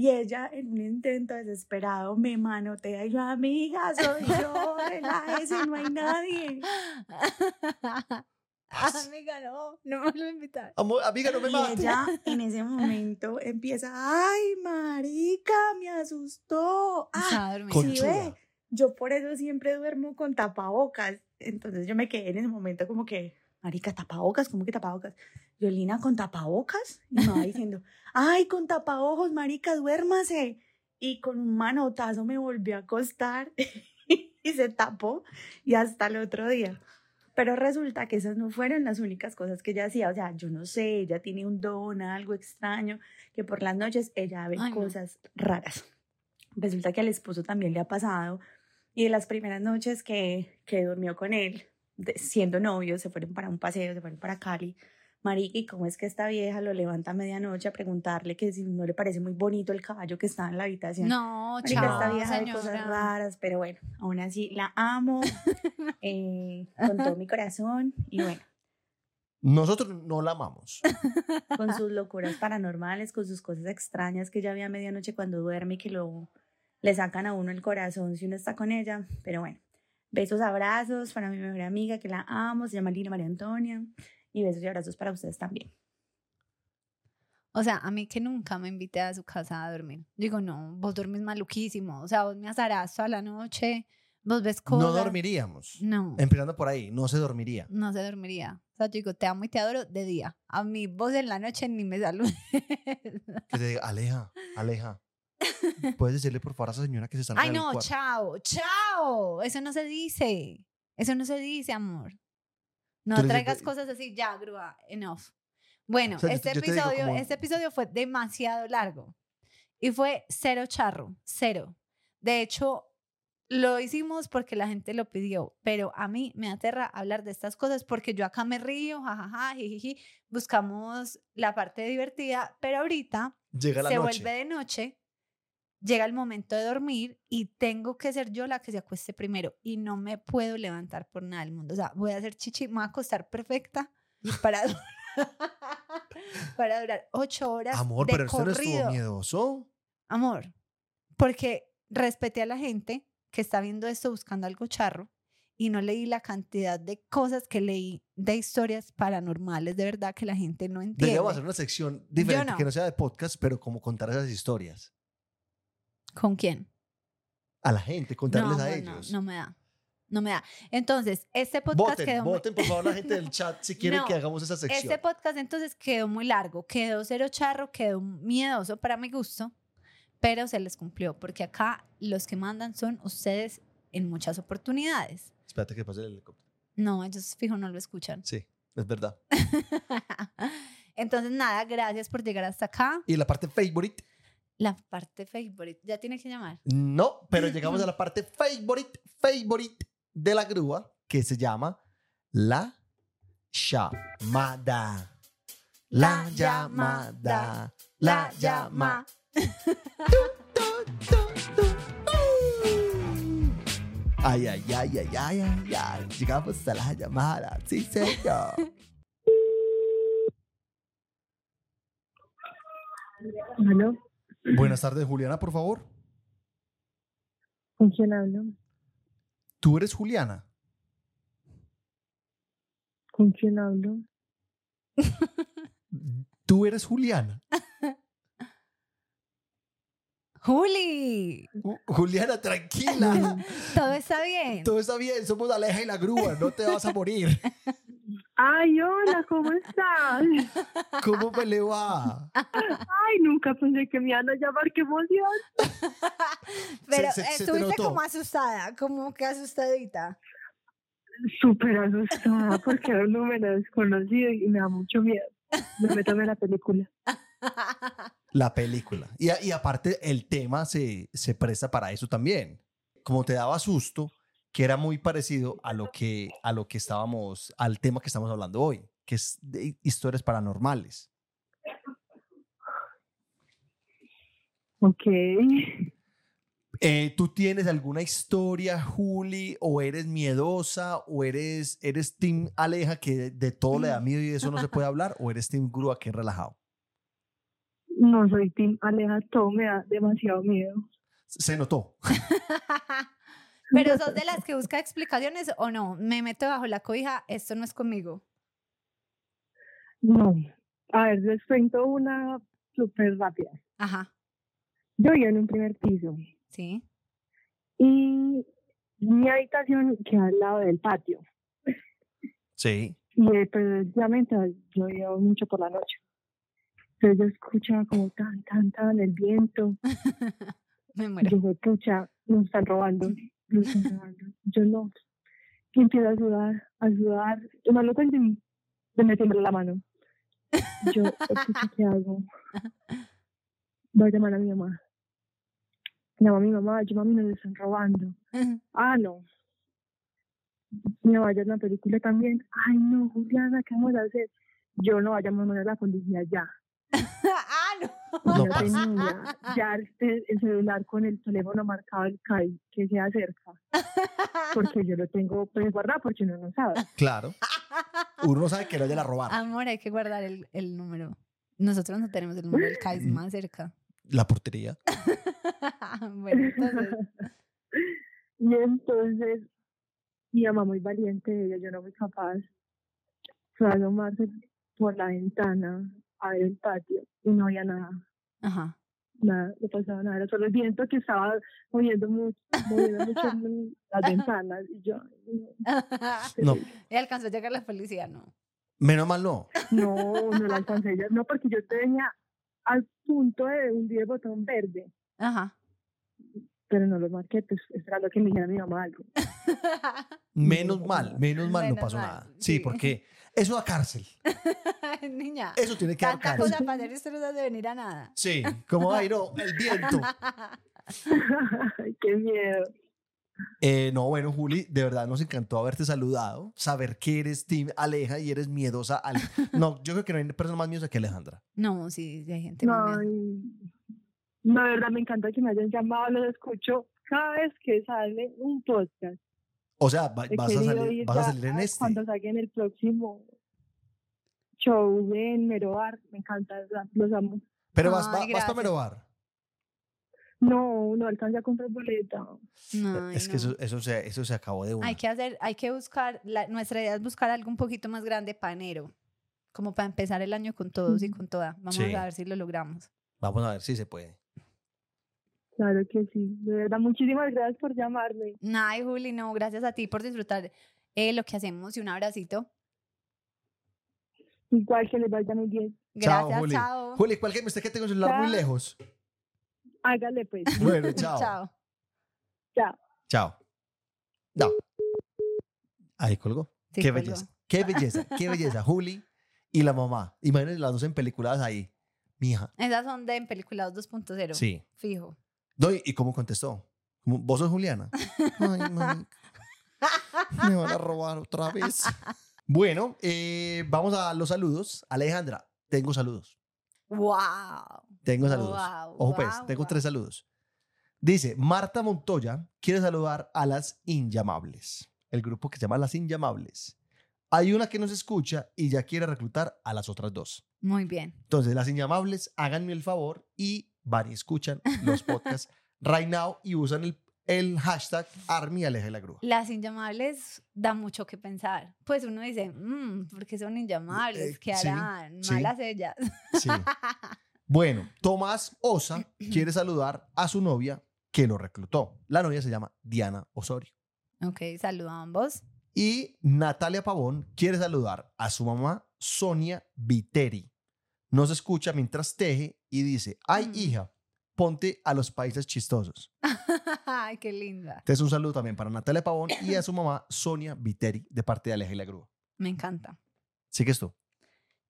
Y ella en un intento desesperado me manotea y yo, amiga, soy yo, relájese, no hay nadie. *laughs* Amiga, no, no me lo invitar. Amiga, no me Y mates. ella en ese momento empieza, ay, marica, me asustó. Ah, sí, ve, yo por eso siempre duermo con tapabocas. Entonces yo me quedé en ese momento como que, marica, tapabocas, ¿cómo que tapabocas? Yo, Lina, ¿con tapabocas? Y me va diciendo, *laughs* ay, con tapaojos, marica, duérmase. Y con un manotazo me volvió a acostar *laughs* y se tapó y hasta el otro día. Pero resulta que esas no fueron las únicas cosas que ella hacía. O sea, yo no sé, ella tiene un don, algo extraño, que por las noches ella ve Ay, no. cosas raras. Resulta que al esposo también le ha pasado. Y de las primeras noches que, que durmió con él, de- siendo novios, se fueron para un paseo, se fueron para Cali. Marica, ¿y cómo es que esta vieja lo levanta a medianoche a preguntarle que si no le parece muy bonito el caballo que está en la habitación? No, Marica, chao, esta vieja de cosas raras, pero bueno, aún así la amo *laughs* eh, con todo mi corazón y bueno, Nosotros no la amamos. *laughs* con sus locuras paranormales, con sus cosas extrañas que ella ve a medianoche cuando duerme y que lo, le sacan a uno el corazón si uno está con ella. Pero bueno, besos, abrazos para mi mejor amiga que la amo, se llama Lina María Antonia. Y besos y abrazos para ustedes también. O sea, a mí que nunca me invité a su casa a dormir. Digo, no, vos dormís maluquísimo. O sea, vos me azarás toda la noche, vos ves cosas. No dormiríamos. No, Empezando por ahí, no se dormiría. no se dormiría. O sea, yo digo, te amo y te adoro de día. A mí, vos en la noche ni me saludes. Que te diga, aleja, aleja. *laughs* ¿Puedes decirle por favor a esa señora que se está Ay, no, chao, chao. Eso no se dice. Eso no se dice, amor. No traigas "Ve- cosas así, ya, grúa, enough. Bueno, O sea, yo este, yo episodio, como- este episodio fue demasiado largo y fue cero charro, cero. De hecho, lo hicimos porque la gente lo pidió, pero a mí me aterra hablar de estas cosas porque yo acá me río, jajaja, jijiji, buscamos la parte divertida, pero ahorita Llega la se noche. vuelve de noche, llega el momento de dormir y tengo que ser yo la que se acueste primero y no me puedo levantar por nada del mundo. O sea, voy a hacer chichi, me voy a acostar perfecta para, *laughs* durar- para durar ocho horas Amor, de pero esto no corrido. estuvo miedoso. Amor, porque respeté a la gente que está viendo esto buscando algo charro y no leí la cantidad de cosas que leí de historias paranormales, de verdad que la gente no entiende. Deberíamos hacer una sección diferente no. que no sea de podcast, pero como contar esas historias ¿Con quién? a la gente, contarles no, a ellos. No, me da. No me da. Entonces, este podcast voten, quedó muy- voten por favor la gente del chat si *laughs* quieren No, que hagamos esa sección. Este podcast entonces quedó muy largo, quedó cero charro, quedó miedoso para mi gusto, pero se les cumplió porque acá los que mandan son ustedes en muchas oportunidades. Espérate que pase el helicóptero. No, ellos fijo no lo escuchan. Sí, es verdad. *laughs* Entonces, nada, gracias por llegar hasta acá. Y la parte favorite, La parte favorite, ya tiene que llamar. no, pero llegamos a *clears throat* la parte favorite, favorite de la grúa, que se llama la llamada. La llamada. La llamada. *laughs* Ay, ay, ay, ay, ay, ay, ay. Llegamos a la llamada. Sí, señor. *laughs* ¿Aló? Buenas tardes, Juliana, por favor. ¿Con quién hablo? ¿Tú eres Juliana? ¿Con quién hablo? *laughs* ¿Tú eres Juliana? *laughs* Juli, Ju- Juliana, tranquila. *laughs* todo está bien. Todo está bien, somos Aleja y la grúa, no te vas a morir. Ay, hola, ¿cómo estás? *laughs* ¿Cómo me le va? Ay, nunca pensé que me iban a llamar, qué emoción. *laughs* Pero se- se te estuviste como asustada, como que asustadita. Súper asustada porque era un número desconocido y me da mucho miedo. Me meto en la película. *laughs* La película. Y, y aparte, el tema se, se presta para eso también. Como te daba susto, que era muy parecido a lo que, a lo que estábamos, al tema que estamos hablando hoy, que es de historias paranormales. Ok. Eh, ¿Tú tienes alguna historia, Juli, o eres miedosa, o eres, eres Team Aleja que de, de todo le da *laughs* miedo y de eso no se puede hablar, o eres Team Grúa que es relajado? No soy Tim Aleja, todo me da demasiado miedo. Se notó. *laughs* *laughs* Pero sos de las que busca explicaciones o no, me meto bajo la cobija, esto no es conmigo. No. A ver, les cuento una súper rápida. Ajá, Yo vivo en un primer piso sí. y mi habitación queda al lado del patio. Sí. Y eh, precisamente yo vivo mucho por la noche. Entonces yo escuchaba como tan, tan, tan el viento. *laughs* me Y muero. yo dije, pucha, nos están robando, robando. Yo no. Y empiezo a sudar, a sudar. Yo no lo entendí. Se me tembló la mano. Yo, "Oh, pucha, ¿qué hago? Voy a llamar a mi mamá. Llamo a mi mamá, yo mami nos están robando. Ah, no. Me vaya a la película también. Ay, no, Juliana, ¿qué vamos a hacer? Yo no, vaya a llamar a la policía ya. *laughs* no. No yo pasa. tenía ya este, el celular con el teléfono marcado el CAI que se acerca. Porque yo lo tengo pues guardado porque uno no sabe. Claro. Uno no sabe que lo haya la robar. Amor, hay que guardar el, el número. Nosotros no tenemos el número del CAIS más cerca. La portería. *laughs* bueno, entonces, *laughs* Y entonces, mi mamá muy valiente, ella, yo no fui capaz, fue a asomarse por la ventana a ver el patio y no había nada, ajá. nada, no pasaba nada, era solo el viento que estaba moviendo mucho, moviendo mucho *laughs* en las ventanas y yo, No, *laughs* y alcanzó a llegar la policía, ¿no? menos mal no. no, no la alcancé, ya- no, porque yo tenía al punto de hundir el botón verde, Ajá. pero no lo marqué, pues esperando que me dijera mi mamá algo. *laughs* Menos mal, menos mal no pasó mal, nada. Sí, sí. porque eso da cárcel. *laughs* Niña, Eso tiene que dar tanta cárcel. cosa para hacer y usted no hace venir a nada. Sí, como ay no, el viento. *laughs* Qué miedo. Eh, no, bueno, Juli, de verdad nos encantó haberte saludado, saber que eres Team Aleja y eres miedosa. Al... *laughs* No, yo creo que no hay persona más miedosa que Alejandra. No, sí, sí hay gente miedosa. Ay, no, de verdad me encanta que me hayan llamado, los escucho cada vez que sale un podcast. O sea, va- vas, a salir, ir vas a ya salir en este. Cuando salga en el próximo show en Merobar, me encanta, los amo. Pero vas, Ay, va- vas para Merobar. No, no alcancé a comprar boleta. No, es que eso, eso, se, eso se acabó de una. Hay que hacer, hay que buscar, la- nuestra idea es buscar algo un poquito más grande para enero, como para empezar el año con todos y con toda. Vamos Sí. a ver si lo logramos. Vamos a ver si se puede. Claro que sí. De verdad, muchísimas gracias por llamarme. Ay, Juli, no, gracias a ti por disfrutar eh, lo que hacemos y un abracito. Igual que les vaya muy bien. Chao, Gracias, Juli. chao. Juli, cualquier usted que tenga un celular muy Chao. lejos. Hágale pues. *laughs* *laughs* Bueno, chao. *laughs* Chao. Chao. Chao. No. Ahí colgó. Sí, qué colgó. belleza. Qué belleza. Qué belleza. Juli y la mamá. Imagínense las dos en peliculadas ahí. Mi hija. Esas son de en Peliculados 2.0. Sí. Fijo. No, ¿y cómo contestó? ¿Cómo, ¿Vos sos Juliana? *laughs* Ay. Me van a robar otra vez. *laughs* Bueno, eh, vamos a los saludos. Alejandra, tengo saludos. ¡Wow! Tengo saludos. Wow, Ojo, pues, tengo wow. tres saludos. Dice, Marta Montoya quiere saludar a las Inllamables, el grupo que se llama Las Inllamables. Hay una que nos escucha y ya quiere reclutar a las otras dos. Muy bien. Entonces, las Inllamables, háganme el favor y van y escuchan los podcasts *laughs* right now y usan el, el hashtag Army Aleja de la Grúa. Las inllamables da mucho que pensar. Pues uno dice, mmm, ¿por qué son inllamables? Eh, ¿Qué harán? sí. Malas ellas. Sí. *laughs* Bueno, Tomás Osa *clears throat* quiere saludar a su novia que lo reclutó. La novia se llama Diana Osorio. ok, saludo a ambos. Y Natalia Pavón quiere saludar a su mamá Sonia Viteri. Nos escucha mientras teje y dice, ay Mm. hija, ponte a los países chistosos. *laughs* Ay, qué linda. Entonces un saludo también para Natalia Pavón y a su mamá Sonia Viteri de parte de Aleja y la Grúa. Me encanta. Sigues tú.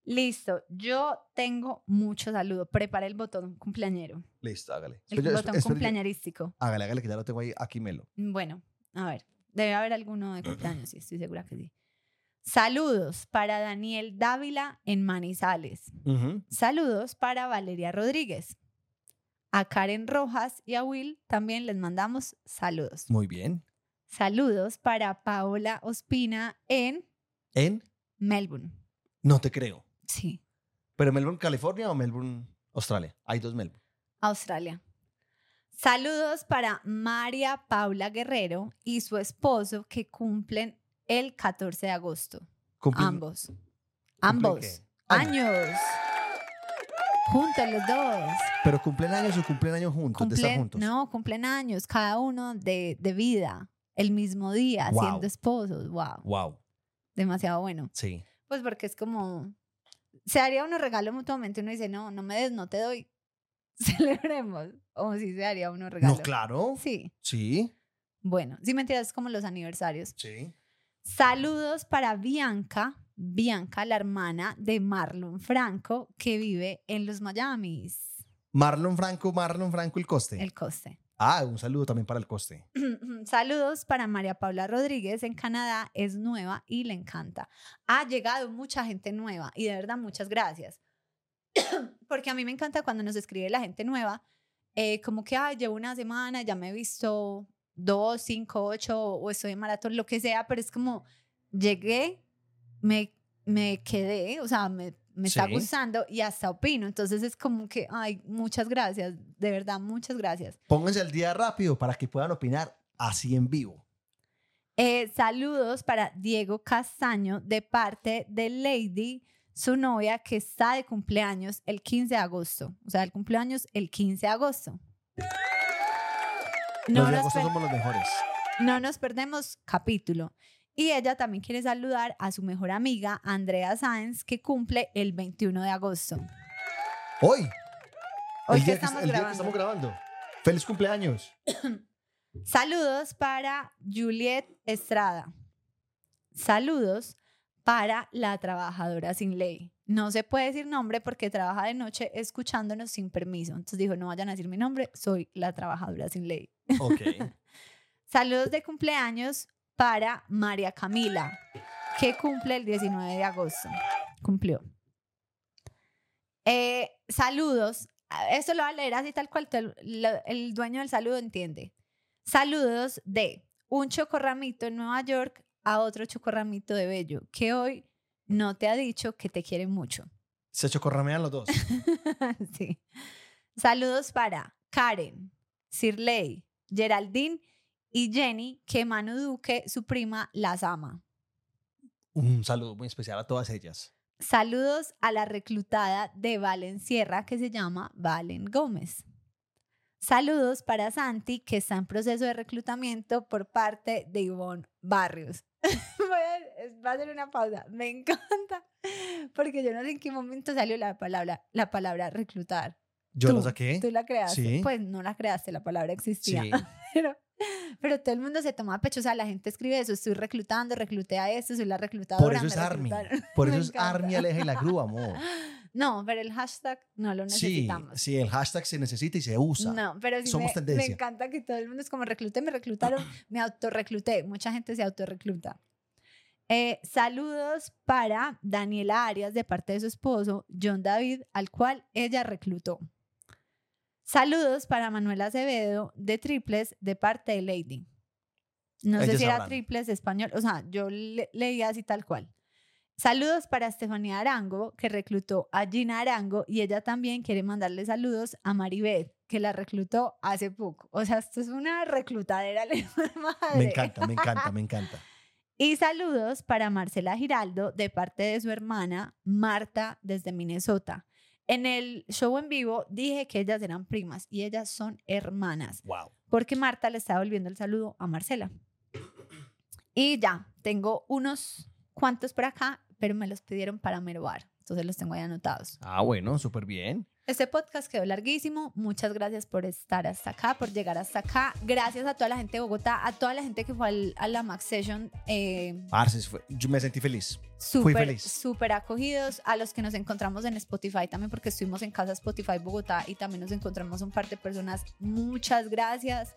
Listo, yo tengo mucho saludo. Prepara el botón cumpleañero. Listo, hágale. El Espera, botón espera, cumpleañerístico. Hágale, hágale, que ya lo tengo ahí, aquí melo. Bueno, a ver, debe haber alguno de *clears throat* cumpleaños, sí, estoy segura que sí. Saludos para Daniel Dávila en Manizales. Saludos para Valeria Rodríguez. A Karen Rojas y a Will también les mandamos saludos. Muy bien. Saludos para Paola Ospina en En, Melbourne. no te creo. Sí, ¿Pero Melbourne, California o Melbourne, Australia? Hay dos Melbourne. Australia. Saludos para María Paula Guerrero y su esposo que cumplen el 14 de agosto. Cumplen- Ambos. Ambos. qué? Años. Juntos los dos. ¿Pero cumplen años o cumplen años juntos? de estar Cumplen- juntos. No, cumplen años, cada uno de, de vida, el mismo día, Wow. siendo esposos. Wow. Wow. Demasiado bueno. Sí. Pues porque es como. Se haría uno regalo mutuamente. Uno dice, no, no me des, no te doy. *laughs* Celebremos. O si se haría uno regalo. No, claro. Sí. Sí. Bueno, sí, mentiras, es como los aniversarios. Sí. Saludos para Bianca. Bianca, la hermana de Marlon Franco, que vive en los Miamis. Marlon Franco, Marlon Franco, el coste. El coste. Ah, un saludo también para el coste. *clears throat* Saludos para María Paula Rodríguez en Canadá, es nueva y le encanta. Ha llegado mucha gente nueva y de verdad muchas gracias. *clears throat* Porque a mí me encanta cuando nos escribe la gente nueva, eh, como que, ay, llevo una semana, ya me he visto dos, cinco, ocho, o estoy en maratón, lo que sea, pero es como, llegué, me, me quedé, o sea, me, me está Sí. gustando y hasta opino. Entonces es como que, ay, muchas gracias, de verdad, muchas gracias. Pónganse al día rápido para que puedan opinar así en vivo. Eh, saludos para Diego Castaño de parte de Lady, su novia que está de cumpleaños el 15 de agosto. O sea, el cumpleaños el 15 de agosto. No los de nos, agosto somos los mejores. no nos perdemos capítulo. Y ella también quiere saludar a su mejor amiga, Andrea Sáenz, que cumple el 21 de agosto. Hoy. Hoy el que día que, estamos día que grabando. estamos grabando. Feliz cumpleaños. *clears throat* Saludos para Juliet Estrada. Saludos para la trabajadora sin ley. No se puede decir nombre porque trabaja de noche escuchándonos sin permiso. Entonces dijo, no vayan a decir mi nombre, soy la trabajadora sin ley. Ok. *laughs* Saludos de cumpleaños para María Camila, que cumple el 19 de agosto. Cumplió. Eh, saludos. Esto lo voy a leer así tal cual lo- el dueño del saludo entiende. Saludos de un chocorramito en Nueva York a otro chocorramito de Bello, que hoy no te ha dicho que te quiere mucho. Se chocorramean los dos. *laughs* sí. Saludos para Karen, Sirley, Geraldine y Jenny, que Manu Duque, su prima, las ama. Un saludo muy especial a todas ellas. Saludos a la reclutada de Valen Sierra, que se llama Valen Gómez. Saludos para Santi, que está en proceso de reclutamiento por parte de Ivonne Barrios. *laughs* Voy a, va a hacer una pausa. Me encanta, porque yo no sé en qué momento salió la palabra, la palabra reclutar. Yo Tú, lo saqué. Tú la creaste. Sí. Pues no la creaste, la palabra existía. Sí. *laughs* Pero, pero todo el mundo se toma a pecho. O sea, la gente escribe eso. Estoy reclutando, recluté a esto, soy la reclutadora. Por eso es Army. reclutaron. Por *laughs* eso es. Army Aleja y la grúa, amor. No, pero el hashtag no lo Sí, necesitamos. sí, el hashtag se necesita y se usa. No, pero sí Somos me, tendencia. me encanta que todo el mundo es como recluté, me reclutaron, *clears throat* me autorrecluté. Mucha gente se autorrecluta. Eh, saludos para Daniela Arias de parte de su esposo, John David, al cual ella reclutó. Saludos para Manuela Acevedo de Triples de parte de Lady. No sé si era. Triples español, o sea, yo le- leía así tal cual. Saludos para Estefanía Arango, que reclutó a Gina Arango, y ella también quiere mandarle saludos a Maribeth, que la reclutó hace poco. O sea, esto es una reclutadera, *laughs* madre. Me encanta, me encanta, me encanta. *laughs* Y saludos para Marcela Giraldo, de parte de su hermana Marta, desde Minnesota. En el show en vivo dije que ellas eran primas y ellas son hermanas, Wow. porque Marta le está volviendo el saludo a Marcela. Y ya, tengo unos cuantos por acá, pero me los pidieron para Merobar, entonces los tengo ahí anotados. Ah, bueno, súper bien. Este podcast quedó larguísimo. Muchas gracias por estar hasta acá, por llegar hasta acá. Gracias a toda la gente de Bogotá, a toda la gente que fue al- a la Max Session. Eh, Parce, fue- yo me sentí feliz. Fui súper, feliz. súper acogidos. A los que nos encontramos en Spotify también, porque estuvimos en casa Spotify Bogotá y también nos encontramos un par de personas. Muchas gracias.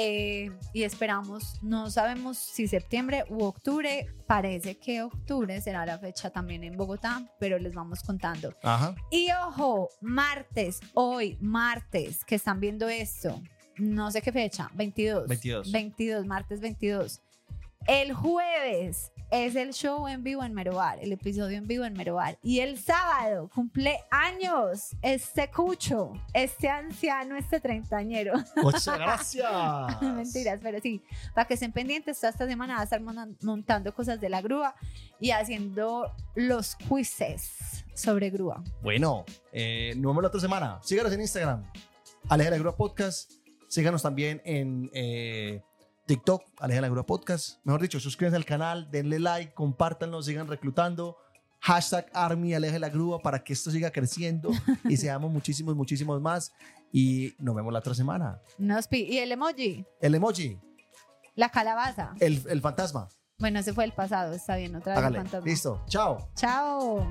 Eh, y esperamos, no sabemos si septiembre u octubre. Parece que octubre será la fecha también en Bogotá, pero les vamos contando. Ajá. Y ojo, martes, hoy, martes, que están viendo esto, no sé qué fecha, 22. 22. 22, martes 22. El jueves es el show en vivo en Merobar, el episodio en vivo en Merobar. Y el sábado cumple años este cucho, este anciano, este treintañero. *laughs* Muchas *laughs* gracias. Mentiras, pero sí, para que estén pendientes, toda esta semana va a estar montando cosas de la grúa y haciendo los quizzes sobre grúa. Bueno, eh, nos vemos la otra semana. Síganos en Instagram. Aleja la Grúa Podcast. Síganos también en eh, TikTok, Aleja la Grúa Podcast. Mejor dicho, suscríbanse al canal, denle like, compártanlo, sigan reclutando. Hashtag Army Aleja la Grúa para que esto siga creciendo y *laughs* seamos muchísimos, muchísimos más. Y nos vemos la otra semana. Pi- y el emoji, El emoji, la calabaza. el, el fantasma. Bueno, ese fue el pasado, está bien, otra vez el fantasma. Listo. Chao. Chao.